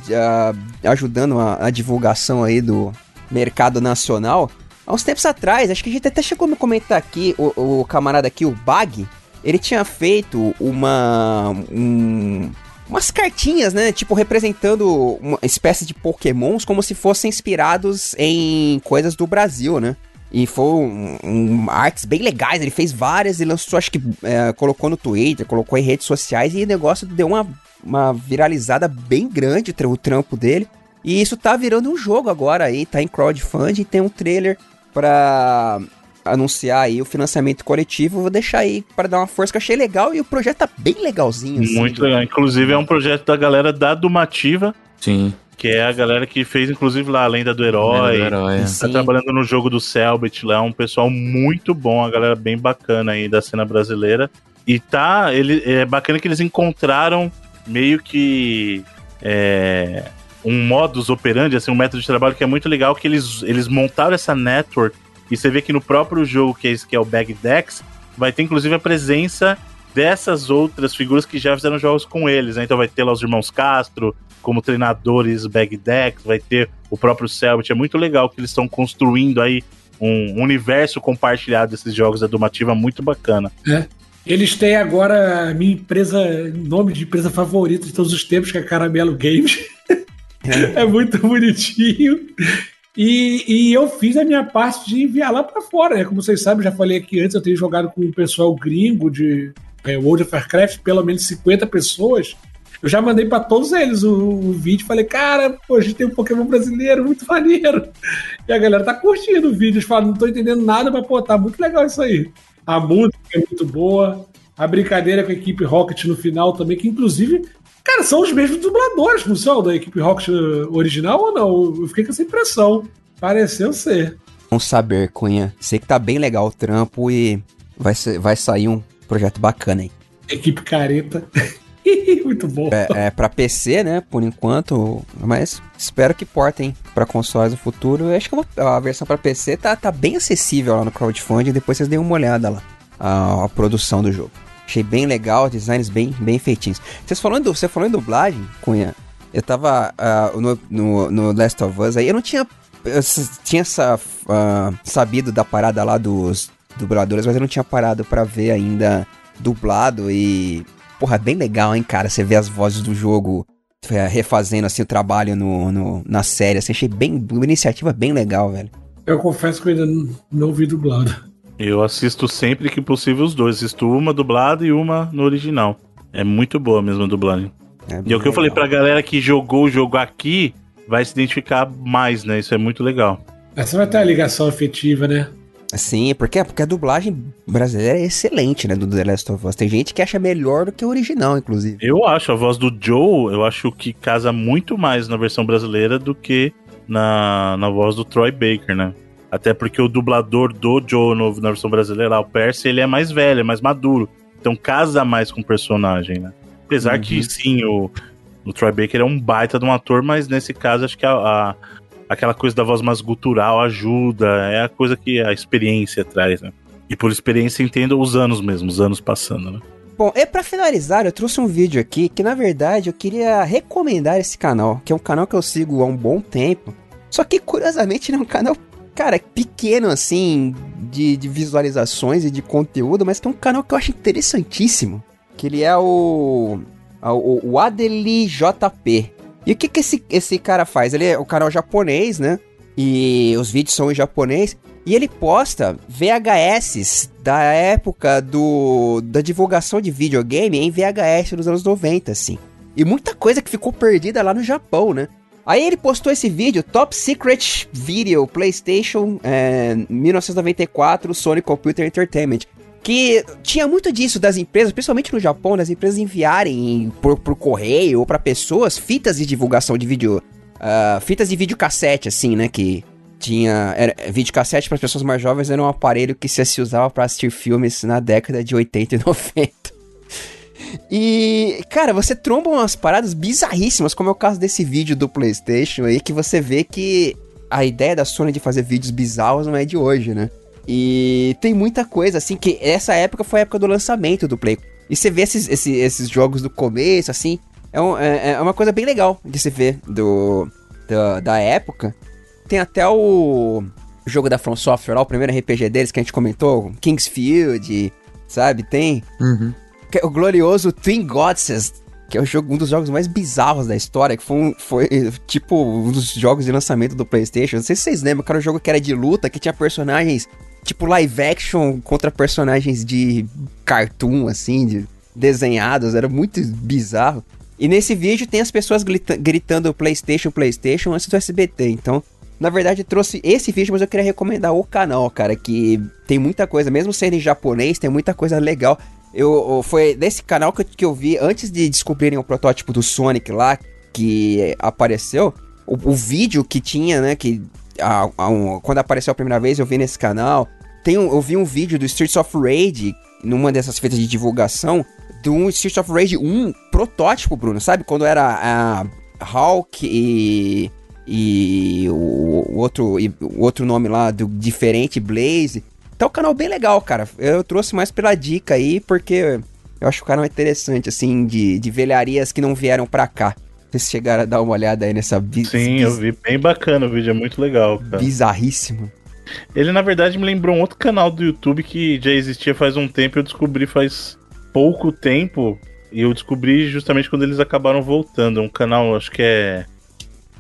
uh, ajudando a, a divulgação aí do mercado nacional. Há uns tempos atrás, acho que a gente até chegou a me comentar aqui, o, o camarada aqui, o Bag, ele tinha feito uma... Um, umas cartinhas, né? Tipo, representando uma espécie de pokémons como se fossem inspirados em coisas do Brasil, né? E foram um, um, artes bem legais, ele fez várias e lançou, acho que é, colocou no Twitter, colocou em redes sociais e o negócio deu uma, uma viralizada bem grande, o trampo dele. E isso tá virando um jogo agora aí, tá em crowdfunding, tem um trailer pra anunciar aí o financiamento coletivo, vou deixar aí para dar uma força que eu achei legal e o projeto tá bem legalzinho. Assim, Muito legal. Inclusive é um projeto da galera da Dumativa. Sim. Que é a galera que fez, inclusive, lá a Lenda do Herói. Lenda do Herói. É. Tá trabalhando no jogo do Selbit lá. É um pessoal muito bom, a galera bem bacana aí da cena brasileira. E tá. Ele, é bacana que eles encontraram meio que. É, um modus operandi, assim, um método de trabalho que é muito legal, que eles, eles montaram essa network e você vê que no próprio jogo, que é, esse, que é o Bag Dex, vai ter inclusive a presença dessas outras figuras que já fizeram jogos com eles. Né? Então vai ter lá os irmãos Castro como treinadores Bag Dex, vai ter o próprio Selbit. É muito legal que eles estão construindo aí um universo compartilhado desses jogos da Domativa muito bacana. É. Eles têm agora a minha empresa, nome de empresa favorita de todos os tempos, que é Caramelo Games. É, (laughs) é muito bonitinho. E, e, eu fiz a minha parte de enviar lá para fora, né? Como vocês sabem, já falei aqui antes, eu tenho jogado com o pessoal gringo de é, World of Warcraft, pelo menos 50 pessoas. Eu já mandei para todos eles o, o vídeo falei, cara, gente tem um Pokémon brasileiro, muito maneiro. E a galera tá curtindo o vídeo, eles falam, não tô entendendo nada, mas pô, tá muito legal isso aí. A música é muito boa, a brincadeira com a equipe Rocket no final também, que inclusive Cara, são os mesmos dubladores, não são? Da equipe Rocket original ou não? Eu fiquei com essa impressão. Pareceu ser. Vamos saber, Cunha. Sei que tá bem legal o trampo e vai, ser, vai sair um projeto bacana aí. Equipe careta. (laughs) (laughs) Muito bom. É, é pra PC, né? Por enquanto. Mas espero que portem pra consoles no futuro. Eu acho que a versão pra PC tá, tá bem acessível lá no crowdfunding. Depois vocês deem uma olhada lá. A, a produção do jogo. Achei bem legal, designs bem, bem feitinhos. Vocês falando, você falando em dublagem, Cunha, eu tava uh, no, no, no, Last of Us aí, eu não tinha. Eu tinha essa, uh, sabido da parada lá dos dubladores, mas eu não tinha parado para ver ainda dublado e. Porra, bem legal, hein, cara? Você vê as vozes do jogo é, refazendo assim o trabalho no, no, na série. Assim, achei bem. Uma iniciativa bem legal, velho. Eu confesso que eu ainda não, não ouvi dublado. Eu assisto sempre que possível os dois. Assisto uma dublada e uma no original. É muito boa mesmo a dublagem. É e é o que eu falei pra galera que jogou o jogo aqui, vai se identificar mais, né? Isso é muito legal. Essa vai ter a ligação afetiva, né? Sim, porque, porque a dublagem brasileira é excelente, né, do The Last of Us. Tem gente que acha melhor do que o original, inclusive. Eu acho, a voz do Joe, eu acho que casa muito mais na versão brasileira do que na, na voz do Troy Baker, né? Até porque o dublador do Joe no, na versão brasileira, o Percy, ele é mais velho, é mais maduro. Então casa mais com o personagem, né? Apesar uhum. que sim, o, o Troy Baker é um baita de um ator, mas nesse caso acho que a, a, aquela coisa da voz mais gutural ajuda, é a coisa que a experiência traz, né? E por experiência entendo os anos mesmo, os anos passando, né? Bom, e para finalizar, eu trouxe um vídeo aqui que na verdade eu queria recomendar esse canal, que é um canal que eu sigo há um bom tempo. Só que curiosamente ele é um canal cara, pequeno assim, de, de visualizações e de conteúdo, mas que é um canal que eu acho interessantíssimo. Que ele é o. O, o Adeli JP. E o que, que esse, esse cara faz? Ele é o canal japonês, né? E os vídeos são em japonês. E ele posta VHS da época do, da divulgação de videogame em VHS nos anos 90, assim. E muita coisa que ficou perdida lá no Japão, né? Aí ele postou esse vídeo, Top Secret Video PlayStation é, 1994 Sony Computer Entertainment. Que tinha muito disso das empresas, principalmente no Japão, das empresas enviarem por, por correio ou para pessoas fitas de divulgação de vídeo uh, fitas de videocassete, assim, né? Que tinha. Era, videocassete para as pessoas mais jovens era um aparelho que se, usava para assistir filmes na década de 80 e 90. (laughs) E, cara, você tromba umas paradas bizarríssimas, como é o caso desse vídeo do PlayStation aí, que você vê que a ideia da Sony de fazer vídeos bizarros não é de hoje, né? E tem muita coisa, assim, que essa época foi a época do lançamento do Play. E você vê esses, esses, esses jogos do começo, assim, é, um, é, é, uma coisa bem legal de se ver do, da, da época. Tem até o jogo da From Software lá, o primeiro RPG deles que a gente comentou, Kingsfield, sabe? Tem uhum. É o glorioso Twin Goddesses, que é o jogo, um dos jogos mais bizarros da história, que foi, um, foi tipo um dos jogos de lançamento do PlayStation. Não sei se vocês lembram, que era um jogo que era de luta, que tinha personagens tipo live action contra personagens de cartoon, assim, de desenhados, era muito bizarro. E nesse vídeo tem as pessoas gritando PlayStation, PlayStation antes do SBT. Então, na verdade, trouxe esse vídeo, mas eu queria recomendar o canal, cara, que tem muita coisa, mesmo sendo em japonês, tem muita coisa legal. Eu, foi desse canal que eu, que eu vi antes de descobrirem o protótipo do Sonic lá que apareceu. O, o vídeo que tinha, né? Que a, a, um, quando apareceu a primeira vez eu vi nesse canal. Tem um, eu vi um vídeo do Streets of Rage numa dessas feitas de divulgação do Streets of Rage 1 protótipo, Bruno, sabe? Quando era a Hulk e e o, o outro e, o outro nome lá do diferente Blaze. Então o canal bem legal, cara. Eu trouxe mais pela dica aí, porque eu acho o canal interessante, assim, de, de velharias que não vieram pra cá. Vocês chegaram a dar uma olhada aí nessa... Sim, eu vi bem bacana o vídeo, é muito legal, cara. Bizarríssimo. Ele, na verdade, me lembrou um outro canal do YouTube que já existia faz um tempo, eu descobri faz pouco tempo, e eu descobri justamente quando eles acabaram voltando. É um canal, acho que é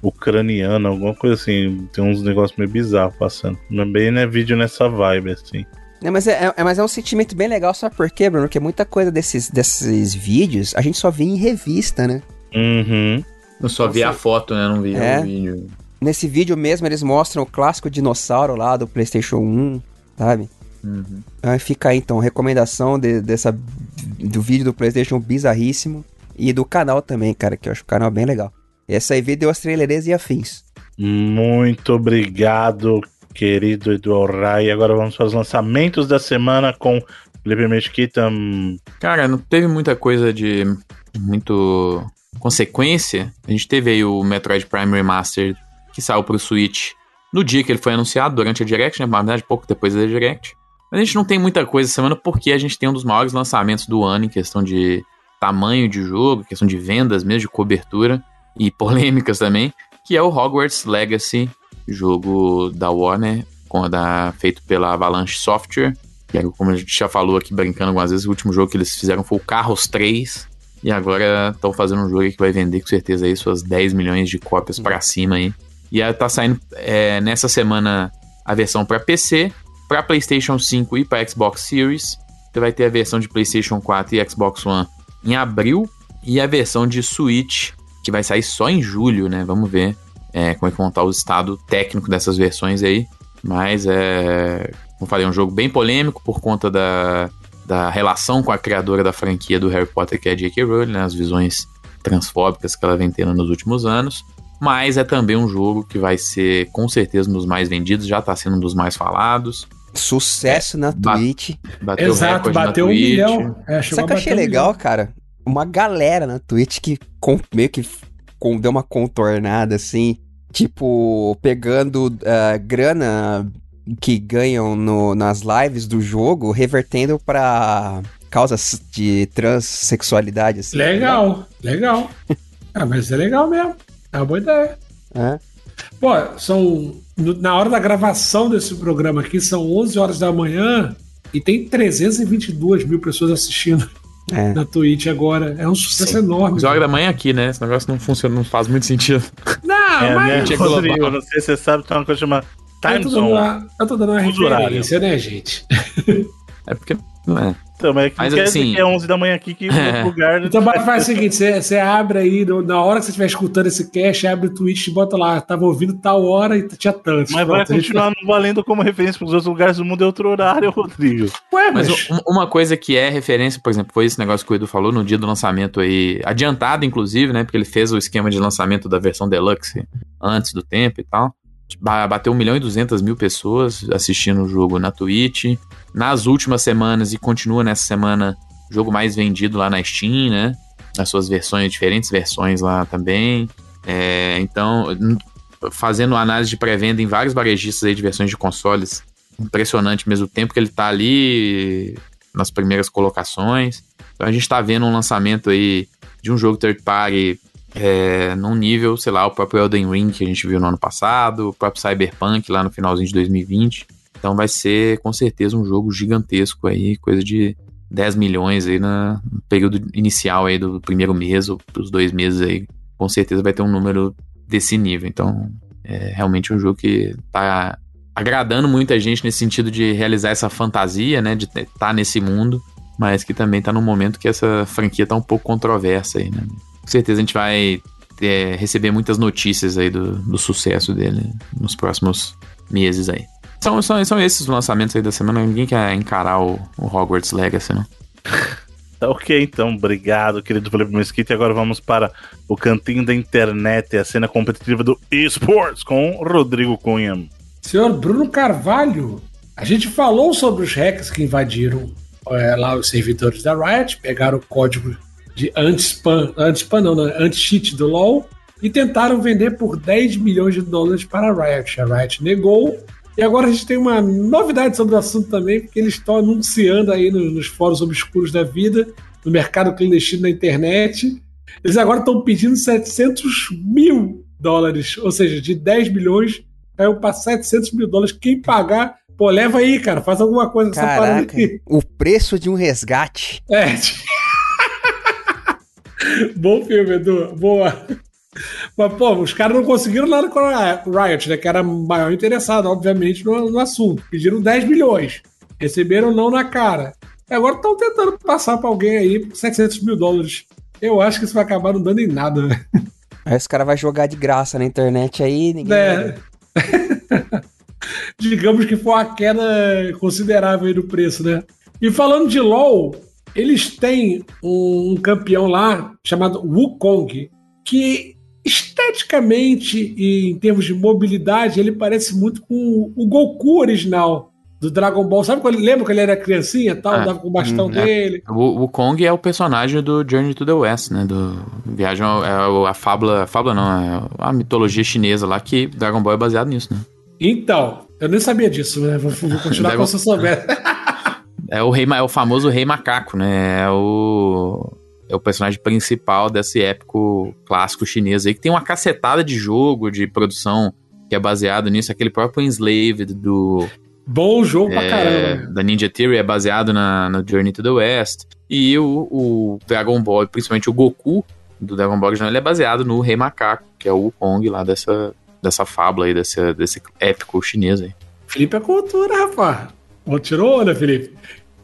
ucraniano, alguma coisa assim. Tem uns negócios meio bizarros passando. Também é vídeo nessa vibe, assim. É, mas, é, é, mas é um sentimento bem legal, sabe por quê, Bruno? Porque muita coisa desses, desses vídeos a gente só vê em revista, né? Uhum. Eu só vi a foto, né? Não vi é. o vídeo. Nesse vídeo mesmo, eles mostram o clássico dinossauro lá do PlayStation 1, sabe? Uhum. Então, fica aí, então, recomendação de, dessa, do vídeo do PlayStation bizarríssimo. E do canal também, cara, que eu acho o canal bem legal. Essa aí deu as trailerês e afins. Muito obrigado, querido Edu Rai. Agora vamos para os lançamentos da semana com Felipe Mesquita. Cara, não teve muita coisa de muito consequência. A gente teve aí o Metroid Prime Remastered que saiu para o Switch no dia que ele foi anunciado, durante a Direct, né? Na verdade, pouco depois da Direct. Mas a gente não tem muita coisa essa semana porque a gente tem um dos maiores lançamentos do ano em questão de tamanho de jogo, questão de vendas mesmo, de cobertura e (laughs) polêmicas também, que é o Hogwarts Legacy, jogo da Warner, da, feito pela Avalanche Software. Que é, como a gente já falou aqui brincando algumas vezes, o último jogo que eles fizeram foi o Carros 3. E agora estão fazendo um jogo que vai vender com certeza aí suas 10 milhões de cópias para cima aí. E aí tá saindo é, nessa semana a versão para PC, para PlayStation 5 e para Xbox Series. Você vai ter a versão de PlayStation 4 e Xbox One em abril e a versão de Switch que vai sair só em julho, né? Vamos ver é, como é que vão estar o estado técnico dessas versões aí. Mas é, como falei, é um jogo bem polêmico por conta da, da relação com a criadora da franquia do Harry Potter, que é a J.K. Rowling, né? As visões transfóbicas que ela vem tendo nos últimos anos. Mas é também um jogo que vai ser, com certeza, um dos mais vendidos, já está sendo um dos mais falados. Sucesso é, na Twitch. Bateu Exato, bateu um Twitch. milhão. É, Sabe o que eu achei legal, cara? uma galera na Twitch que com, meio que com, deu uma contornada assim, tipo, pegando uh, grana que ganham no, nas lives do jogo, revertendo para causas de transexualidade. Assim, legal, tá legal. (laughs) ah, mas é legal mesmo. É uma boa ideia. É. Pô, são. Na hora da gravação desse programa aqui, são 11 horas da manhã e tem 322 mil pessoas assistindo (laughs) é. na Twitch agora. É um sucesso Sim. enorme. Joga da manhã aqui, né? Esse negócio não funciona, não faz muito sentido. Não, é, mas. Né? Rodrigo, não sei se você sabe, tem uma coisa chamada Time eu tô, dando uma, eu tô dando uma referência, né, gente? (laughs) é porque. Não é. Então, mas, Mas, quer assim- dizer que é 11 da manhã aqui que (laughs) É. lugar... Então mas faz o (laughs) seguinte: você, abre aí, na hora que você estiver escutando esse cast, abre o Twitch e bota lá, tava ouvindo tal hora e tinha tantos. Mas vai Pronto, gente- continuar não valendo como referência para os outros lugares do mundo é outro horário, Rodrigo. Ué, Mas mas. um- uma coisa que é referência, por exemplo, foi esse negócio que o Edu falou no dia do lançamento aí, adiantado inclusive, né? Porque ele fez o esquema de lançamento da versão Deluxe antes do tempo e tal. Ba- Bateu 1 milhão e 200 mil pessoas assistindo o jogo na Twitch. Nas últimas semanas, e continua nessa semana, jogo mais vendido lá na Steam, né? As suas versões, diferentes versões lá também. É, então, fazendo análise de pré-venda em vários varejistas aí de versões de consoles, impressionante mesmo o tempo que ele tá ali nas primeiras colocações. Então a gente tá vendo um lançamento aí de um jogo third party é, num nível, sei lá, o próprio Elden Ring que a gente viu no ano passado, o próprio Cyberpunk lá no finalzinho de 2020. Então vai ser com certeza um jogo gigantesco aí, coisa de 10 milhões aí na- no período inicial aí do primeiro mês ou dos dois meses aí. Com certeza vai ter um número desse nível. Então é realmente um jogo que tá agradando muita gente nesse sentido de realizar essa fantasia, né, de estar nesse mundo, mas que também tá num momento que essa franquia tá um pouco controversa aí, né. Com certeza a gente vai é, receber muitas notícias aí do, do sucesso dele nos próximos meses aí. São, são, são esses os lançamentos aí da semana, ninguém quer encarar o, o Hogwarts Legacy, não. (laughs) Tá ok, então, obrigado, querido Felipe Mesquita. E agora vamos para o cantinho da internet, a cena competitiva do eSports com Rodrigo Cunha. Senhor Bruno Carvalho, a gente falou sobre os hackers que invadiram é, lá os servidores da Riot, pegaram o código de anti-spam, anti-spam não, né, anti-cheat do LoL e tentaram vender por 10 milhões de dólares para a Riot. A Riot negou. E agora a gente tem uma novidade sobre o assunto também, porque eles estão anunciando aí no- nos fóruns obscuros da vida, no mercado clandestino da internet. Eles agora estão pedindo 700 mil dólares, ou seja, de 10 milhões caiu para 700 mil dólares. Quem pagar, pô, leva aí, cara, faz alguma coisa com essa parada aqui. o preço de um resgate. É. (laughs) (laughs) Bom filme, Edu. Boa. Mas, pô, os caras não conseguiram nada com a Riot, né? Que era maior interessado, obviamente, no, no assunto. Pediram 10 milhões. Receberam não na cara. E agora estão tentando passar para alguém aí por 700 mil dólares. Eu acho que isso vai acabar não dando em nada, né? Aí os caras vão jogar de graça na internet aí, ninguém. É. (laughs) Digamos que foi uma queda considerável aí no preço, né? E falando de LoL, eles têm um, campeão lá chamado Wukong, que esteticamente e em termos de mobilidade, ele parece muito com o Goku original do Dragon Ball. Sabe quando lembra que ele era criancinha e tal, Ah, andava com o bastão hum, é. dele? O, o Kong é o personagem do Journey to the West, né? Do Viagem é a fábula, fábula não, é a mitologia chinesa lá que Dragon Ball é baseado nisso, né? Então, eu nem sabia disso, né? Vou, vou continuar Deve- (laughs) como se eu soubesse. (laughs) É o rei, é o famoso rei macaco, né? É o é o personagem principal desse épico clássico chinês aí que tem uma cacetada de jogo, de produção que é baseado nisso, aquele próprio Enslaved do Bom jogo pra é, caramba. né? da Ninja Theory é baseado na, na Journey to the West. E o, o Dragon Ball, principalmente o Goku do Dragon Ball original, ele é baseado no Rei Macaco, que é o Wukong lá dessa, dessa fábula aí, desse, desse épico chinês aí. Felipe é cultura, rapaz. Tirou onda, Felipe.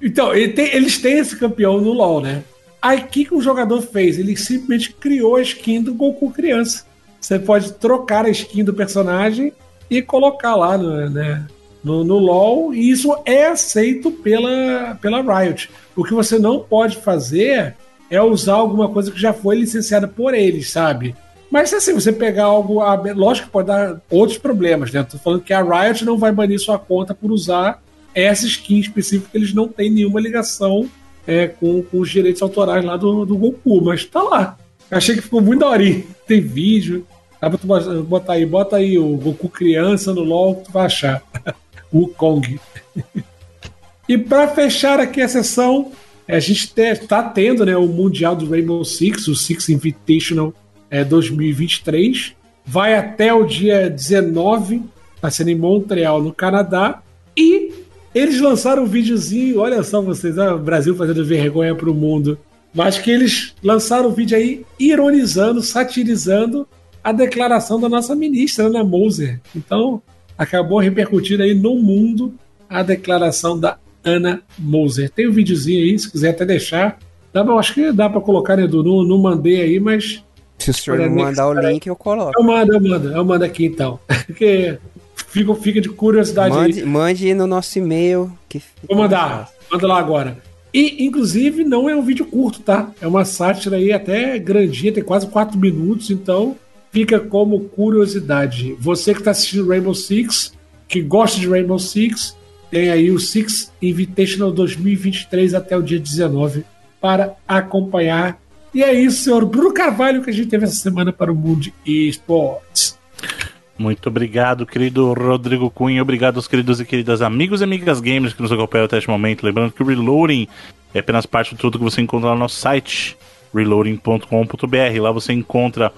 Então, ele tem- eles têm esse campeão no LoL, né? Aí, o que, que o jogador fez? Ele simplesmente criou a skin do Goku criança. Você pode trocar a skin do personagem e colocar lá no, né, no, no LoL, e isso é aceito pela, pela Riot. O que você não pode fazer é usar alguma coisa que já foi licenciada por eles, sabe? Mas assim, você pegar algo. Lógico que pode dar outros problemas, né? Tô falando que a Riot não vai banir sua conta por usar essa skin específica, eles não têm nenhuma ligação é, com, com os direitos autorais lá do, do Goku, mas tá lá. Achei que ficou muito daorinha. Tem vídeo. Dá pra tu bo- botar aí, bota aí o Goku criança no LOL, tu vai achar. (laughs) o Kong. (laughs) e pra fechar aqui a sessão, a gente está tendo né, o Mundial do Rainbow Six, o Six Invitational é, 2023. Vai até o dia 19, está sendo em Montreal, no Canadá. Eles lançaram um videozinho, olha só vocês, ah, o Brasil fazendo vergonha pro mundo. Mas que eles lançaram um vídeo aí ironizando, satirizando a declaração da nossa ministra, Ana Moser. Então, acabou repercutindo aí no mundo a declaração da Ana Moser. Tem um videozinho aí, se quiser até deixar. Dá, pra- acho que dá pra colocar, né, Edu? Não, não mandei aí, mas Se o senhor Olha, Next, mandar o link, eu coloco. eu mando, eu mando, eu mando aqui então. (laughs) Porque fica, fica de curiosidade aí. Mande, mande no nosso e-mail. Que Vou mandar, manda lá agora. E, inclusive, não é um vídeo curto, tá? É uma sátira aí até grandinha, tem quase 4 minutos, então fica como curiosidade. Você que está assistindo Rainbow Six, que gosta de Rainbow Six, tem aí o Six Invitational 2023 até o dia 19 para acompanhar. E é isso, senhor Bruno Carvalho, que a gente teve essa semana para o Mundo Esportes. Muito obrigado, querido Rodrigo Cunha. Obrigado aos queridos e queridas amigos e amigas gamers que nos acompanham até este momento. Lembrando que o Reloading é apenas parte de tudo que você encontra no nosso site, reloading.com.br. Lá você encontra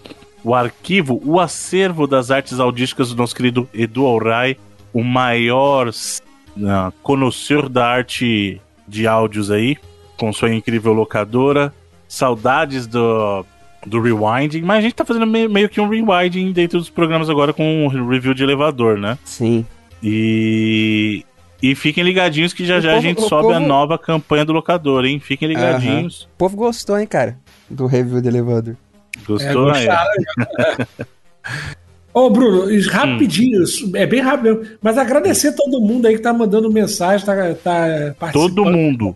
o arquivo, o acervo das artes audísticas do nosso querido Edu Alray, o maior uh, conhecedor da arte de áudios aí, com sua incrível locadora. Saudades do, do rewinding, mas a gente tá fazendo meio, meio que um rewinding dentro dos programas agora com um review de elevador, né? Sim. E. E fiquem ligadinhos que já O já a povo- gente o sobe a povo- nova campanha do locador, hein? Fiquem ligadinhos. O povo gostou, hein, cara? Do review do elevador. Gostou? É, É, gostaram, (laughs) Ô, Bruno, isso rapidinho, isso é bem rápido mesmo, mas agradecer todo mundo aí que tá mandando mensagem, tá, tá participando. Todo mundo.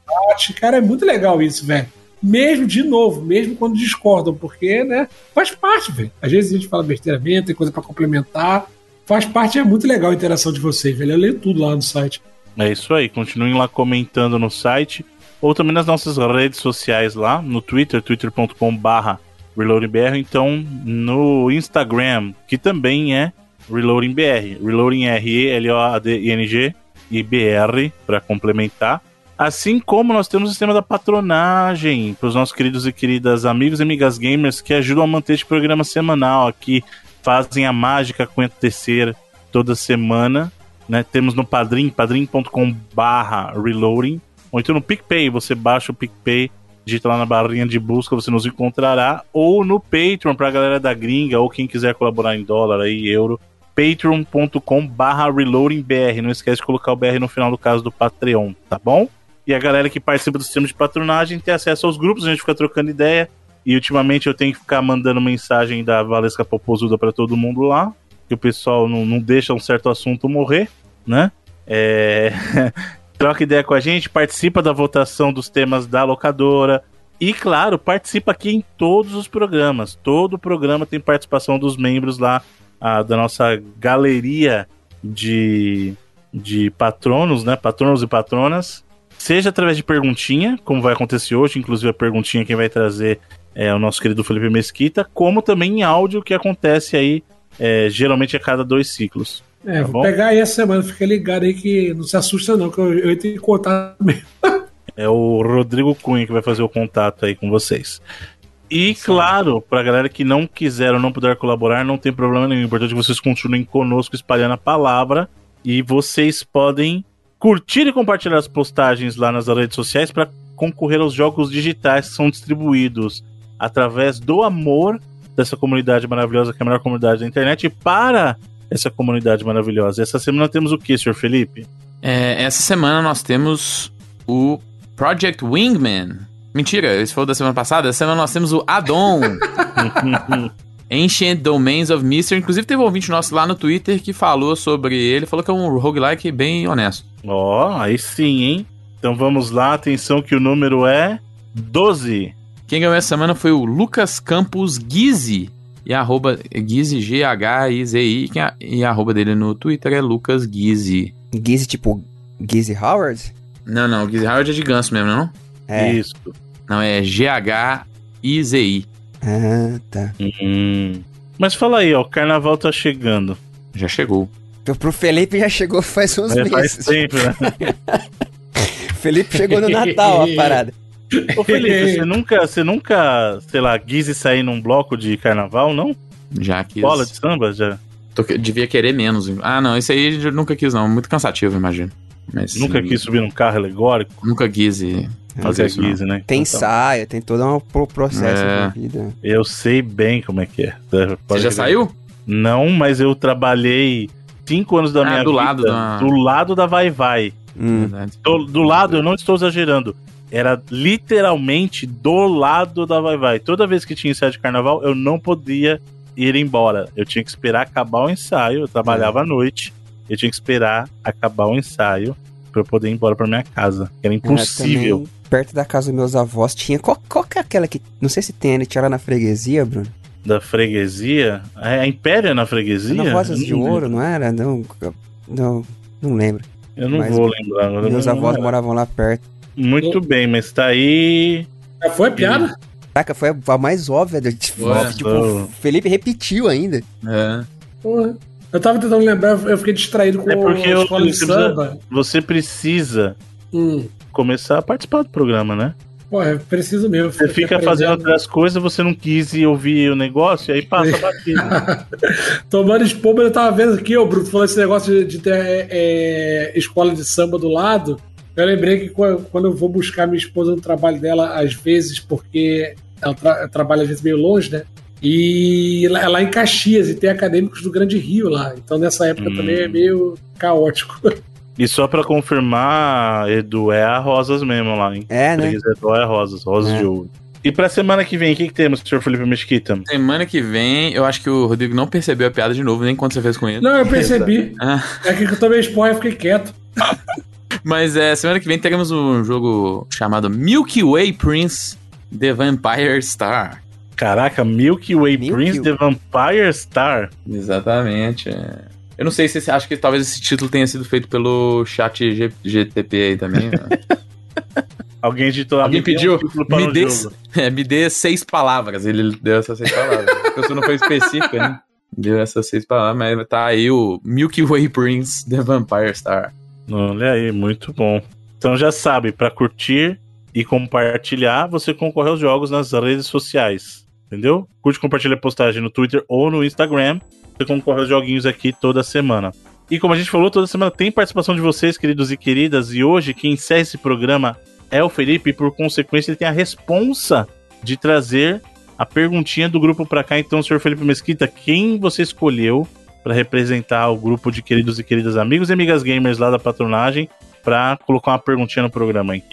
Cara, é muito legal isso, velho. Mesmo, de novo, mesmo quando discordam, porque, né, faz parte, velho. Às vezes a gente fala besteira mesmo, tem coisa pra complementar. Faz parte, é muito legal a interação de vocês, velho. Eu leio tudo lá no site. É isso aí. Continuem lá comentando no site ou também nas nossas redes sociais lá, no Twitter, twitter.com/barra ReloadingBR, então no Instagram, que também é ReloadingBR, Reloading R-E-L-O-A-D-I-N-G e BR para complementar. Assim como nós temos o sistema da patronagem para os nossos queridos e queridas amigos e amigas gamers que ajudam a manter este programa semanal aqui, fazem a mágica acontecer toda semana. Né? Temos no Padrim, padrim.com barra reloading, ou então no PicPay, você baixa o PicPay, digita lá na barrinha de busca, você nos encontrará, ou no Patreon, pra galera da gringa, ou quem quiser colaborar em dólar aí, euro, patreon.com barra reloadingbr, não esquece de colocar o BR no final do caso do Patreon, tá bom? E a galera que participa do sistema de patronagem tem acesso aos grupos, a gente fica trocando ideia, e ultimamente eu tenho que ficar mandando mensagem da Valesca Popozuda pra todo mundo lá, que o pessoal não, não deixa um certo assunto morrer, né? É... (laughs) Troca ideia com a gente, participa da votação dos temas da locadora. E, claro, participa aqui em todos os programas. Todo programa tem participação dos membros lá ah, da nossa galeria de, de patronos, né? Patronos e patronas. Seja através de perguntinha, como vai acontecer hoje, inclusive a perguntinha quem vai trazer é o nosso querido Felipe Mesquita, como também em áudio que acontece aí é, geralmente a cada dois ciclos. É, Tá vou bom? pegar aí essa semana, fica ligado aí que não se assusta não, que eu, eu entro em contato mesmo. (laughs) É o Rodrigo Cunha que vai fazer o contato aí com vocês. E claro, pra galera que não quiser ou não puder colaborar, não tem problema nenhum. O importante é que vocês continuem conosco espalhando a palavra. E vocês podem curtir e compartilhar as postagens lá nas redes sociais para concorrer aos jogos digitais que são distribuídos através do amor dessa comunidade maravilhosa, que é a melhor comunidade da internet, e para essa comunidade maravilhosa. Essa semana temos o que, senhor Felipe? É, essa semana nós temos o Project Wingman. Mentira, esse foi da semana passada. Essa semana nós temos o Addon. (laughs) Ancient Domains of Mystery. Inclusive teve um ouvinte nosso lá no Twitter que falou sobre ele. Falou que é um roguelike bem honesto. Ó, aí sim, hein? Então vamos lá, atenção que o número é 12. Quem ganhou essa semana foi o Lucas Campos Guizi. E a arroba G-H-I-Z-I. a- E a arroba dele no Twitter é Lucas Guizi. Gizzy, tipo, Gizzy Howard? Não, não, o Guizi Howard é de ganso mesmo, não? É. Isso. Não, é G-H-I-Z-I. Ah, tá. Hum. Mas fala aí, ó, o carnaval tá chegando. Já chegou. Pro- Pro Felipe já chegou faz uns É, faz meses. tempo, né? (laughs) Felipe chegou no Natal, a parada. (laughs) Ô Felipe, você nunca, você nunca, sei lá, quis ir sair num bloco de carnaval, não? Já quis. Bola de samba? Já? Tô devia querer menos. Ah, não, isso aí eu nunca quis, não. Muito cansativo, imagino. Mas, Nunca sim, quis subir num carro alegórico? Nunca quis e fazer isso. quis, né? Tem Então, ensaio, tem todo um pro- processo É. envolvido. Eu sei bem como é que é. Você Pode já crer. saiu? Não, mas eu trabalhei cinco anos da Ah, minha do vida lado da- do lado da Vai Vai. Hum. Do, do lado, eu não estou exagerando. Era literalmente do lado da Vai Vai. Toda vez que tinha ensaio de carnaval, eu não podia ir embora. Eu tinha que esperar acabar o ensaio. Eu trabalhava à noite. Eu tinha que esperar acabar o ensaio pra eu poder ir embora pra minha casa. Era impossível. também, perto da casa dos meus avós tinha. Qual, qual que é aquela que. Não sei se tem, ele tinha lá na freguesia, Bruno. Da freguesia. É a Impéria na freguesia? Na Rosas Eu de Ouro, não era? Não. Não, não lembro. Eu não Mas vou lembrar. agora. Meus Não- avós moravam lá perto. Muito bem, mas tá aí. Já foi a piada? Caraca, foi a mais óbvia. Tipo, Ué. tipo, o Felipe repetiu ainda. É. Porra. Eu tava tentando lembrar, eu fiquei distraído com É porque a eu- escola de você precisa- samba. Você precisa Hum. começar a participar do programa, né? Pô, é preciso mesmo. Você fica fazendo outras coisas, você não quis ir ouvir o negócio, aí passa (laughs) batido. Tomando espuma, eu tava vendo aqui, ô Bruto, falando esse negócio de, de ter é, é, escola de samba do lado. Eu lembrei que quando quando eu vou buscar minha esposa no trabalho dela, às vezes, porque ela tra- trabalha às vezes meio longe, né? E lá- é lá em Caxias, e tem acadêmicos do Grande Rio lá. Então nessa época Hum. também é meio caótico. E só pra confirmar, Edu, é a Rosas mesmo lá, hein? É, né? Edu é Rosas, Rosas É. de ouro. E pra semana que vem, o que, que temos, senhor Felipe Mesquita? Semana que vem, eu acho que o Rodrigo não percebeu a piada de novo, nem quando você fez com ele. Não, eu percebi. (laughs) Ah, É que eu tomei spoiler e fiquei quieto. (laughs) mas é, semana que vem teremos um jogo chamado Milky Way Prince The Vampire Star. Caraca, Milky Way Milky Prince The Vampire Star. Exatamente. é. Eu não sei se você acha que talvez esse título tenha sido feito pelo chat G- GTP aí também. né? (laughs) Alguém lá, Alguém um pediu, título para me o dê, é, me dê seis palavras. Ele deu essas seis palavras. (laughs) A pessoa não foi específica, né? Deu essas seis palavras, mas tá aí o Milky Way Prince The Vampire Star. Olha aí, muito bom. Então já sabe, pra curtir e compartilhar, você concorre aos jogos nas redes sociais. Entendeu? Curte compartilha a postagem no Twitter ou no Instagram. Você concorre aos joguinhos aqui toda semana. E como a gente falou, toda semana tem participação de vocês, queridos e queridas. E hoje, quem encerra esse programa é o Felipe. E por consequência, ele tem a responsa de trazer a perguntinha do grupo pra cá. Então, senhor Felipe Mesquita, quem você escolheu para representar o grupo de queridos e queridas amigos e amigas gamers lá da patronagem para colocar uma perguntinha no programa aí.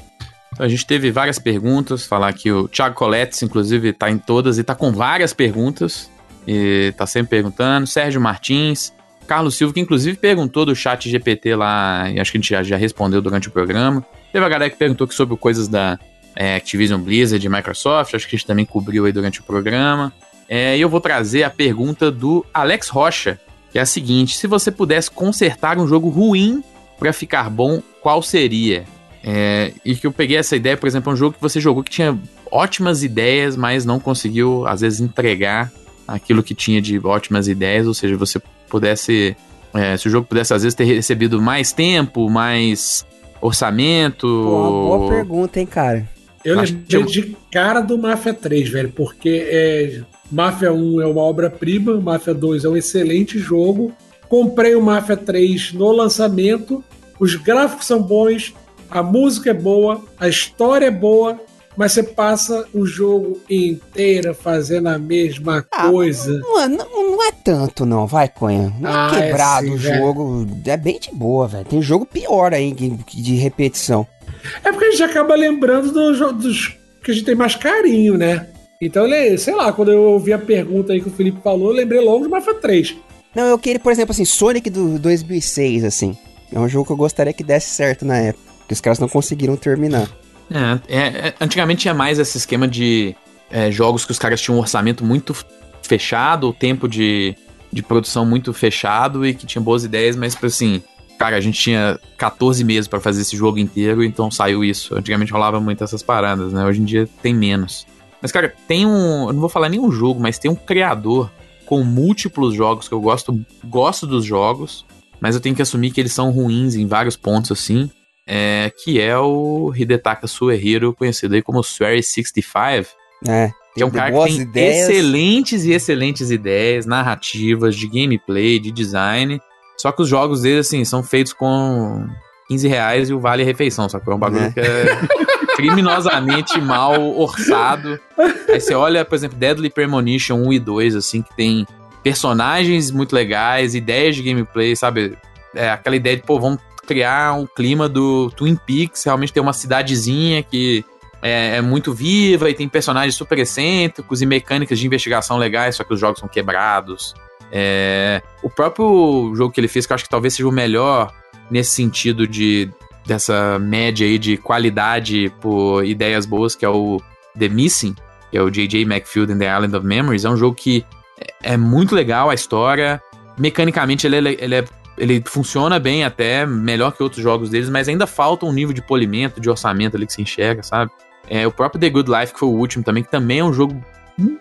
A gente teve várias perguntas, falar que o Thiago Coletes, inclusive, tá em todas e tá com várias perguntas. E tá sempre perguntando. Sérgio Martins, Carlos Silva, que inclusive perguntou do chat GPT lá, e acho que a gente já, já respondeu durante o programa. Teve a galera que perguntou que sobre coisas da é, Activision Blizzard e Microsoft, acho que a gente também cobriu aí durante o programa. É, e eu vou trazer a pergunta do Alex Rocha, que é a seguinte: se você pudesse consertar um jogo ruim para ficar bom, qual seria? É, e que eu peguei essa ideia, por exemplo, um jogo que você jogou que tinha ótimas ideias, mas não conseguiu, às vezes, entregar aquilo que tinha de ótimas ideias, ou seja, você pudesse. é, se o jogo pudesse, às vezes, ter recebido mais tempo, mais orçamento. Pô, boa pergunta, hein, cara. Eu lembrei que- de cara do Máfia 3, velho, porque é, Máfia 1 é uma obra-prima, Máfia 2 é um excelente jogo. Comprei o Máfia 3 no lançamento, os gráficos são bons, a música é boa, a história é boa, mas você passa o jogo inteiro fazendo a mesma Ah, coisa. Não, é- não, não é tanto, não, vai, Conha. Não Ah, é é quebrado sim, o jogo. É bem de boa, velho. Tem jogo pior aí de repetição. É porque a gente acaba lembrando do dos que a gente tem mais carinho, né? Então, sei lá, quando eu ouvi a pergunta aí que o Felipe falou, eu lembrei logo de Máfia 3. Não, eu queria, por exemplo, assim, Sonic do 2006, assim. É um jogo que eu gostaria que desse certo na época. Que os caras não conseguiram terminar. É, é, é, antigamente tinha mais esse esquema de é, jogos que os caras tinham um orçamento muito fechado, o tempo de, de produção muito fechado e que tinha boas ideias, mas tipo assim, cara, a gente tinha 14 meses pra fazer esse jogo inteiro, então saiu isso. Antigamente rolava muito essas paradas, né? Hoje em dia tem menos. Mas, cara, tem um. Eu não vou falar nenhum jogo, mas tem um criador com múltiplos jogos que eu gosto, gosto dos jogos, mas eu tenho que assumir que eles são ruins em vários pontos, assim é, que é o Hidetaka Suehiro, conhecido aí como Swery65, É. que é um cara que tem ideias. excelentes e excelentes ideias, narrativas, de gameplay, de design, só que os jogos dele, assim, são feitos com 15 reais e o vale refeição, só que é um bagulho É. que é (laughs) criminosamente mal orçado. Aí você olha, por exemplo, Deadly Premonition 1 e 2, assim, que tem personagens muito legais, ideias de gameplay, sabe? É aquela ideia de, pô, vamos criar um clima do Twin Peaks, realmente ter uma cidadezinha que é, é, muito viva e tem personagens super excêntricos e mecânicas de investigação legais, só que os jogos são quebrados. É, o próprio jogo que ele fez, que eu acho que talvez seja o melhor nesse sentido de dessa média aí de qualidade por ideias boas, que é o The Missing, que é o J.J. McField and the Island of Memories. É um jogo que é, é muito legal a história. Mecanicamente ele é, ele é ele funciona bem até, melhor que outros jogos deles, mas ainda falta um nível de polimento, de orçamento ali que se enxerga, sabe? É, o próprio The Good Life, que foi o último também, que também é um jogo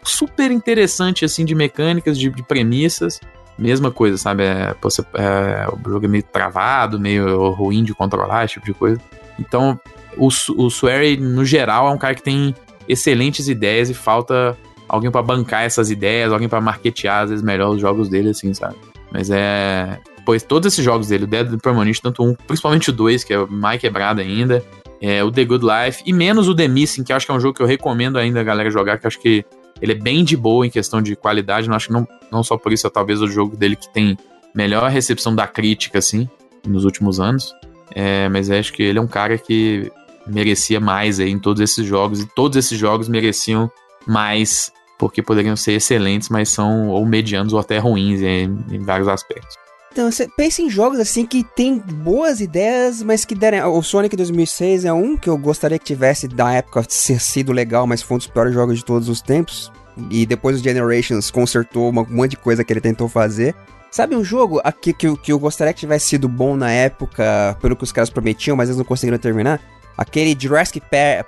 super interessante, assim, de mecânicas, de, de premissas. Mesma coisa, sabe? É, você, é, o jogo é meio travado, meio ruim de controlar, esse tipo de coisa. Então, o, o Swery, no geral, é um cara que tem excelentes ideias e falta alguém para bancar essas ideias, alguém para marketear, às vezes, melhor os jogos dele, assim, sabe? Mas é. Pois todos esses jogos dele, o Dead Permanent, tanto um, principalmente o 2, que é mais quebrado ainda, é, o The Good Life, e menos o The Missing, que acho que é um jogo que eu recomendo ainda a galera jogar, que acho que ele é bem de boa em questão de qualidade. Não acho que não, não só por isso, é talvez o jogo dele que tem melhor recepção da crítica, assim, nos últimos anos. É, mas acho que ele é um cara que merecia mais aí em todos esses jogos, e todos esses jogos mereciam mais, porque poderiam ser excelentes, mas são ou medianos ou até ruins em, em vários aspectos. Então, você pensa em jogos assim que tem boas ideias, mas que derem. O Sonic 2006 é um que eu gostaria que tivesse, da época, ser sido legal, mas foi um dos piores jogos de todos os tempos. E depois o Generations consertou um monte de coisa que ele tentou fazer. Sabe um jogo aqui que, que eu gostaria que tivesse sido bom na época, pelo que os caras prometiam, mas eles não conseguiram terminar? Aquele Jurassic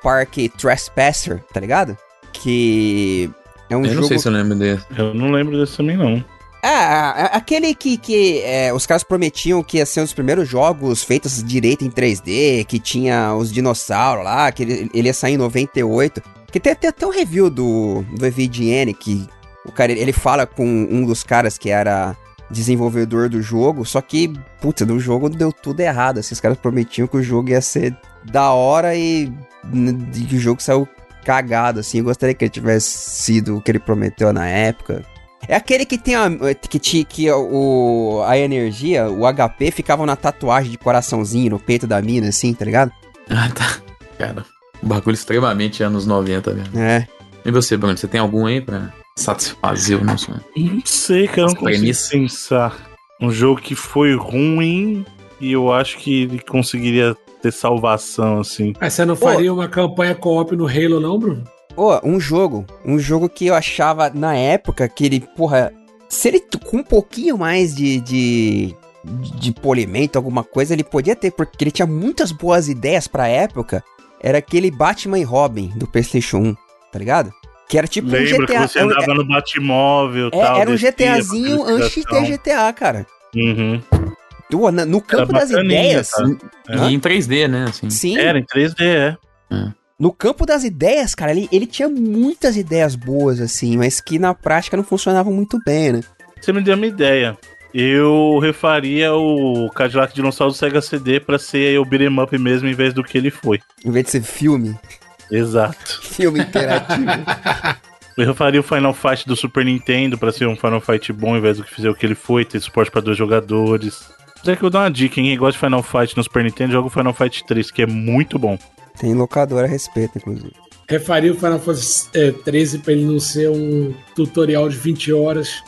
Park Trespasser, tá ligado? Que é um eu jogo. Eu não sei se eu lembro desse. Eu não lembro desse também, não. Ah, aquele que, que é, os caras prometiam que ia ser um dos primeiros jogos feitos direito em 3D, que tinha os dinossauros lá, que ele, ele ia sair em 98. Que tem, tem até um review do, do EVGN que o cara ele fala com um dos caras que era desenvolvedor do jogo, só que, putz, no jogo deu tudo errado. Assim, os caras prometiam que o jogo ia ser da hora e, e o jogo saiu cagado, assim. Eu gostaria que ele tivesse sido o que ele prometeu na época. É aquele que tem a. que, que, que o, a energia, o HP, ficavam na tatuagem de coraçãozinho no peito da mina, assim, tá ligado? Ah, tá. Cara, um bagulho extremamente anos 90 mesmo. É. E você, Bruno, você tem algum aí pra satisfazer o nosso. Não sei, cara, não consigo pensar. Um jogo que foi ruim e eu acho que ele conseguiria ter salvação, assim. Mas você não faria Pô. uma campanha co-op no Halo, não, Bruno? Pô, um jogo. Um jogo que eu achava na época que ele, porra. Se ele com um pouquinho mais de, de, de polimento, alguma coisa, ele podia ter, porque ele tinha muitas boas ideias pra época. Era aquele Batman e Robin do PlayStation 1, tá ligado? Que era tipo Lembra um GTA. Que você andava no Batmóvel é, tal. Era um GTAzinho antes de ter GTA, cara. Uhum. Pô, no campo das ideias. E em 3D, né? Assim. Sim. Era em 3D, é. é. No campo das ideias, cara, ele, ele tinha muitas ideias boas, assim, mas que na prática não funcionavam muito bem, né? Você me deu uma ideia. Eu refaria o Cadillac Dinossauro do Sega CD pra ser o beat'em up mesmo, em vez do que ele foi. Em vez de ser filme. Exato. (laughs) filme interativo. (laughs) eu refaria o Final Fight do Super Nintendo pra ser um Final Fight bom, em vez do que fizer o que ele foi, ter suporte pra dois jogadores. Já que eu dou uma dica, hein? Quem gosta de Final Fight no Super Nintendo, joga o Final Fight 3, que é muito bom. Tem locador a respeito, inclusive. Refaria o Final Fantasy é, 13 pra ele não ser um tutorial de 20 horas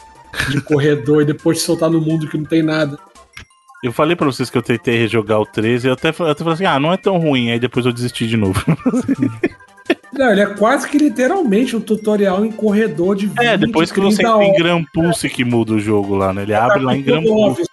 de (laughs) corredor e depois de soltar no mundo que não tem nada. Eu falei pra vocês que eu tentei rejogar o 13 e eu até, eu até falei assim, ah, não é tão ruim, aí depois eu desisti de novo. (laughs) Não, ele é quase que literalmente um tutorial em corredor de 20, É, depois que você entra em Gran Pulse que muda o jogo lá, né? Ele é, abre lá em Gran Pulse.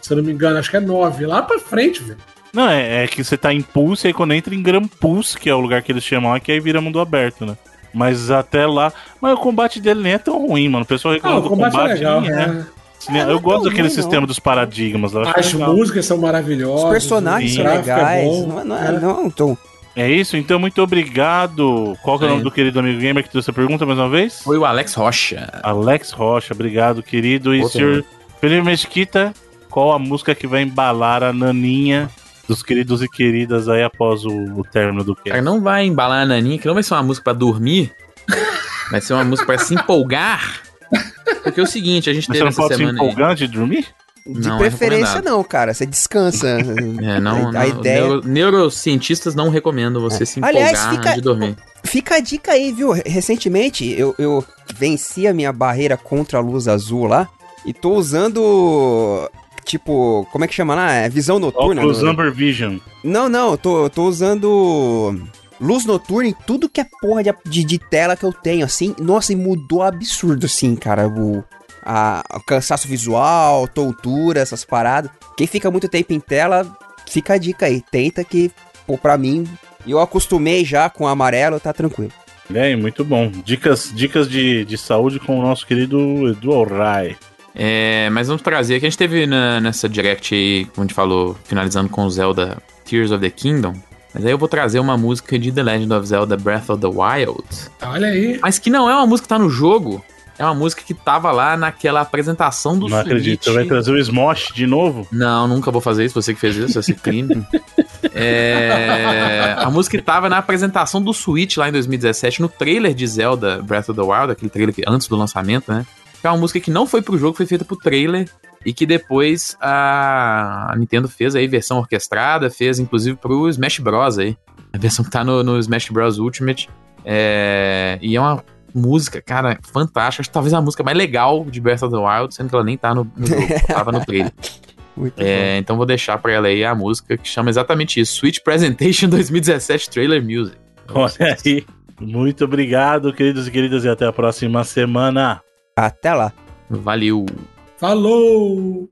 Se eu não me engano, acho que é 9. Lá pra frente, velho. Não, é, é, que você tá em Pulse, aí quando entra em Gran Pulse, que é o lugar que eles chamam aqui, aí vira mundo aberto, né? Mas até lá. Mas o combate dele nem é tão ruim, mano. O pessoal reclama ah, do combate. combate é legal, né? né? É, eu gosto daquele ruim, sistema não. dos paradigmas. As músicas são maravilhosas. Os personagens são legais. É bom, não, não, é, não, então. É isso, então muito obrigado. Qual que é o nome do querido amigo gamer que trouxe essa pergunta mais uma vez? Foi o Alex Rocha. Alex Rocha, obrigado, querido. E o senhor Felipe Mesquita, qual a música que vai embalar a naninha dos queridos e queridas aí após o, o término do que? não vai embalar a naninha, que não vai ser uma música pra dormir, (laughs) vai ser uma música pra se empolgar. Porque é o seguinte, a gente Mas teve você não pode semana se empolgar de dormir? De Não é preferência recomendado. não, cara. Você descansa. (laughs) É, não, a, não ideia. neuro- neurocientistas não recomendam você se empolgar Aliás, fica- antes de dormir. Fica a dica aí, viu? Recentemente eu, eu venci a minha barreira contra a luz azul lá e tô usando. Tipo, como é que chama lá? É visão noturna? Oculus no- Amber Vision. Não, não, eu tô, eu tô usando luz noturna em tudo que é porra de, de, de tela que eu tenho, assim. Nossa, e mudou absurdo, assim, cara. O, a, o cansaço visual, tontura, essas paradas. Quem fica muito tempo em tela, fica a dica aí. Tenta que, pô, pra mim, eu acostumei já com o amarelo, tá tranquilo. É, muito bom. Dicas, dicas de, de saúde com o nosso querido Edu Alray. É, mas vamos trazer que a gente teve na- nessa direct aí, como a gente falou, finalizando com o Zelda Tears of the Kingdom. Mas aí eu vou trazer uma música de The Legend of Zelda Breath of the Wild. Olha aí. Mas que não é uma música que tá no jogo. É uma música que tava lá naquela apresentação do Não Switch. acredito. Você vai trazer o Smosh de novo? Não, nunca vou fazer isso. Você que fez isso, você crime. É, a música que tava na apresentação do Switch lá em 2017, no trailer de Zelda Breath of the Wild, aquele trailer que, antes do lançamento, né? Que é uma música que não foi pro jogo, foi feita pro trailer. E que depois a Nintendo fez aí versão orquestrada, fez inclusive pro Smash Bros. aí. A versão que tá no, no Smash Bros. Ultimate. É, e é uma música, cara, fantástica. Acho que talvez a música mais legal de Breath of the Wild, sendo que ela nem tá no, no jogo, tava no trailer. (laughs) Muito É, então vou deixar pra ela aí a música que chama exatamente isso: Switch Presentation (laughs) 2017 Trailer Music. Olha aí. Muito obrigado, queridos e queridas, e até a próxima semana. Até lá. Valeu! Falou!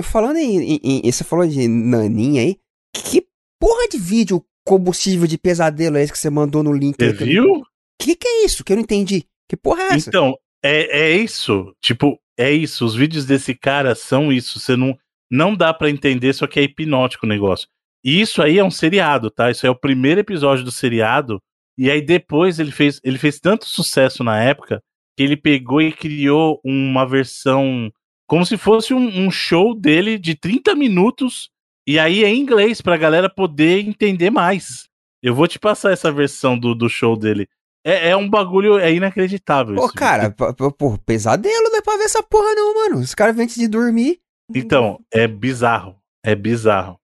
Bruno, falando em, em, em- Você falou de naninha aí. Que porra de vídeo combustível de pesadelo é esse que você mandou no link? Você viu? Que que é isso? Que eu não entendi. Que porra é essa? Então, é, é isso. Tipo, é isso. Os vídeos desse cara são isso. Você não, não dá pra entender, só que é hipnótico o negócio. E isso aí é um seriado, tá? Isso é o primeiro episódio do seriado. E aí depois ele fez, ele fez tanto sucesso na época que ele pegou e criou uma versão como se fosse um, um show dele de 30 minutos. E aí é em inglês pra galera poder entender mais. Eu vou te passar essa versão do, do show dele. É, é um bagulho, é inacreditável. Ô, isso. cara, p- p- pô, pesadelo não é pra ver essa porra não, mano. Os caras vêm antes de dormir. Então, é bizarro. É bizarro.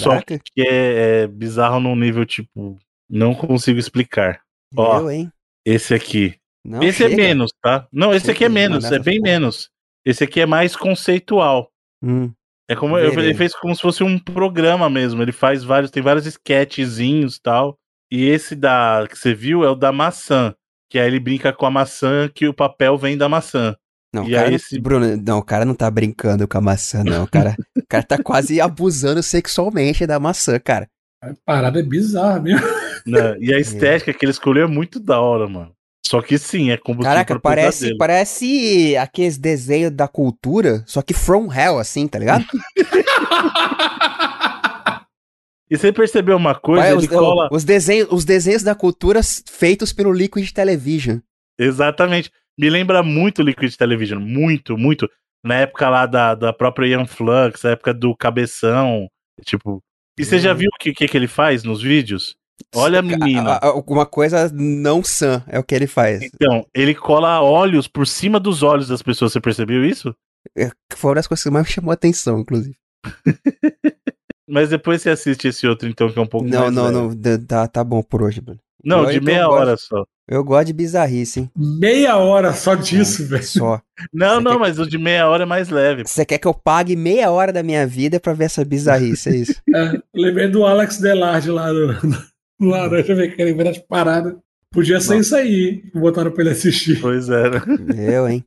Só Caraca, que é, é bizarro num nível, tipo, não consigo explicar. ó, eu, hein? Esse aqui. Não, esse é chega. menos, tá? Não, esse aqui é menos, é bem menos. Esse aqui é mais conceitual. Hum, É como Verei. ele fez como se fosse um programa mesmo. Ele faz vários, tem vários sketchzinhos e tal. E esse da que você viu é o da maçã, que aí ele brinca com a maçã que o papel vem da maçã. Não, E cara aí não- esse- Bruno, não, o cara não tá brincando com a maçã, não. O cara, (laughs) o cara tá quase abusando sexualmente da maçã, cara. A parada é bizarra mesmo. né? E a estética que ele escolheu é muito da hora, mano. Só que sim, é combustível Caraca, parece, pesadelo. parece aqueles desenhos da cultura, só que from hell, assim, tá ligado? (laughs) E você percebeu uma coisa? Ele os, cola. os, desenhos, os desenhos da cultura feitos pelo Liquid Television. Exatamente. Me lembra muito Liquid Television. Muito, muito. Na época lá da, da própria Ian Flux, na época do Cabeção. Tipo. E você já Hum. viu o que, que, que ele faz nos vídeos? Olha a menina. A- a- Uma coisa não sã é o que ele faz. Então, ele cola olhos por cima dos olhos das pessoas. Você percebeu isso? É, Foi uma das coisas que mais me chamou a atenção, inclusive. (laughs) Mas depois você assiste esse outro, então, que é um pouco Não, mais. não, não. d- Tá, tá bom por hoje, Bruno. Não, Eu- de eu meia gosto. hora só. Eu gosto de bizarrice, hein? Meia hora só disso, velho. Só. Não, Você não, quer- mas o de meia hora é mais leve. Você quer que eu pague meia hora da minha vida pra ver essa bizarrice, é isso? (laughs) É, lembrei do Alex Delarge lá do Laranja Mecânica, das paradas. Podia ser Não. isso aí, botaram pra ele assistir. Pois é. né? Eu, hein?